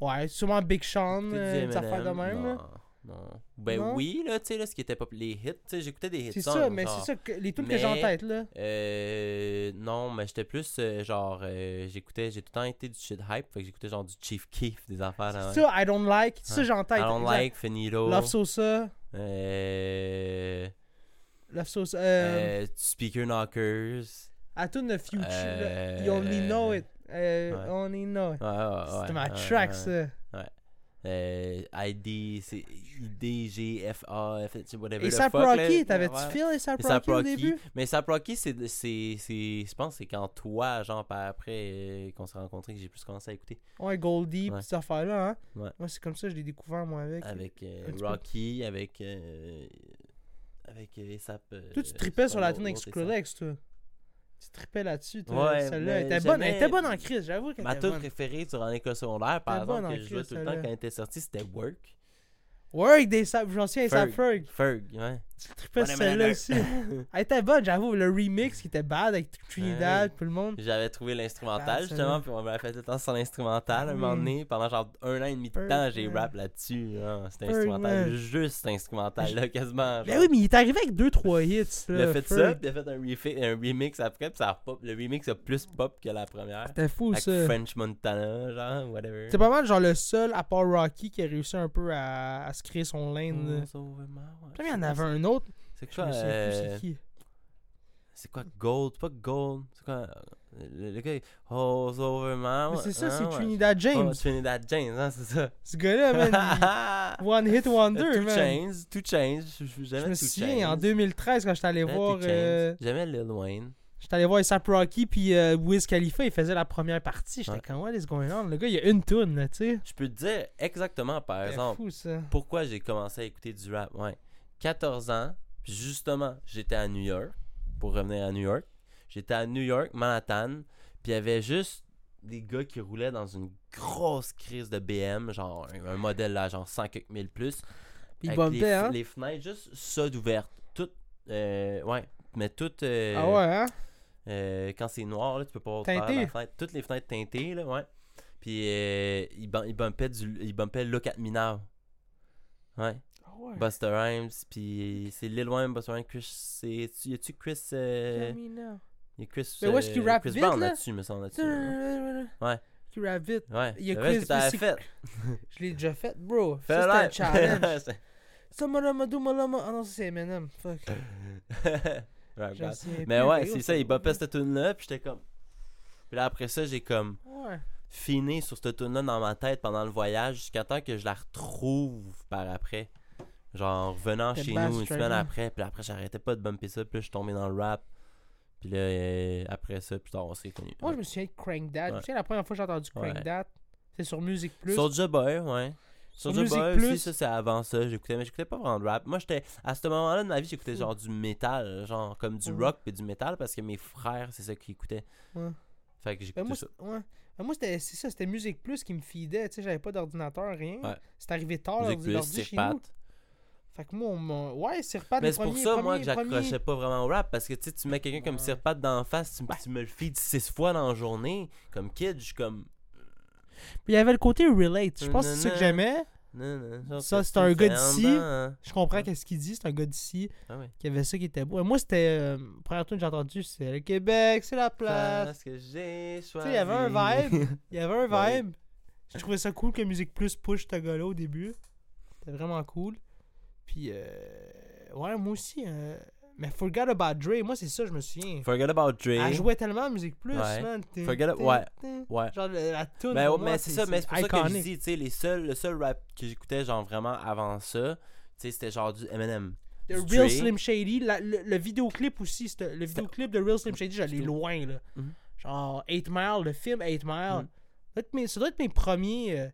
[SPEAKER 1] Ouais, sûrement Big Sean, euh, des affaires de même, là.
[SPEAKER 2] Non. Ben
[SPEAKER 1] Non?
[SPEAKER 2] oui, là, tu sais, là, ce qui était pas les hits, j'écoutais des hits
[SPEAKER 1] C'est ça, mais c'est ça, que, les tunes que j'ai en tête, là.
[SPEAKER 2] Euh, non, mais j'étais plus euh, genre, euh, j'écoutais, j'ai tout le temps été du shit hype, fait que j'écoutais genre du Chief Keef, des affaires. là,
[SPEAKER 1] C'est
[SPEAKER 2] ouais.
[SPEAKER 1] ça, I don't like. Ça,
[SPEAKER 2] Ouais.
[SPEAKER 1] j'ai en tête.
[SPEAKER 2] I don't
[SPEAKER 1] exact.
[SPEAKER 2] like, Finito.
[SPEAKER 1] Love Sosa.
[SPEAKER 2] Euh,
[SPEAKER 1] Love Sosa. Euh,
[SPEAKER 2] euh, Speaker Knockers.
[SPEAKER 1] I tune the future. là. You only know it.
[SPEAKER 2] Ouais.
[SPEAKER 1] Only know it.
[SPEAKER 2] Ouais, ouais,
[SPEAKER 1] C'était ma track,
[SPEAKER 2] ouais. Euh, ID, c'est ID, G, F, A, F, whatever.
[SPEAKER 1] Et Sap. Rocky, t'avais-tu
[SPEAKER 2] Ouais.
[SPEAKER 1] et Sap Rocky au début?
[SPEAKER 2] Mais Sap Rocky, c'est, c'est, c'est, je pense que c'est quand toi, genre, après euh, qu'on s'est rencontrés, que j'ai plus commencé à écouter.
[SPEAKER 1] Ouais, Goldie,
[SPEAKER 2] Ouais.
[SPEAKER 1] pis ces affaires-là, hein.
[SPEAKER 2] Ouais.
[SPEAKER 1] Moi, c'est comme ça que je l'ai découvert, moi, avec.
[SPEAKER 2] Avec euh,
[SPEAKER 1] peu.
[SPEAKER 2] Rocky, avec. avec Sap.
[SPEAKER 1] Toi, tu tripais sur la tune avec Skrillex, toi. Tu tripais là-dessus, toi.
[SPEAKER 2] Ouais,
[SPEAKER 1] Celle-là, était bonne. Elle était bonne en crise, j'avoue
[SPEAKER 2] Ma tune
[SPEAKER 1] bonne.
[SPEAKER 2] préférée durant l'école secondaire, par exemple,
[SPEAKER 1] en
[SPEAKER 2] que je jouais tout le temps quand elle était sortie, c'était Work.
[SPEAKER 1] Work des Sap, j'en souviens, Ferg.
[SPEAKER 2] Ferg, ouais.
[SPEAKER 1] Tu tripais sur celle-là aussi. Elle était bonne, j'avoue. Le remix qui était bad avec Trinidad, tout le monde.
[SPEAKER 2] J'avais trouvé l'instrumental justement, puis on m'avait fait tout le temps sur l'instrumental à un moment
[SPEAKER 1] Mm.
[SPEAKER 2] donné. Pendant genre un an et demi de temps, j'ai rap là-dessus. genre. C'était instrumental, juste instrumental là, quasiment. Genre.
[SPEAKER 1] oui, mais il est arrivé avec 2-3 hits.
[SPEAKER 2] Il a fait ça, puis il a fait un, remix après, puis ça a pop. Le remix a plus pop que la première.
[SPEAKER 1] C'était fou,
[SPEAKER 2] Avec
[SPEAKER 1] ça.
[SPEAKER 2] French Montana, genre, whatever.
[SPEAKER 1] C'est pas mal genre le seul, à part Rocky, qui a réussi un peu à, à se créer son lane. il y en avait un autre.
[SPEAKER 2] C'est
[SPEAKER 1] Je
[SPEAKER 2] quoi
[SPEAKER 1] me souviens plus
[SPEAKER 2] euh,
[SPEAKER 1] c'est qui.
[SPEAKER 2] C'est quoi Gold? Pas Gold. C'est quoi Le, le gars, il- Oh, over my.
[SPEAKER 1] Mais c'est ça,
[SPEAKER 2] hein,
[SPEAKER 1] c'est. Trinidad James.
[SPEAKER 2] Oh, Trinidad James, hein, c'est ça.
[SPEAKER 1] Ce gars-là, man. il- One hit wonder,
[SPEAKER 2] Two
[SPEAKER 1] man.
[SPEAKER 2] Chains, Two Chains. Je- je-
[SPEAKER 1] Je me
[SPEAKER 2] Two
[SPEAKER 1] souviens, en 2013, quand j'étais allé voir. Euh,
[SPEAKER 2] J'aimais Lil Wayne.
[SPEAKER 1] J'étais allé voir A$AP Rocky, puis euh, Wiz Khalifa, il faisait la première partie. J'étais
[SPEAKER 2] Ouais.
[SPEAKER 1] comme, what is going on? Le gars, il a une tune, là, tu sais.
[SPEAKER 2] Je peux te dire exactement, par
[SPEAKER 1] C'est
[SPEAKER 2] exemple,
[SPEAKER 1] fou, ça.
[SPEAKER 2] pourquoi j'ai commencé à écouter du rap. Ouais. 14 ans, puis justement, j'étais à New York, pour revenir à New York. J'étais à New York, Manhattan, puis il y avait juste des gars qui roulaient dans une grosse crise de BM, genre un, un modèle là, genre 100 quelques mille plus.
[SPEAKER 1] Puis il
[SPEAKER 2] avec les,
[SPEAKER 1] hein?
[SPEAKER 2] les fenêtres juste ça d'ouvertes. Toutes, euh, ouais, mais toutes. euh,
[SPEAKER 1] Ah ouais, hein?
[SPEAKER 2] euh, quand c'est noir, là, tu peux pas ouvrir la fenêtre. Toutes les fenêtres teintées, là, ouais. Puis euh, il, bum- il bumpait du, il bumpait Look at Me Now. Ouais.
[SPEAKER 1] Ouais.
[SPEAKER 2] Buster Rhymes, puis c'est Lil Wayne, Buster Rhymes, Chris, c'est, y a-tu Chris, euh,
[SPEAKER 1] now.
[SPEAKER 2] y a Chris,
[SPEAKER 1] Mais qu'il
[SPEAKER 2] euh,
[SPEAKER 1] rappe
[SPEAKER 2] Chris
[SPEAKER 1] vite,
[SPEAKER 2] Brown
[SPEAKER 1] là?
[SPEAKER 2] là-dessus, me semble, là-dessus. là. Ouais.
[SPEAKER 1] Qui rappe vite.
[SPEAKER 2] Ouais.
[SPEAKER 1] Il y a Chris
[SPEAKER 2] que fait.
[SPEAKER 1] Je l'ai déjà fait, bro.
[SPEAKER 2] Fais
[SPEAKER 1] Ça, c'était un challenge. Ça, malama, do, malama. Ah non, ça, c'est Eminem. Fuck.
[SPEAKER 2] Mais ouais, c'est ça, il bumpait cette tune là puis j'étais comme. Puis là, après ça, j'ai comme
[SPEAKER 1] Ouais.
[SPEAKER 2] finé sur cette tune là dans ma tête pendant le voyage jusqu'à temps que je la retrouve par après. Genre, revenant
[SPEAKER 1] C'était
[SPEAKER 2] chez nous une semaine après, puis après, j'arrêtais pas de bumper ça, puis là, je suis tombé dans le rap. Puis là, euh, après ça, plus tard, on s'est connus.
[SPEAKER 1] Moi, je me souviens de Crank me
[SPEAKER 2] Ouais.
[SPEAKER 1] souviens la première fois que j'ai entendu Crank
[SPEAKER 2] Ouais.
[SPEAKER 1] That. C'est sur Music Plus.
[SPEAKER 2] Soulja Boy, ouais.
[SPEAKER 1] Sur
[SPEAKER 2] Boy
[SPEAKER 1] Plus.
[SPEAKER 2] aussi, ça c'est avant ça, j'écoutais, mais j'écoutais pas vraiment de rap. Moi, j'étais, à ce moment-là de ma vie, j'écoutais
[SPEAKER 1] Fou.
[SPEAKER 2] genre du métal, genre comme du
[SPEAKER 1] Ouais.
[SPEAKER 2] rock et du métal parce que mes frères, c'est ça qu'ils écoutaient.
[SPEAKER 1] Ouais.
[SPEAKER 2] Fait que
[SPEAKER 1] Ben,
[SPEAKER 2] j'écoutais
[SPEAKER 1] moi,
[SPEAKER 2] ça.
[SPEAKER 1] c'est- ouais. Ben, moi, c'était c'est ça, c'était Music Plus qui me feedait. Tu sais, j'avais pas d'ordinateur, rien. C'est arrivé tard,
[SPEAKER 2] Musique
[SPEAKER 1] l'ordi chez nous. Fait que moi, on Ouais, c'est repas
[SPEAKER 2] Mais c'est pour ça, moi, que j'accrochais pas vraiment au rap. Parce que tu tu mets quelqu'un comme. Sirpat dans la face, tu, tu me le feeds six fois dans la journée. Comme kid, je suis comme.
[SPEAKER 1] Puis il y avait le côté relate. Je pense que c'est ça que j'aimais. Ça, c'est un gars d'ici. Je comprends qu'est-ce qu'il dit. C'est un gars d'ici
[SPEAKER 2] Ah
[SPEAKER 1] qui avait ça qui était beau. Moi, c'était. euh, première tune que j'ai entendue, c'est le Québec, c'est la place.
[SPEAKER 2] Parce que j'ai choisi.
[SPEAKER 1] Tu sais, il y avait un vibe. Il y avait un vibe. Je trouvais ça cool que Musique Plus push ce gars-là au début. C'était vraiment cool. Puis, euh, ouais, moi aussi. euh, Mais Forget About Dre, moi, c'est ça, je me souviens.
[SPEAKER 2] Forget About Dre.
[SPEAKER 1] Elle jouait tellement à Musique Plus,
[SPEAKER 2] Ouais.
[SPEAKER 1] man.
[SPEAKER 2] Forget- ouais. Ouais.
[SPEAKER 1] Genre, la, tune,
[SPEAKER 2] Mais, mais
[SPEAKER 1] moi,
[SPEAKER 2] c'est ça, mais c'est pour ça que je dis, tu sais, les seuls, le seul rap que j'écoutais, genre vraiment avant ça, tu sais, c'était genre du Eminem.
[SPEAKER 1] The
[SPEAKER 2] du
[SPEAKER 1] Real
[SPEAKER 2] Dre.
[SPEAKER 1] Slim Shady, la- le, le vidéoclip aussi, le vidéoclip de Real Slim Shady, j'allais loin, là.
[SPEAKER 2] Mhm.
[SPEAKER 1] Genre, 8 Mile, le film 8 Mile.
[SPEAKER 2] Mhm.
[SPEAKER 1] Ça, doit être mes, ça doit être mes premiers. euh,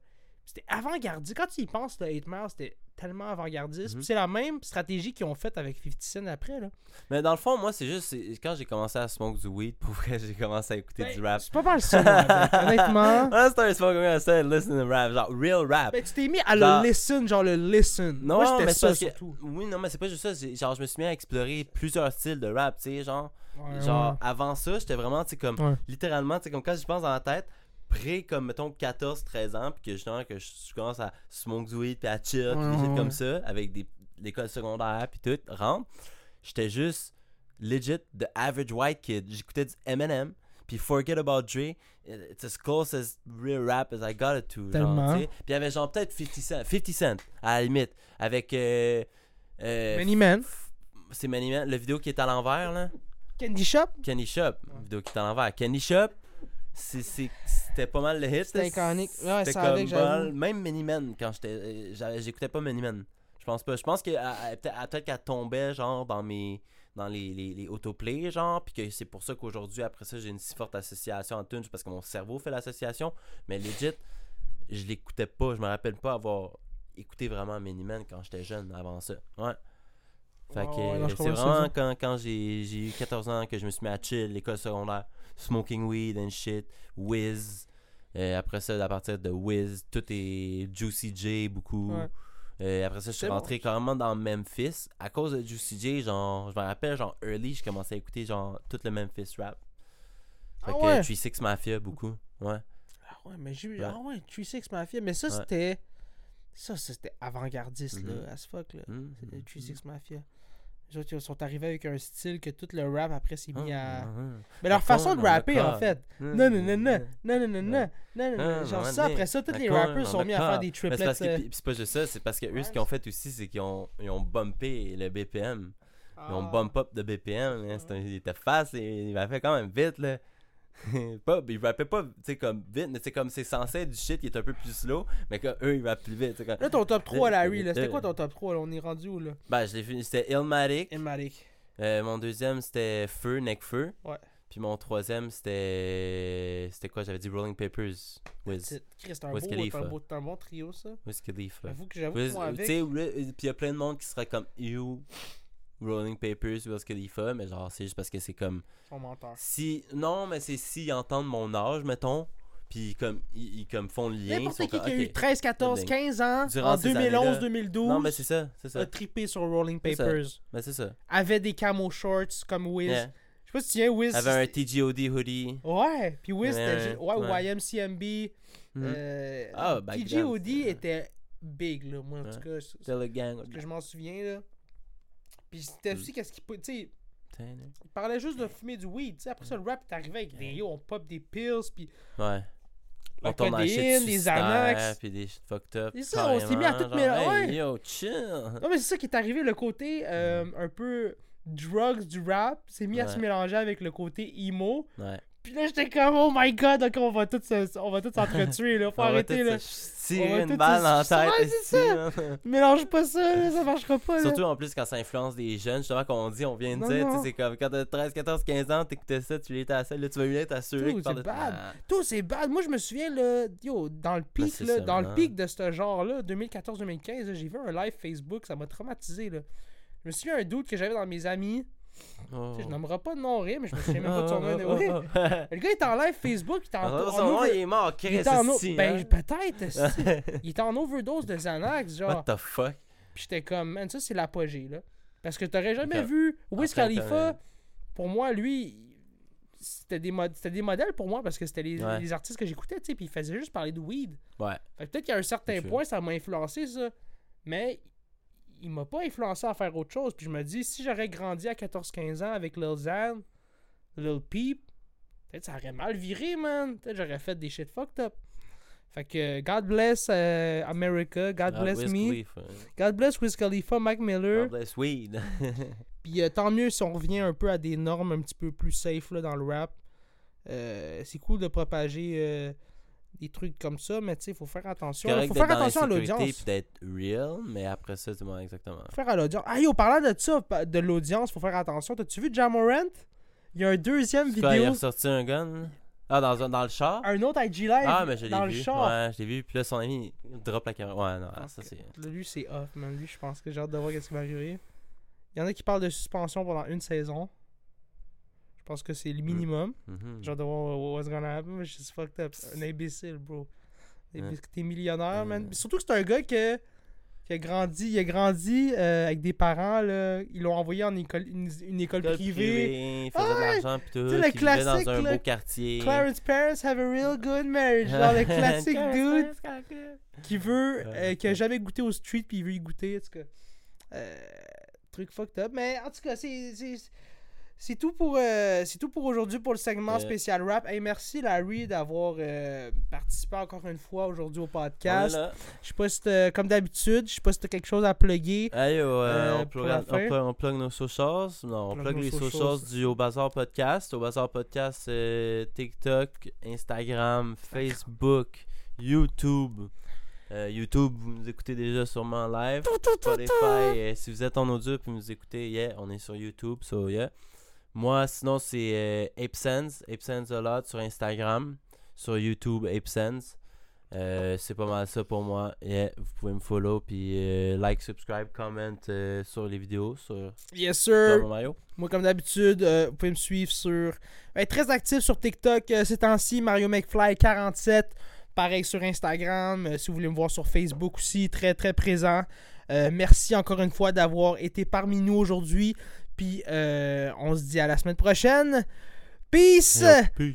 [SPEAKER 1] c'était avant-gardiste. Quand tu y penses, le 8 Mile, c'était tellement avant-gardiste.
[SPEAKER 2] Mhm.
[SPEAKER 1] Puis C'est la même stratégie qu'ils ont faite avec 50 Cent après, là.
[SPEAKER 2] Mais dans le fond, moi, c'est juste, quand j'ai commencé à smoke du weed, pour vrai, j'ai commencé à écouter
[SPEAKER 1] Ben,
[SPEAKER 2] du rap.
[SPEAKER 1] C'est pas mal ça, moi, honnêtement.
[SPEAKER 2] Ah, c'est un smoke, I started listening to rap, genre real rap.
[SPEAKER 1] Ben, tu t'es mis à
[SPEAKER 2] Genre-
[SPEAKER 1] le listen, genre le listen.
[SPEAKER 2] Non,
[SPEAKER 1] Moi,
[SPEAKER 2] mais
[SPEAKER 1] ça,
[SPEAKER 2] c'est parce que-
[SPEAKER 1] surtout.
[SPEAKER 2] Oui, non, mais c'est pas juste ça. Genre, je me suis mis à explorer plusieurs styles de rap, tu sais, genre.
[SPEAKER 1] Ouais,
[SPEAKER 2] Genre,
[SPEAKER 1] ouais.
[SPEAKER 2] avant ça, j'étais vraiment, tu sais, comme,
[SPEAKER 1] Ouais.
[SPEAKER 2] littéralement, tu sais, comme quand je pense dans la tête, près, comme, mettons, 14, 13 ans, puis que justement, que je, je commence à smoke weed, puis à chill, puis des shit comme ça, avec des l'école secondaire, puis tout, rentre, j'étais juste legit the average white kid. J'écoutais du Eminem, puis Forget About Dre, it's as close as real rap as I got it to. genre,
[SPEAKER 1] Tellement.
[SPEAKER 2] Puis il y avait genre peut-être 50 Cent, 50 Cent, à la limite, avec... Euh, euh,
[SPEAKER 1] Many Men.
[SPEAKER 2] c'est Many Man, le vidéo qui est à l'envers, là.
[SPEAKER 1] Candy Shop.
[SPEAKER 2] Kenny Shop, vidéo qui est à l'envers. Kenny Shop, c'était pas mal le hit.
[SPEAKER 1] C'était iconique. Ouais,
[SPEAKER 2] C'était comme mal. Même Miniman, quand j'étais. euh, J'écoutais pas Miniman. Je pense pas. Je pense que peut-être elle- peut-être qu'elle tombait, genre, dans mes. Dans les, les, les autoplays, genre, puis que c'est pour ça qu'aujourd'hui, après ça, j'ai une si forte association en tunes, parce que mon cerveau fait l'association. Mais legit, je l'écoutais pas. Je me rappelle pas avoir écouté vraiment Miniman quand j'étais jeune, avant ça. Ouais. Fait
[SPEAKER 1] Ouais,
[SPEAKER 2] que c'est vraiment quand, quand j'ai eu 14 ans que je me suis mis à chill, l'école secondaire, smoking weed and shit, Wiz. Euh, après ça, à partir de Wiz, tout est Juicy J beaucoup.
[SPEAKER 1] Ouais.
[SPEAKER 2] Euh, après ça, je suis
[SPEAKER 1] bon.
[SPEAKER 2] rentré carrément dans Memphis. À cause de Juicy J, genre, je me rappelle, genre, early, je commençais à écouter, genre, tout le Memphis rap. Fait
[SPEAKER 1] Ah
[SPEAKER 2] que
[SPEAKER 1] ouais?
[SPEAKER 2] 3-6 Mafia, beaucoup. Ouais.
[SPEAKER 1] Ah ouais, mais j'ai
[SPEAKER 2] Ouais.
[SPEAKER 1] Ah ouais, 36 Mafia. Mais ça,
[SPEAKER 2] Ouais.
[SPEAKER 1] c'était. Ça, c'était avant-gardiste,
[SPEAKER 2] Mhm.
[SPEAKER 1] là, as fuck, là.
[SPEAKER 2] Mhm.
[SPEAKER 1] C'était 36 Mafia. Les autres, ils sont arrivés avec un style que tout le rap après s'est mis à.
[SPEAKER 2] Ah, ah,
[SPEAKER 1] Mais leur façon de rapper, en fait.
[SPEAKER 2] ah.
[SPEAKER 1] Non, non, non, non, non, non, non, non, non.
[SPEAKER 2] Ah,
[SPEAKER 1] Genre ça, après ça, tous les rappers sont mis à faire des triplets. euh,
[SPEAKER 2] c'est pas juste ça, c'est parce que eux, ce qu'ils ont fait aussi, c'est qu'ils ont, ils ont bumpé le BPM. Ils ont
[SPEAKER 1] ah.
[SPEAKER 2] bump up de BPM. Là. C'était- Il était fast et il fait quand même vite. Là. pas, il rappait pas tu sais, comme vite, mais c'est comme c'est censé être du shit qui est un peu plus slow, mais que eux ils rappent plus vite. Comme...
[SPEAKER 1] Là, ton top 3, Larry, là. C'était quoi ton top 3, là? On est rendu où, là?
[SPEAKER 2] Ben, je l'ai fini, c'était Illmatic.
[SPEAKER 1] Elmatic.
[SPEAKER 2] Euh, mon deuxième c'était Feu, Necfeu.
[SPEAKER 1] Ouais.
[SPEAKER 2] Puis mon troisième c'était. C'était quoi? J'avais dit Rolling Papers. Wiz.
[SPEAKER 1] C'est un, beau- un, beau- un bon trio, ça.
[SPEAKER 2] Wiz Khalifa.
[SPEAKER 1] J'avoue que j'avoue que moi, avec.
[SPEAKER 2] puis il y a plein de monde qui serait comme You, Rolling Papers, Wiz Khalifa, mais genre c'est juste parce que c'est comme.
[SPEAKER 1] Son menteur.
[SPEAKER 2] Si. Non, mais c'est s'ils entendent mon âge, mettons, puis comme ils, ils comme font le lien.
[SPEAKER 1] N'importe qui qui a eu
[SPEAKER 2] ok.
[SPEAKER 1] 13, 14,
[SPEAKER 2] Ben,
[SPEAKER 1] 15 ans,
[SPEAKER 2] durant
[SPEAKER 1] en
[SPEAKER 2] ces
[SPEAKER 1] 2011-2012,
[SPEAKER 2] Non, mais c'est ça, c'est ça.
[SPEAKER 1] a trippé sur Rolling. Papers.
[SPEAKER 2] Mais c'est ça.
[SPEAKER 1] Avait des camo shorts comme Wiz.
[SPEAKER 2] Yeah.
[SPEAKER 1] Je sais pas si tu viens, Wiz.
[SPEAKER 2] Avait un TGOD hoodie.
[SPEAKER 1] Ouais, puis Wiz,
[SPEAKER 2] Ouais,
[SPEAKER 1] ouais,
[SPEAKER 2] ouais.
[SPEAKER 1] YMCMB.
[SPEAKER 2] Mhm.
[SPEAKER 1] euh,
[SPEAKER 2] Ah,
[SPEAKER 1] TGOD était big, là, moi, en
[SPEAKER 2] Ouais.
[SPEAKER 1] tout cas. c'est-
[SPEAKER 2] C'était le gang.
[SPEAKER 1] Parce que je m'en souviens, là. Puis c'était
[SPEAKER 2] Mm.
[SPEAKER 1] aussi qu'est-ce qu'il. peut- Tu sais, il parlait juste de fumer du weed. Tu sais, après ça, le rap est arrivé avec des yo, on pop des pills, puis
[SPEAKER 2] Ouais.
[SPEAKER 1] la
[SPEAKER 2] On
[SPEAKER 1] codéine, des Xanax.
[SPEAKER 2] Puis des shit fucked up.
[SPEAKER 1] C'est ça, on s'est mis à tout mélanger.
[SPEAKER 2] hey,
[SPEAKER 1] Ouais.
[SPEAKER 2] Yo, chill.
[SPEAKER 1] Non, mais c'est ça qui est arrivé, le côté euh, un peu drugs du rap s'est mis à
[SPEAKER 2] Ouais.
[SPEAKER 1] se mélanger avec le côté emo.
[SPEAKER 2] Ouais.
[SPEAKER 1] Puis là, j'étais comme, oh my god, ok, on va tous s'entretuer, là. Faut
[SPEAKER 2] On
[SPEAKER 1] arrêter, là. va
[SPEAKER 2] une balle la tête.
[SPEAKER 1] Ouais, c'est
[SPEAKER 2] là.
[SPEAKER 1] Mélange pas ça, là, ça marchera pas, là.
[SPEAKER 2] Surtout en plus quand ça influence des jeunes, justement, comme on dit, on vient de
[SPEAKER 1] Non,
[SPEAKER 2] dire, tu sais, c'est comme quand t'as 13, 14, 15 ans, t'écoutais ça, tu l'étais à ça, là tu vas assuré
[SPEAKER 1] Dude,
[SPEAKER 2] que
[SPEAKER 1] c'est
[SPEAKER 2] de
[SPEAKER 1] bad.
[SPEAKER 2] Ah,
[SPEAKER 1] Tout, c'est bad. Moi, je me souviens, là, yo, dans le pic,
[SPEAKER 2] c'est
[SPEAKER 1] là,
[SPEAKER 2] ça,
[SPEAKER 1] dans le pic de ce genre-là, 2014-2015, là, j'ai vu un live Facebook, ça m'a traumatisé, là. Je me souviens un doute que j'avais dans mes amis.
[SPEAKER 2] Oh.
[SPEAKER 1] Tu sais, Je nommerai pas de nom, rien, mais je me souviens même pas de son nom. Anyway.
[SPEAKER 2] oh, oh.
[SPEAKER 1] Le gars, il était en live Facebook, il était en,
[SPEAKER 2] Ah,
[SPEAKER 1] en
[SPEAKER 2] Son nom,
[SPEAKER 1] over-
[SPEAKER 2] il est mort,
[SPEAKER 1] il
[SPEAKER 2] Chris,
[SPEAKER 1] était en o-
[SPEAKER 2] esti,
[SPEAKER 1] Ben, peut-être, esti. Il était en overdose de Xanax,
[SPEAKER 2] What
[SPEAKER 1] genre.
[SPEAKER 2] the fuck?
[SPEAKER 1] Puis j'étais comme, man, ça, c'est l'apogée, là. Parce que t'aurais jamais
[SPEAKER 2] Ok.
[SPEAKER 1] vu Wiz
[SPEAKER 2] Après,
[SPEAKER 1] Khalifa. Pour moi, lui, c'était des, mod- c'était des modèles pour moi parce que c'était les,
[SPEAKER 2] Ouais.
[SPEAKER 1] les artistes que j'écoutais, tu sais. Puis il faisait juste parler de weed.
[SPEAKER 2] Ouais.
[SPEAKER 1] Fait que peut-être qu'à un certain point, ça m'a influencé, ça. Mais il m'a pas influencé à faire autre chose. Puis je me dis, si j'aurais grandi à 14-15 ans avec Lil Xan, Lil Peep, peut-être ça aurait mal viré, man. Peut-être j'aurais fait des shit fucked up. Fait que God bless euh, America, God
[SPEAKER 2] Ah,
[SPEAKER 1] bless
[SPEAKER 2] Wiz
[SPEAKER 1] me,
[SPEAKER 2] Khalifa.
[SPEAKER 1] God bless Wiz Khalifa, Mac Miller.
[SPEAKER 2] God bless weed.
[SPEAKER 1] Puis euh, tant mieux si on revient un peu à des normes un petit peu plus safe là, dans le rap. Euh, c'est cool de propager des trucs comme ça, mais tu sais, il faut faire attention. Il faut faire
[SPEAKER 2] dans
[SPEAKER 1] attention à l'audience.
[SPEAKER 2] d'être real, mais après ça, tu vois exactement.
[SPEAKER 1] Faut faire à l'audience. Ah yo, parlant de ça, de l'audience, faut faire attention. T'as-tu vu Jamorant? Il y a un deuxième
[SPEAKER 2] quoi, il a
[SPEAKER 1] vidéo,
[SPEAKER 2] ressorti un gun? Ah, dans, un- dans le char?
[SPEAKER 1] Un autre IG Live
[SPEAKER 2] Ah, mais je
[SPEAKER 1] dans
[SPEAKER 2] l'ai
[SPEAKER 1] le
[SPEAKER 2] vu.
[SPEAKER 1] char.
[SPEAKER 2] Ouais, je l'ai vu. Puis là, son ami, il drop la caméra. Ouais, non,
[SPEAKER 1] Ah,
[SPEAKER 2] ça c'est.
[SPEAKER 1] Lui, c'est off, man. Lui, je pense que j'ai hâte de voir ce qui va arriver. Il y en a qui parlent de suspension pendant une saison. Je pense que c'est le minimum.
[SPEAKER 2] Mhm.
[SPEAKER 1] J'ai hâte de voir what's gonna happen? mais C'est fucked up. Un imbécile, bro.
[SPEAKER 2] Ouais.
[SPEAKER 1] T'es millionnaire, man.
[SPEAKER 2] Ouais.
[SPEAKER 1] Surtout que c'est un gars que, qui a grandi, il a grandi euh, avec des parents, là. Ils l'ont envoyé en école, une, une école
[SPEAKER 2] École
[SPEAKER 1] privée.
[SPEAKER 2] privée, il faisait
[SPEAKER 1] Ouais.
[SPEAKER 2] de l'argent pis tout.
[SPEAKER 1] Tu sais, le
[SPEAKER 2] puis il vivait
[SPEAKER 1] classique,
[SPEAKER 2] dans un
[SPEAKER 1] là,
[SPEAKER 2] beau quartier.
[SPEAKER 1] Clarence parents have a real good marriage. Genre le classique dude qui veut, euh, qui a jamais goûté au street puis il veut y goûter. En tout cas, Euh, truc fucked up. Mais en tout cas, c'est. C'est- C'est tout pour euh, c'est tout pour aujourd'hui pour le segment spécial rap. Hey, merci Larry d'avoir euh, participé encore une fois aujourd'hui au podcast. Je sais pas si t'as- comme d'habitude, je sais pas si t'as quelque chose à plugger.
[SPEAKER 2] Hey, yo, euh, on, plug, on, plug, on plug nos socials. Non, on
[SPEAKER 1] Plug
[SPEAKER 2] plug les
[SPEAKER 1] socials.
[SPEAKER 2] du Au Bazar Podcast. Au Bazar Podcast, euh, TikTok, Instagram, Facebook, YouTube. Euh, YouTube, vous nous écoutez déjà sûrement en live. Spotify, si vous êtes en audio puis vous nous écoutez, yeah, on est sur YouTube, so yeah. Moi, sinon, c'est euh, ApeSense, ApeSense a lot sur Instagram, sur YouTube, ApeSense. Euh, c'est pas mal ça pour moi. Yeah, vous pouvez me follow, puis euh, like, subscribe, comment euh, sur les vidéos, sur
[SPEAKER 1] Yes sir.
[SPEAKER 2] Mario.
[SPEAKER 1] Moi, comme d'habitude, vous pouvez me suivre sur. être très actif sur TikTok ces temps-ci, Mario McFly47. Pareil sur Instagram. si vous voulez me voir sur Facebook aussi, très très présent. Merci encore une fois d'avoir été parmi nous aujourd'hui. Puis euh, on se dit à la semaine prochaine. Peace!
[SPEAKER 2] Peace.